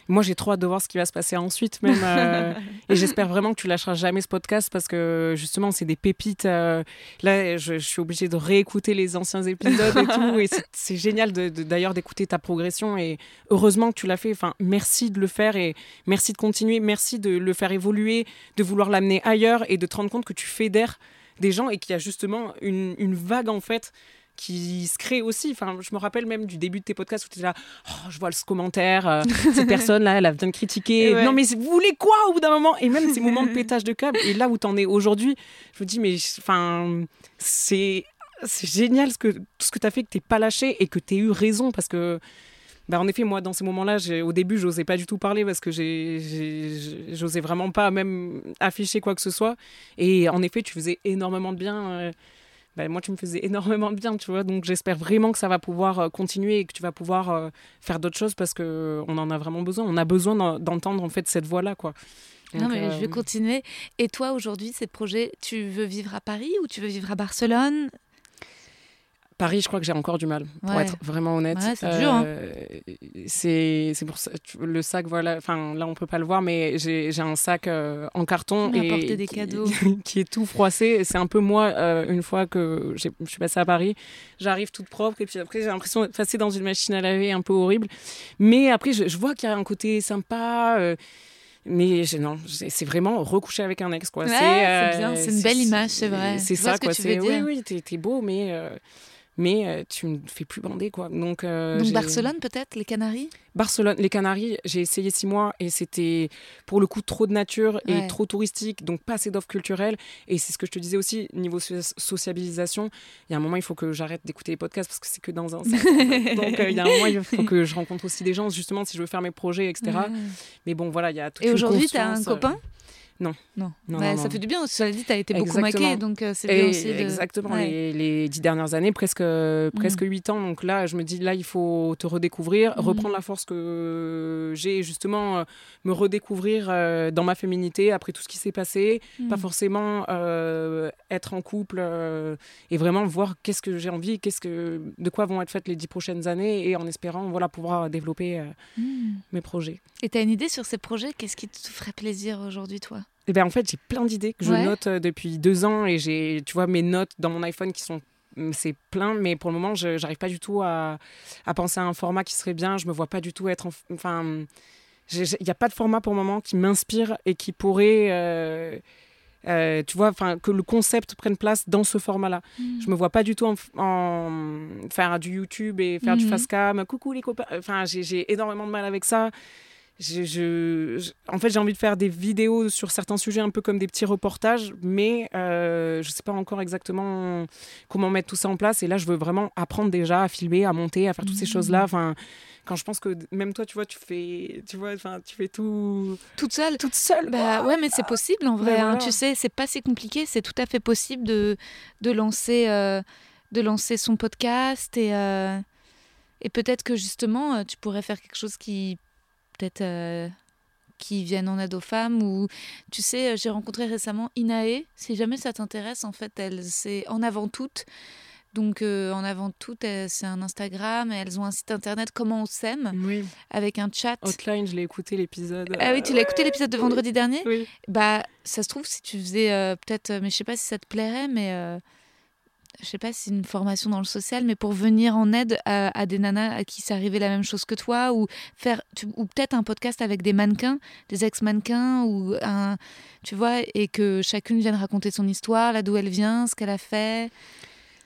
moi, j'ai trop hâte de voir ce qui va se passer ensuite, même. Euh, et j'espère vraiment que tu lâcheras jamais ce podcast parce que justement, c'est des pépites. Euh, là, je, suis obligée de réécouter les anciens épisodes et tout. Et c'est génial d'ailleurs d'écouter ta progression. Et heureusement que tu l'as fait. Enfin, merci de le faire et merci de continuer. Merci de le faire évoluer, de vouloir l'amener ailleurs et de te rendre compte que tu fédères des gens et qu'il y a justement une, une vague en fait qui se crée aussi. Enfin, je me rappelle même du début de tes podcasts où tu étais là, oh, je vois ce commentaire, euh, cette personne-là, elle a besoin de critiquer. Non, mais vous voulez quoi au bout d'un moment? Et même ces moments de pétage de câble. Et là où tu en es aujourd'hui, je me dis, mais enfin, c'est c'est génial ce que, tout ce que tu as fait, que tu pas lâché et que tu eu raison parce que. Bah en effet, moi, dans ces moments-là, au début, j'osais pas du tout parler parce que j'osais vraiment pas même afficher quoi que ce soit. Et en effet, tu faisais énormément de bien. Euh, bah, moi, tu me faisais énormément de bien, tu vois. Donc, j'espère vraiment que ça va pouvoir euh, continuer et que tu vas pouvoir euh, faire d'autres choses parce qu'on en a vraiment besoin. On a besoin d'entendre, en fait, cette voix-là, quoi. non, mais je vais euh, continuer. Et toi, aujourd'hui, ces projets, tu veux vivre à Paris ou tu veux vivre à Barcelone? Paris, je crois que j'ai encore du mal, pour Ouais. être vraiment honnête. Ouais, c'est dur, hein. Euh, c'est pour ça. Le sac, voilà. Enfin, là, on peut pas le voir, mais j'ai un sac euh, en carton et des qui, cadeaux. qui est tout froissé. C'est un peu moi, euh, une fois que je suis passée à Paris, j'arrive toute propre et puis après, j'ai l'impression d'être passée dans une machine à laver un peu horrible. Mais après, je, je vois qu'il y a un côté sympa. mais non, c'est vraiment recoucher avec un ex, quoi. Ouais, c'est une belle image, c'est vrai. C'est vois ça, ce que quoi. tu c'est- veux Oui, dire. oui, t'es t'es beau, mais, euh, mais euh, tu me fais plus bander, quoi. Donc, euh, Donc Barcelone peut-être, les Canaries? Barcelone, les Canaries, j'ai essayé six mois et c'était pour le coup trop de nature et Ouais. trop touristique, donc pas assez d'offres culturelles. Et c'est ce que je te disais aussi, niveau so- sociabilisation, il y a un moment, il faut que j'arrête d'écouter les podcasts parce que c'est que dans un donc euh, il y a un moment, il faut que je rencontre aussi des gens, justement, si je veux faire mes projets, etc. Ouais. Mais bon, voilà, il y a toute Et aujourd'hui, t'as un conscience, euh, copain? Non. Non. Non, non, ça non. fait du bien. Cela dit, t'as été beaucoup maquée, donc euh, c'est bien Et aussi de... Exactement, Ouais. les, les dix dernières années, presque, presque huit ans. Donc là, je me dis, là, il faut te redécouvrir, Mhm. reprendre la force que j'ai, justement, euh, me redécouvrir euh, dans ma féminité après tout ce qui s'est passé. Mhm. Pas forcément être en couple et vraiment voir qu'est-ce que j'ai envie, qu'est-ce que, de quoi vont être faites les dix prochaines années et en espérant voilà, pouvoir développer mes projets. Et t'as une idée sur ces projets? Qu'est-ce qui te ferait plaisir aujourd'hui, toi? Eh ben, en fait, j'ai plein d'idées que je Ouais. note euh, depuis deux ans et j'ai, tu vois, mes notes dans mon iPhone qui sont mm, c'est plein, mais pour le moment, je j'arrive pas du tout à, à penser à un format qui serait bien. Je me vois pas du tout être. en- Enfin, il n'y a pas de format pour le moment qui m'inspire et qui pourrait. euh, euh, tu vois, enfin, que le concept prenne place dans ce format-là. Je me vois pas du tout en, en faire du YouTube et faire du Mhm. fast cam. Coucou les copains. Enfin, j'ai- j'ai énormément de mal avec ça. Je, je- je- en fait, j'ai envie de faire des vidéos sur certains sujets, un peu comme des petits reportages, mais euh, je sais pas encore exactement comment mettre tout ça en place. Et là, je veux vraiment apprendre déjà à filmer, à monter, à faire toutes ces Mhm. choses-là. Enfin, quand je pense que même toi, tu vois, tu fais, tu vois, enfin, tu fais tout Toute seule toute seule. Bah ouais, mais c'est possible en vrai. Hein. voilà. Tu sais, c'est pas si compliqué. C'est tout à fait possible de, de, lancer, euh, de lancer son podcast et, euh, et peut-être que justement, tu pourrais faire quelque chose qui peut-être euh, qui vienne en aide aux femmes ou tu sais, euh, j'ai rencontré récemment Inae. Si jamais ça t'intéresse, en fait, elle c'est en avant toute. Donc euh, en avant toute, euh, c'est un Instagram. et Elles ont un site internet. Comment on s'aime Oui. avec un chat. Hotline, je l'ai écouté l'épisode. Ah oui, tu l'as écouté l'épisode de vendredi dernier? Oui. bah, ça se trouve, si tu faisais euh, peut-être, euh, mais je sais pas si ça te plairait, mais euh, je sais pas si c'est une formation dans le social, mais pour venir en aide à, à des nanas à qui c'est arrivé la même chose que toi, ou faire, tu- ou peut-être un podcast avec des mannequins, des ex-mannequins, ou un, tu vois, et que chacune vienne raconter son histoire, là d'où elle vient, ce qu'elle a fait.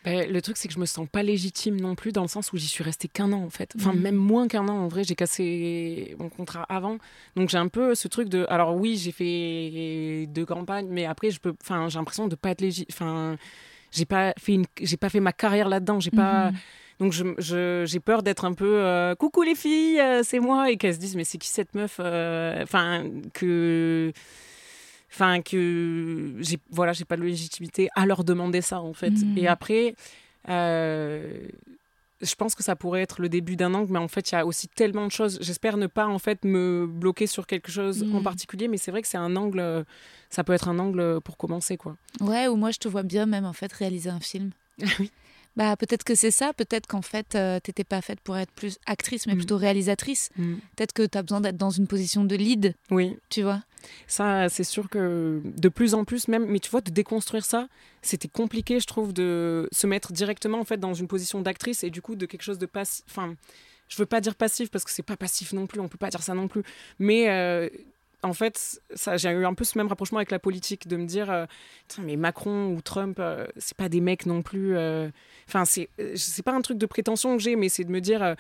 Ben, le truc, c'est que je me sens pas légitime non plus, dans le sens où j'y suis restée qu'un an, en fait. Enfin, Mhm. même moins qu'un an, en vrai. J'ai cassé mon contrat avant. Donc, j'ai un peu ce truc de. Alors, oui, j'ai fait deux campagnes, mais après, je peux. Enfin, j'ai l'impression de pas être légitime. Enfin, j'ai pas fait une... j'ai pas fait ma carrière là-dedans. J'ai pas. Mhm. Donc, je- je- j'ai peur d'être un peu. euh, Coucou les filles, euh, c'est moi. Et qu'elles se disent, mais c'est qui cette meuf euh, Enfin, que. Enfin, que j'ai voilà, j'ai pas de légitimité à leur demander ça en fait. Mhm. Et après, euh, je pense que ça pourrait être le début d'un angle, mais en fait, il y a aussi tellement de choses. J'espère ne pas en fait me bloquer sur quelque chose en Mhm. particulier, mais c'est vrai que c'est un angle. euh, Ça peut être un angle pour commencer, quoi. Ouais, ou moi je te vois bien même en fait réaliser un film. oui. Bah peut-être que c'est ça, peut-être qu'en fait euh, t'étais pas faite pour être plus actrice, mais Mhm. plutôt réalisatrice. Mm. Peut-être que tu as besoin d'être dans une position de lead, Oui, tu vois. Ça, c'est sûr que de plus en plus, même, mais tu vois, de déconstruire ça, c'était compliqué, je trouve, de se mettre directement en fait dans une position d'actrice et du coup de quelque chose de passif. Enfin, je veux pas dire passif parce que c'est pas passif non plus, on peut pas dire ça non plus. Mais euh, en fait, ça, j'ai eu un peu ce même rapprochement avec la politique, de me dire, euh, mais Macron ou Trump, euh, c'est pas des mecs non plus. Enfin, c'est, c'est pas un truc de prétention que j'ai, mais c'est de me dire,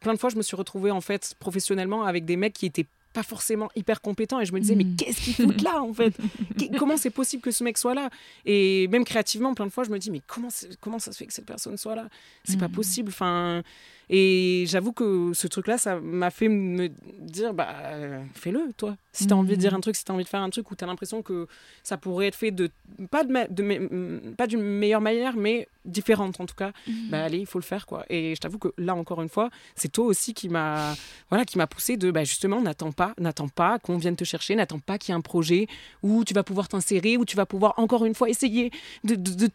plein de fois, je me suis retrouvée en fait professionnellement avec des mecs qui étaient pas forcément hyper compétents et je me disais Mm. mais qu'est-ce qu'ils foutent là en fait? Comment c'est possible que ce mec soit là? Et même créativement plein de fois je me dis mais comment comment ça se fait que cette personne soit là? C'est pas Mm. possible enfin Et j'avoue que ce truc-là, ça m'a fait me dire, bah, euh, fais-le, toi. Si tu as envie de dire Mhm. un truc, si tu as envie de faire un truc où tu as l'impression que ça pourrait être fait de, pas de, me- pas d'une meilleure manière, mais différente en tout cas, Mhm. bah, allez, il faut le faire, quoi. Et je t'avoue que là, encore une fois, c'est toi aussi qui m'a, voilà, qui m'a poussé de, bah, justement, n'attends pas, n'attends pas qu'on vienne te chercher, n'attends pas qu'il y ait un projet où tu vas pouvoir t'insérer, où tu vas pouvoir encore une fois essayer de, de, de,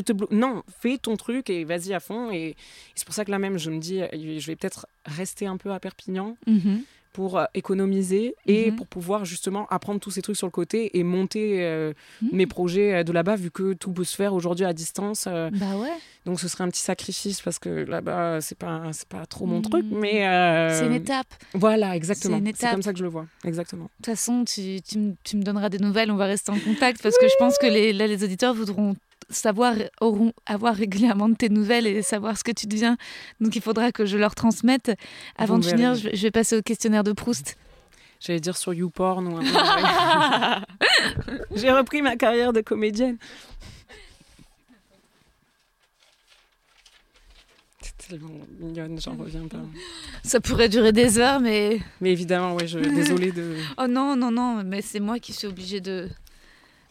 te Non, fais ton truc et vas-y à fond. Et, et c'est pour ça que là même, je me dis, euh, je vais peut-être rester un peu à Perpignan Mhm. pour euh, économiser et Mhm. pour pouvoir justement apprendre tous ces trucs sur le côté et monter euh, Mhm. mes projets de là-bas, vu que tout peut se faire aujourd'hui à distance. euh, Bah ouais. donc ce serait un petit sacrifice parce que là-bas, c'est pas, c'est pas trop mon truc, mais. euh, C'est une étape. Voilà, exactement. C'est comme ça que je le vois. Exactement. De toute façon, tu, tu, me- tu me donneras des nouvelles, on va rester en contact parce que je pense que les, là, les auditeurs voudront savoir, auront avoir régulièrement de tes nouvelles et savoir ce que tu deviens. Donc il faudra que je leur transmette. Avant de finir, je vais, je vais passer au questionnaire de Proust. J'allais dire sur YouPorn ou un truc. J'ai repris ma carrière de comédienne. C'est tellement mignonne, j'en reviens pas. Ça pourrait durer des heures, mais... Mais évidemment, ouais, je désolée de. Oh non, non, non, mais c'est moi qui suis obligée de,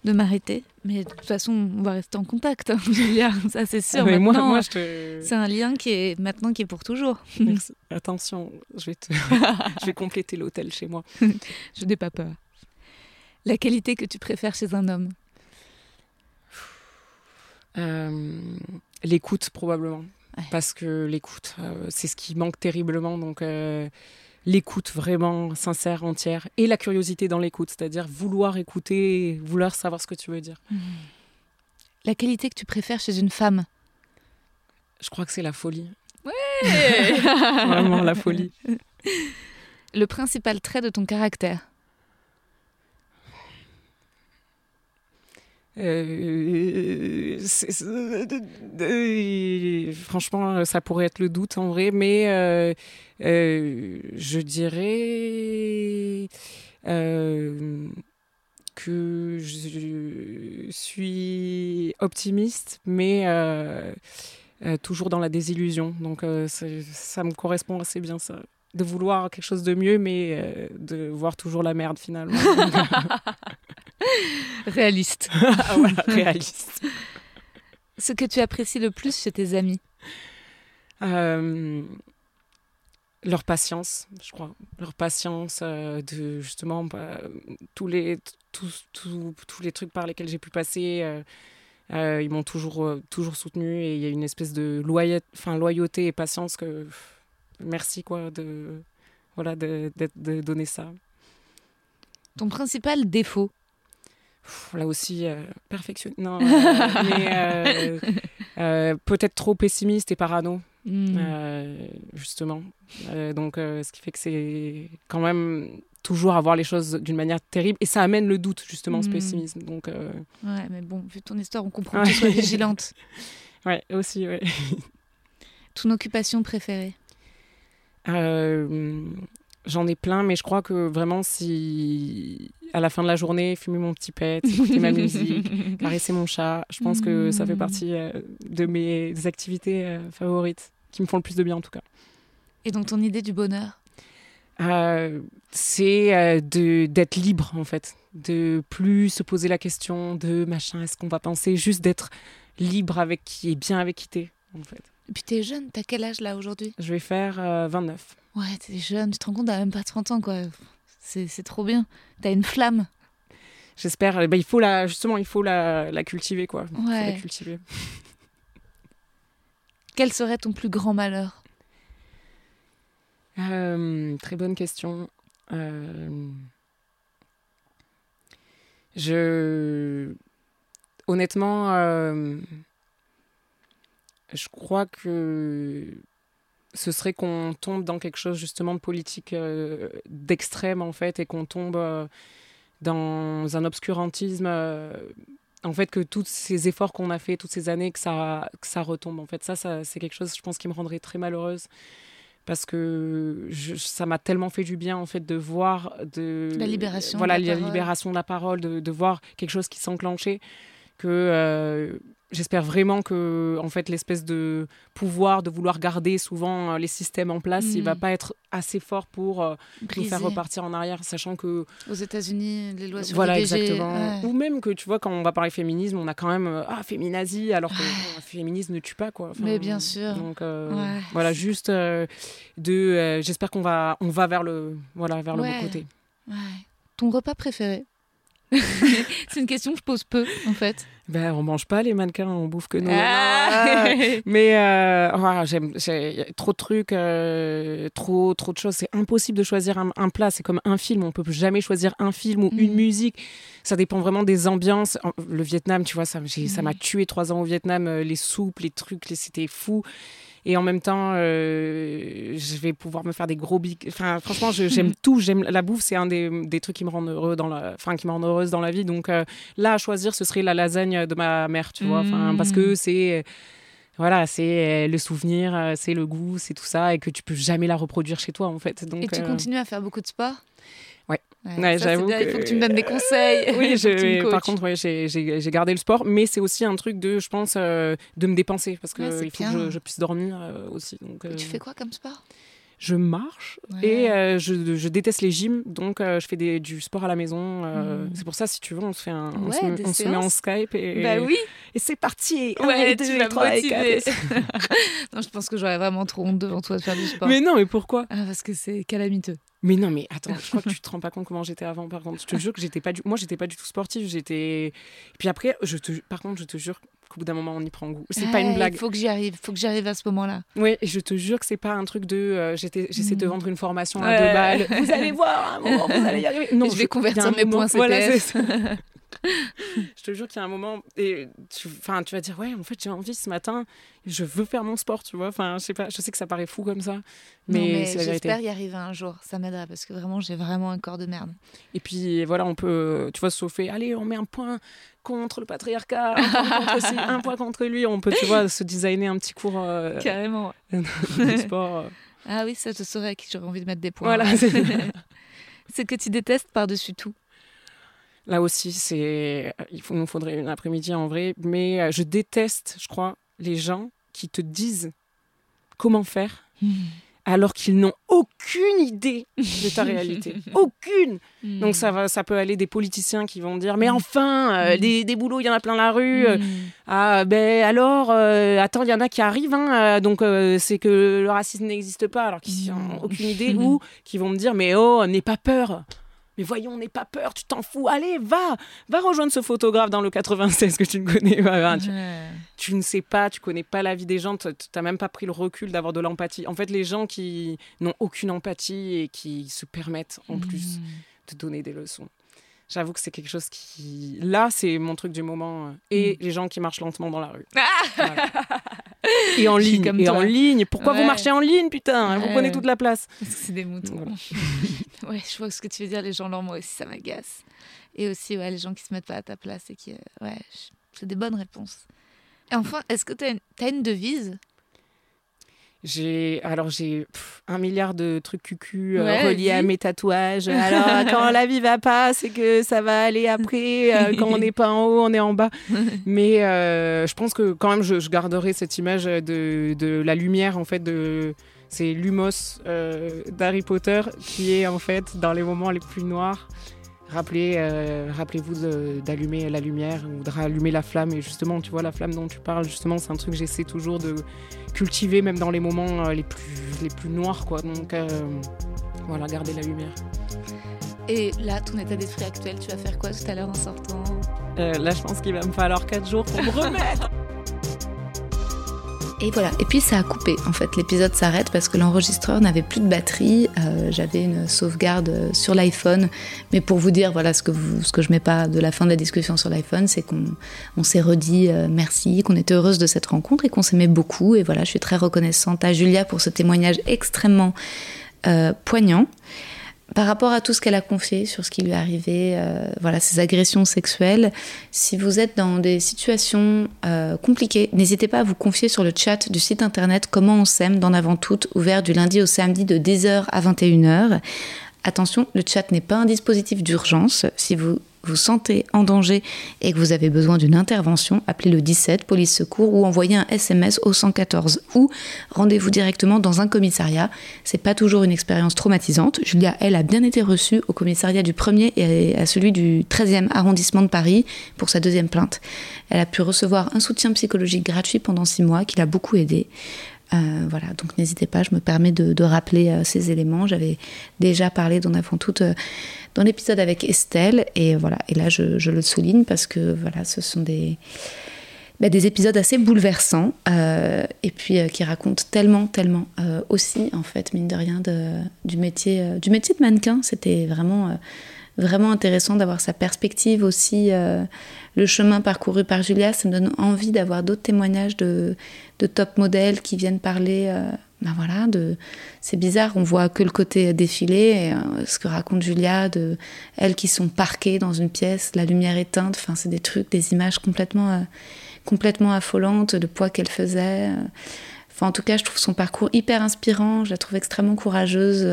de m'arrêter. Mais de toute façon, on va rester en contact, hein, Julia, ça c'est sûr. Mais moi, Maintenant, moi, je te. C'est un lien qui est maintenant qui est pour toujours. Merci. Attention, je vais te. je vais compléter l'hôtel chez moi. Je n'ai pas peur. La qualité que tu préfères chez un homme? Euh, l'écoute, probablement. Ouais. Parce que l'écoute, euh, c'est ce qui manque terriblement. Donc, euh, l'écoute vraiment sincère, entière. Et la curiosité dans l'écoute, c'est-à-dire vouloir écouter, vouloir savoir ce que tu veux dire. La qualité que tu préfères chez une femme? Je crois que c'est la folie. Vraiment la folie. Le principal trait de ton caractère Euh, euh, franchement, ça pourrait être le doute en vrai, mais euh, je dirais que je suis optimiste, mais toujours dans la désillusion. Donc ça me correspond assez bien ça. De vouloir quelque chose de mieux, mais euh, de voir toujours la merde finalement. Réaliste. Ah, voilà, réaliste. Ce que tu apprécies le plus chez tes amis? Euh, leur patience, je crois. Leur patience euh, de justement bah, tous, les, tous, tous, tous les trucs par lesquels j'ai pu passer. ils m'ont toujours, toujours soutenu et il y a une espèce de loyauté, et patience que merci quoi de, voilà, de, donner ça. Ton principal défaut? Pff, Là aussi, euh. Non, euh, euh, euh, peut-être trop pessimiste et parano. Hmm. Justement. Donc, ce qui fait que c'est quand même toujours avoir les choses d'une manière terrible. Et ça amène le doute, justement, ce Mm. pessimisme. Donc, euh, Ouais, mais bon, vu ton histoire, on comprend que tu sois vigilante. ouais, aussi, ouais. Ton occupation préférée? Euh, J'en ai plein, mais je crois que vraiment, si à la fin de la journée, fumer mon petit pet, écouter ma musique, caresser mon chat, je pense que ça fait Mm. partie euh, de mes activités euh, favorites, qui me font le plus de bien en tout cas. Et donc ton idée du bonheur? Euh, c'est euh, de d'être libre en fait, de plus se poser la question de machin, est-ce qu'on va penser, juste d'être libre avec qui et bien avec qui t'es en fait. Et puis t'es jeune, t'as quel âge là aujourd'hui? Je vais faire euh, 29. Ouais, t'es jeune, tu te rends compte, t'as même pas 30 ans quoi. C'est trop bien. T'as une flamme. J'espère. eh ben, il faut la justement, il faut la, la cultiver quoi. Il faut Ouais. la cultiver. Quel serait ton plus grand malheur? Euh, très bonne question. Euh, je honnêtement, euh, je crois que ce serait qu'on tombe dans quelque chose justement de politique euh, d'extrême en fait et qu'on tombe euh, dans un obscurantisme. euh, en fait, que tous ces efforts qu'on a fait toutes ces années, que ça, que ça retombe. En fait, ça, ça c'est quelque chose, je pense, qui me rendrait très malheureuse parce que je- ça m'a tellement fait du bien en fait de voir de La libération de voilà la la parole. libération de la parole de, de voir quelque chose qui s'enclenchait que J'espère vraiment que, en fait, l'espèce de pouvoir de vouloir garder souvent euh, les systèmes en place, il va Mm. pas être assez fort pour euh, nous faire repartir en arrière, sachant que Aux États-Unis, les lois sur voilà l'IVG, exactement. ouais. Ou même que tu vois quand on va parler féminisme, on a quand même euh, ah féminazie, alors que le féminisme ne tue pas quoi. Enfin, Mais bien sûr. Donc euh, Ouais. voilà, juste de, j'espère qu'on va, on va vers le, voilà, vers le bon côté. Ton repas préféré? C'est une question que je pose peu, en fait. Ben on mange pas les mannequins, on bouffe que nous. Ah. Mais euh, voilà, j'aime, trop de trucs, euh, trop, trop de choses. C'est impossible de choisir un, un plat. C'est comme un film. On peut jamais choisir un film ou une Mhm. musique. Ça dépend vraiment des ambiances. Le Vietnam, tu vois, ça, m'a tué trois ans au Vietnam. euh, Les soupes, les trucs, les- c'était fou. Et en même temps, euh, je vais pouvoir me faire des gros bics. Enfin, franchement, j'aime tout. J'aime la bouffe. C'est un des, des trucs qui me rendent heureux dans la, enfin, qui me rendent heureuse dans la vie. Donc euh, là, à choisir, ce serait la lasagne de ma mère, tu vois. Enfin, parce que Mhm. c'est voilà, c'est euh, le souvenir, c'est le goût, c'est tout ça, et que tu peux jamais la reproduire chez toi, en fait. Donc, Et tu euh, continues à faire beaucoup de sport? Ouais. Ça, j'avoue bien, Il faut que- tu me donnes des conseils. Oui, tu je, par contre, ouais, j'ai- j'ai j'ai gardé le sport, mais c'est aussi un truc de, je pense, euh, de me dépenser, parce que Ouais, il faut que je, je puisse dormir euh, aussi. Donc, Et euh, Tu fais quoi comme sport? Je marche Ouais. et euh, je, je déteste les gyms, donc euh, je fais des- du sport à la maison. euh, Mm. C'est pour ça, si tu veux, on se fait un, on Ouais, se, met- des on se met en. Skype et, Bah oui. et c'est parti. Un, Ouais, deux, tu vas trois, quatre. non, je pense que j'aurais vraiment trop honte devant toi de faire du sport. Mais non, mais pourquoi? Ah, parce que c'est calamiteux. Mais non, mais attends, je crois que tu te rends pas compte comment j'étais avant. Par contre, je te jure que j'étais pas du, moi, j'étais pas du tout sportive. J'étais. Puis après, je te, par contre, je te jure qu'au bout d'un moment, on y prend goût. C'est pas une blague. Il faut que j'y arrive. Il faut que j'y arrive à ce moment-là. Oui, et je te jure que c'est pas un truc de. euh, j'essaie de te Mm. vendre une formation à deux balles. Vous allez voir, un moment, vous allez y arriver. Non, je vais convertir mes points Voilà. je te jure qu'il y a un moment et tu, enfin, tu vas dire ouais, en fait, j'ai envie ce matin, je veux faire mon sport, tu vois. Enfin, je sais pas, je sais que ça paraît fou comme ça, mais, Non, mais c'est la vérité. j'espère y arriver un jour. Ça m'aiderait parce que vraiment, j'ai vraiment un corps de merde. Et puis voilà, on peut, tu vois, se chauffer. Allez, on met un point contre le patriarcat, un point contre un point contre lui. On peut, tu vois, se designer un petit cours euh, Carrément. de sport. euh. Ah oui, ça, je saurais à qui j'aurais envie de mettre des points. Voilà. c'est- c'est que tu détestes par-dessus tout. Là aussi, c'est, il faut, nous faudrait une après-midi en vrai. Mais euh, je déteste, je crois, les gens qui te disent comment faire alors qu'ils n'ont aucune idée de ta réalité. aucune. Donc ça va, ça peut aller des politiciens qui vont dire mais enfin euh, des, des boulots il y en a plein la rue. euh. Ah ben alors euh, attends il y en a qui arrivent hein, euh, donc euh, c'est que le racisme n'existe pas alors qu'ils n'ont aucune idée ou qui vont me dire mais oh n'aie pas peur. Mais voyons, n'aie pas peur, tu t'en fous. Allez, va, va rejoindre ce photographe dans le 96 que tu ne connais pas. Tu, ne sais pas, tu connais pas la vie des gens, tu n'as même pas pris le recul d'avoir de l'empathie. En fait, les gens qui n'ont aucune empathie et qui se permettent en plus Mm. de donner des leçons. J'avoue que c'est quelque chose qui. Là, c'est mon truc du moment. Et Mm. les gens qui marchent lentement dans la rue. Voilà. Et en ligne. comme Et toi. en ligne. Pourquoi vous marchez en ligne, putain Vous Ouais. prenez toute la place. Parce que c'est des moutons. Voilà. ouais, je vois ce que tu veux dire. Les gens moi aussi, ça m'agace. Et aussi, ouais, les gens qui se mettent pas à ta place et qui. euh, ouais, c'est des bonnes réponses. Et enfin, est-ce que tu as, une... une devise? J'ai alors j'ai un milliard de trucs cucu euh, Ouais, reliés à mes tatouages. Alors quand la vie va pas, c'est que ça va aller après. Euh, quand on n'est pas en haut, on est en bas. Mais euh, je pense que quand même je, je garderai cette image de, de la lumière en fait de c'est Lumos euh, d'Harry Potter qui est en fait dans les moments les plus noirs. Rappelez, euh, rappelez-vous de- d'allumer la lumière ou de rallumer la flamme. Et justement, tu vois, la flamme dont tu parles, justement, c'est un truc que j'essaie toujours de cultiver, même dans les moments euh, les, plus, les plus noirs, quoi. Donc, euh, voilà, garder la lumière. Et là, ton état d'esprit actuel, tu vas faire quoi tout à l'heure en sortant? Euh, là, je pense qu'il va me falloir 4 jours pour me remettre. Et voilà. Et puis ça a coupé. En fait, l'épisode s'arrête parce que l'enregistreur n'avait plus de batterie. Euh, J'avais une sauvegarde euh, sur l'iPhone. Mais pour vous dire, voilà, ce que, vous, ce que je mets pas de la fin de la discussion sur l'iPhone, c'est qu'on on s'est redit euh, merci, qu'on était heureuse de cette rencontre et qu'on s'aimait beaucoup. Et voilà, je suis très reconnaissante à Julia pour ce témoignage extrêmement poignant par rapport à tout ce qu'elle a confié sur ce qui lui est arrivé, euh, voilà, ces agressions sexuelles. Si vous êtes dans des situations euh, compliquées, n'hésitez pas à vous confier sur le chat du site internet Comment on s'aime d'en avant toute, ouvert du lundi au samedi de 10h à 21h. Attention, le chat n'est pas un dispositif d'urgence. Si vous vous sentez en danger et que vous avez besoin d'une intervention, appelez le 17, police secours, ou envoyez un SMS au 114 ou rendez-vous directement dans un commissariat. C'est pas toujours une expérience traumatisante. Julia, elle, a bien été reçue au commissariat du 1er et à celui du 13e arrondissement de Paris pour sa deuxième plainte. Elle a pu recevoir un soutien psychologique gratuit pendant six mois qui l'a beaucoup aidée. Euh, voilà, donc n'hésitez pas, je me permets de, rappeler euh, ces éléments. J'avais déjà parlé d'en avant toutes euh, dans l'épisode avec Estelle, et voilà, et là je, le souligne parce que voilà, ce sont des, bah, des épisodes assez bouleversants, et puis qui racontent tellement, tellement aussi, en fait, mine de rien, du, métier, du métier de mannequin. C'était vraiment vraiment intéressant d'avoir sa perspective aussi. Euh, le chemin parcouru par Julia, ça me donne envie d'avoir d'autres témoignages de, top modèles qui viennent parler. Euh, ben voilà, de c'est bizarre, on voit que le côté défilé, et, euh, ce que raconte Julia, de elles qui sont parquées dans une pièce, la lumière éteinte, enfin c'est des trucs, des images complètement, complètement affolantes, le poids qu'elle faisait. En tout cas, je trouve son parcours hyper inspirant, je la trouve extrêmement courageuse.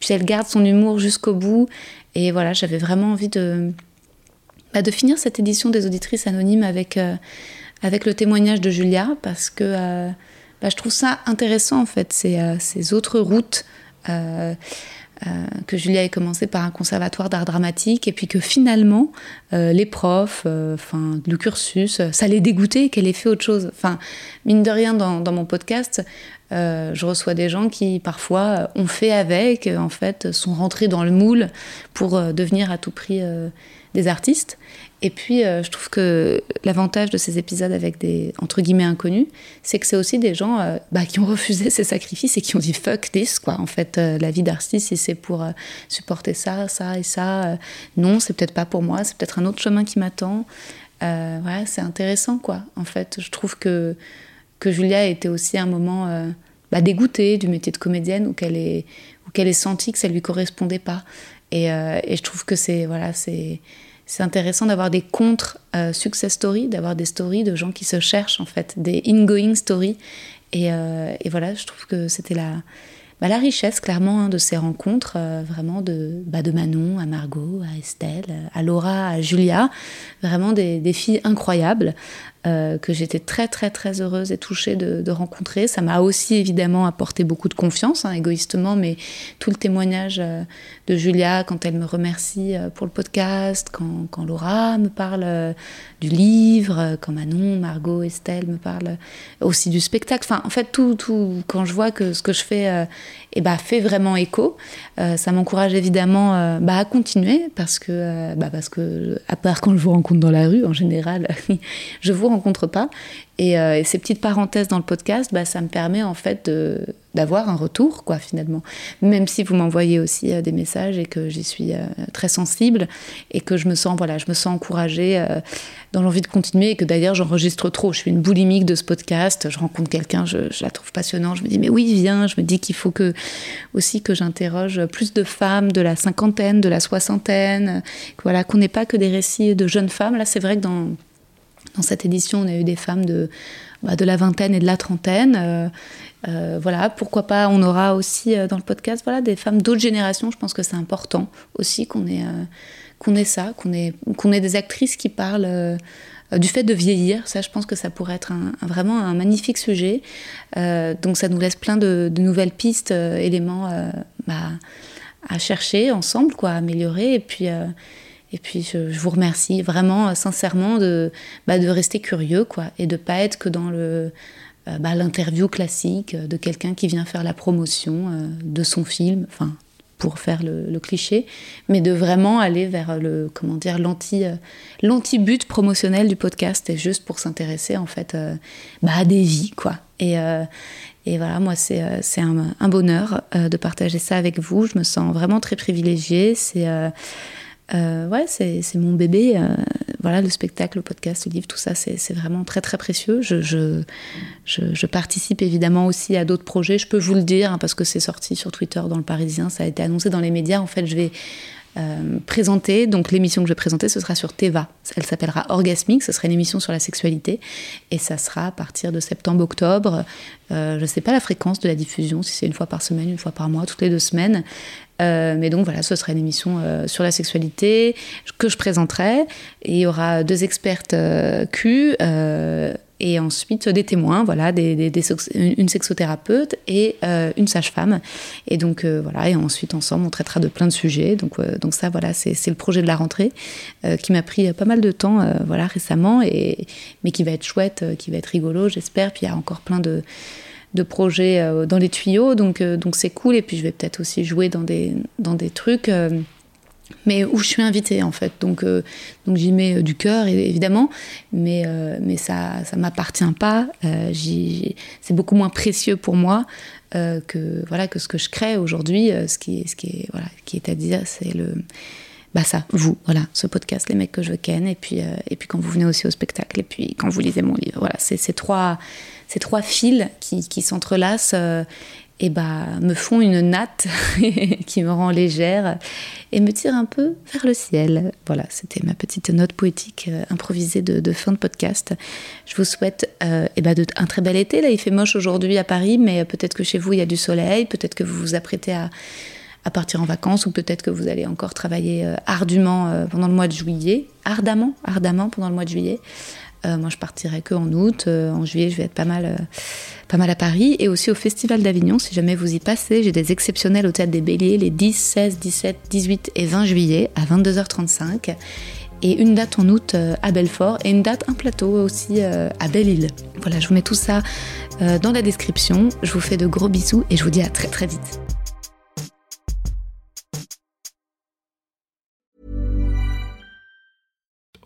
Puis elle garde son humour jusqu'au bout. Et voilà, j'avais vraiment envie de, bah, de finir cette édition des auditrices anonymes avec, euh, avec le témoignage de Julia, parce que euh, bah, je trouve ça intéressant en fait, ces, euh, ces autres routes. Que Julia ait commencé par un conservatoire d'art dramatique et puis que finalement les profs, enfin le cursus, ça les dégoûtait qu'elle ait fait autre chose. Enfin, mine de rien, dans, dans mon podcast, euh, je reçois des gens qui parfois ont fait avec, en fait, sont rentrés dans le moule pour euh, devenir à tout prix euh, des artistes. Et puis, je trouve que l'avantage de ces épisodes avec des entre guillemets inconnus, c'est que c'est aussi des gens bah, qui ont refusé ces sacrifices et qui ont dit fuck this, quoi. En fait, la vie d'artiste, si c'est pour supporter ça, ça et ça, non, c'est peut-être pas pour moi, c'est peut-être un autre chemin qui m'attend. voilà, c'est intéressant, quoi. En fait, je trouve que que Julia était aussi un moment euh, bah, dégoûtée du métier de comédienne ou qu'elle ait, qu'elle ait senti que ça lui correspondait pas. Et, euh, et je trouve que c'est voilà, c'est c'est intéressant d'avoir des contre euh, success stories, d'avoir des stories de gens qui se cherchent en fait, des ingoing stories. Et, et voilà, je trouve que c'était la, bah, la richesse clairement hein, de ces rencontres, vraiment de, bah, de Manon à Margot, à Estelle, à Laura, à Julia, vraiment des, des filles incroyables. Euh, que j'étais très très très heureuse et touchée de, rencontrer. Ça m'a aussi évidemment apporté beaucoup de confiance, hein, égoïstement, mais tout le témoignage euh, de Julia quand elle me remercie euh, pour le podcast, quand, Laura me parle du livre, quand Manon, Margot, Estelle me parlent aussi du spectacle. Enfin, en fait, tout, tout quand je vois que ce que je fais et bah, fait vraiment écho. Euh, ça m'encourage évidemment euh, bah, à continuer parce que, euh, bah, parce que, à part quand je vous rencontre dans la rue, en général, je vous rencontre pas. Et, ces petites parenthèses dans le podcast, bah, ça me permet en fait d'avoir un retour, quoi, finalement. Même si vous m'envoyez aussi des messages et que j'y suis très sensible et que je me sens, voilà, je me sens encouragée dans l'envie de continuer et que d'ailleurs j'enregistre trop. Je suis une boulimique de ce podcast. Je rencontre quelqu'un, je, je, la trouve passionnante. Je me dis, mais oui, viens. Je me dis qu'il faut que aussi que j'interroge plus de femmes de la cinquantaine, de la soixantaine, voilà, qu'on n'ait pas que des récits de jeunes femmes. Là, c'est vrai que dans, dans cette édition, on a eu des femmes de, bah, de la vingtaine et de la trentaine. Euh, euh, voilà, pourquoi pas, on aura aussi euh, dans le podcast voilà, des femmes d'autres générations. Je pense que c'est important aussi qu'on ait, qu'on ait ça, qu'on ait, qu'on ait des actrices qui parlent du fait de vieillir. Ça, je pense que ça pourrait être vraiment un magnifique sujet. Donc, ça nous laisse plein de, nouvelles pistes, éléments bah, à chercher ensemble, quoi, à améliorer. Et puis, et puis je, vous remercie vraiment, sincèrement, de, bah, de rester curieux, quoi, et de pas être que dans le bah, l'interview classique de quelqu'un qui vient faire la promotion de son film. Enfin, pour faire le, cliché, mais de vraiment aller vers le comment dire l'anti euh, l'anti but promotionnel du podcast et juste pour s'intéresser en fait euh, bah, à des vies quoi. Et, euh, et voilà, moi c'est c'est un, bonheur de partager ça avec vous. Je me sens vraiment très privilégiée. C'est euh, ouais, c'est mon bébé. Euh, voilà, le spectacle, le podcast, le livre, tout ça, c'est vraiment très très précieux. Je, je, je, participe évidemment aussi à d'autres projets. Je peux vous le dire hein, parce que c'est sorti sur Twitter dans le Parisien, ça a été annoncé dans les médias. En fait, je vais euh, présenter. Donc l'émission que je vais présenter, ce sera sur Teva. Elle s'appellera Orgasmique, ce sera une émission sur la sexualité. Et ça sera à partir de septembre-octobre. Euh, je ne sais pas la fréquence de la diffusion, si c'est une fois par semaine, une fois par mois, toutes les deux semaines. Euh, mais donc voilà, ce sera une émission sur la sexualité que je présenterai. Et il y aura deux expertes Q et ensuite des témoins, voilà, une sexothérapeute et euh, une sage-femme. Et donc euh, voilà, et ensuite ensemble on traitera de plein de sujets. Donc, euh, donc ça voilà, c'est le projet de la rentrée qui m'a pris pas mal de temps voilà récemment, et, mais qui va être chouette, qui va être rigolo, j'espère. Puis il y a encore plein de de projets dans les tuyaux, donc donc c'est cool. Et puis je vais peut-être aussi jouer dans des dans des trucs mais où je suis invitée en fait. Donc, euh, donc j'y mets euh, du cœur évidemment, mais, euh, mais ça ça m'appartient pas. c'est beaucoup moins précieux pour moi que voilà que ce que je crée aujourd'hui. ce qui ce qui est voilà qui est à dire, c'est le bah ça, vous, voilà, ce podcast, les mecs que je ken, et puis, et puis quand vous venez aussi au spectacle, et puis quand vous lisez mon livre, voilà, c'est ces trois, trois fils qui, qui s'entrelacent et bah, me font une natte qui me rend légère et me tire un peu vers le ciel. Voilà, c'était ma petite note poétique euh, improvisée de, fin de podcast. Je vous souhaite euh, et bah, de, un très bel été. Là, il fait moche aujourd'hui à Paris, mais peut-être que chez vous, il y a du soleil, peut-être que vous vous apprêtez à, à partir en vacances ou peut-être que vous allez encore travailler euh, ardument pendant le mois de juillet, ardemment, ardemment pendant le mois de juillet. Euh, moi, je partirai que en août. Euh, en juillet, je vais être pas mal, euh, pas mal à Paris et aussi au Festival d'Avignon. Si jamais vous y passez, j'ai des exceptionnels au Théâtre des Béliers les 10, 16, 17, 18 et 20 juillet à 22h35 et une date en août à Belfort et une date, un plateau aussi à Belle-Île. Voilà, je vous mets tout ça dans la description. Je vous fais de gros bisous et je vous dis à très très vite.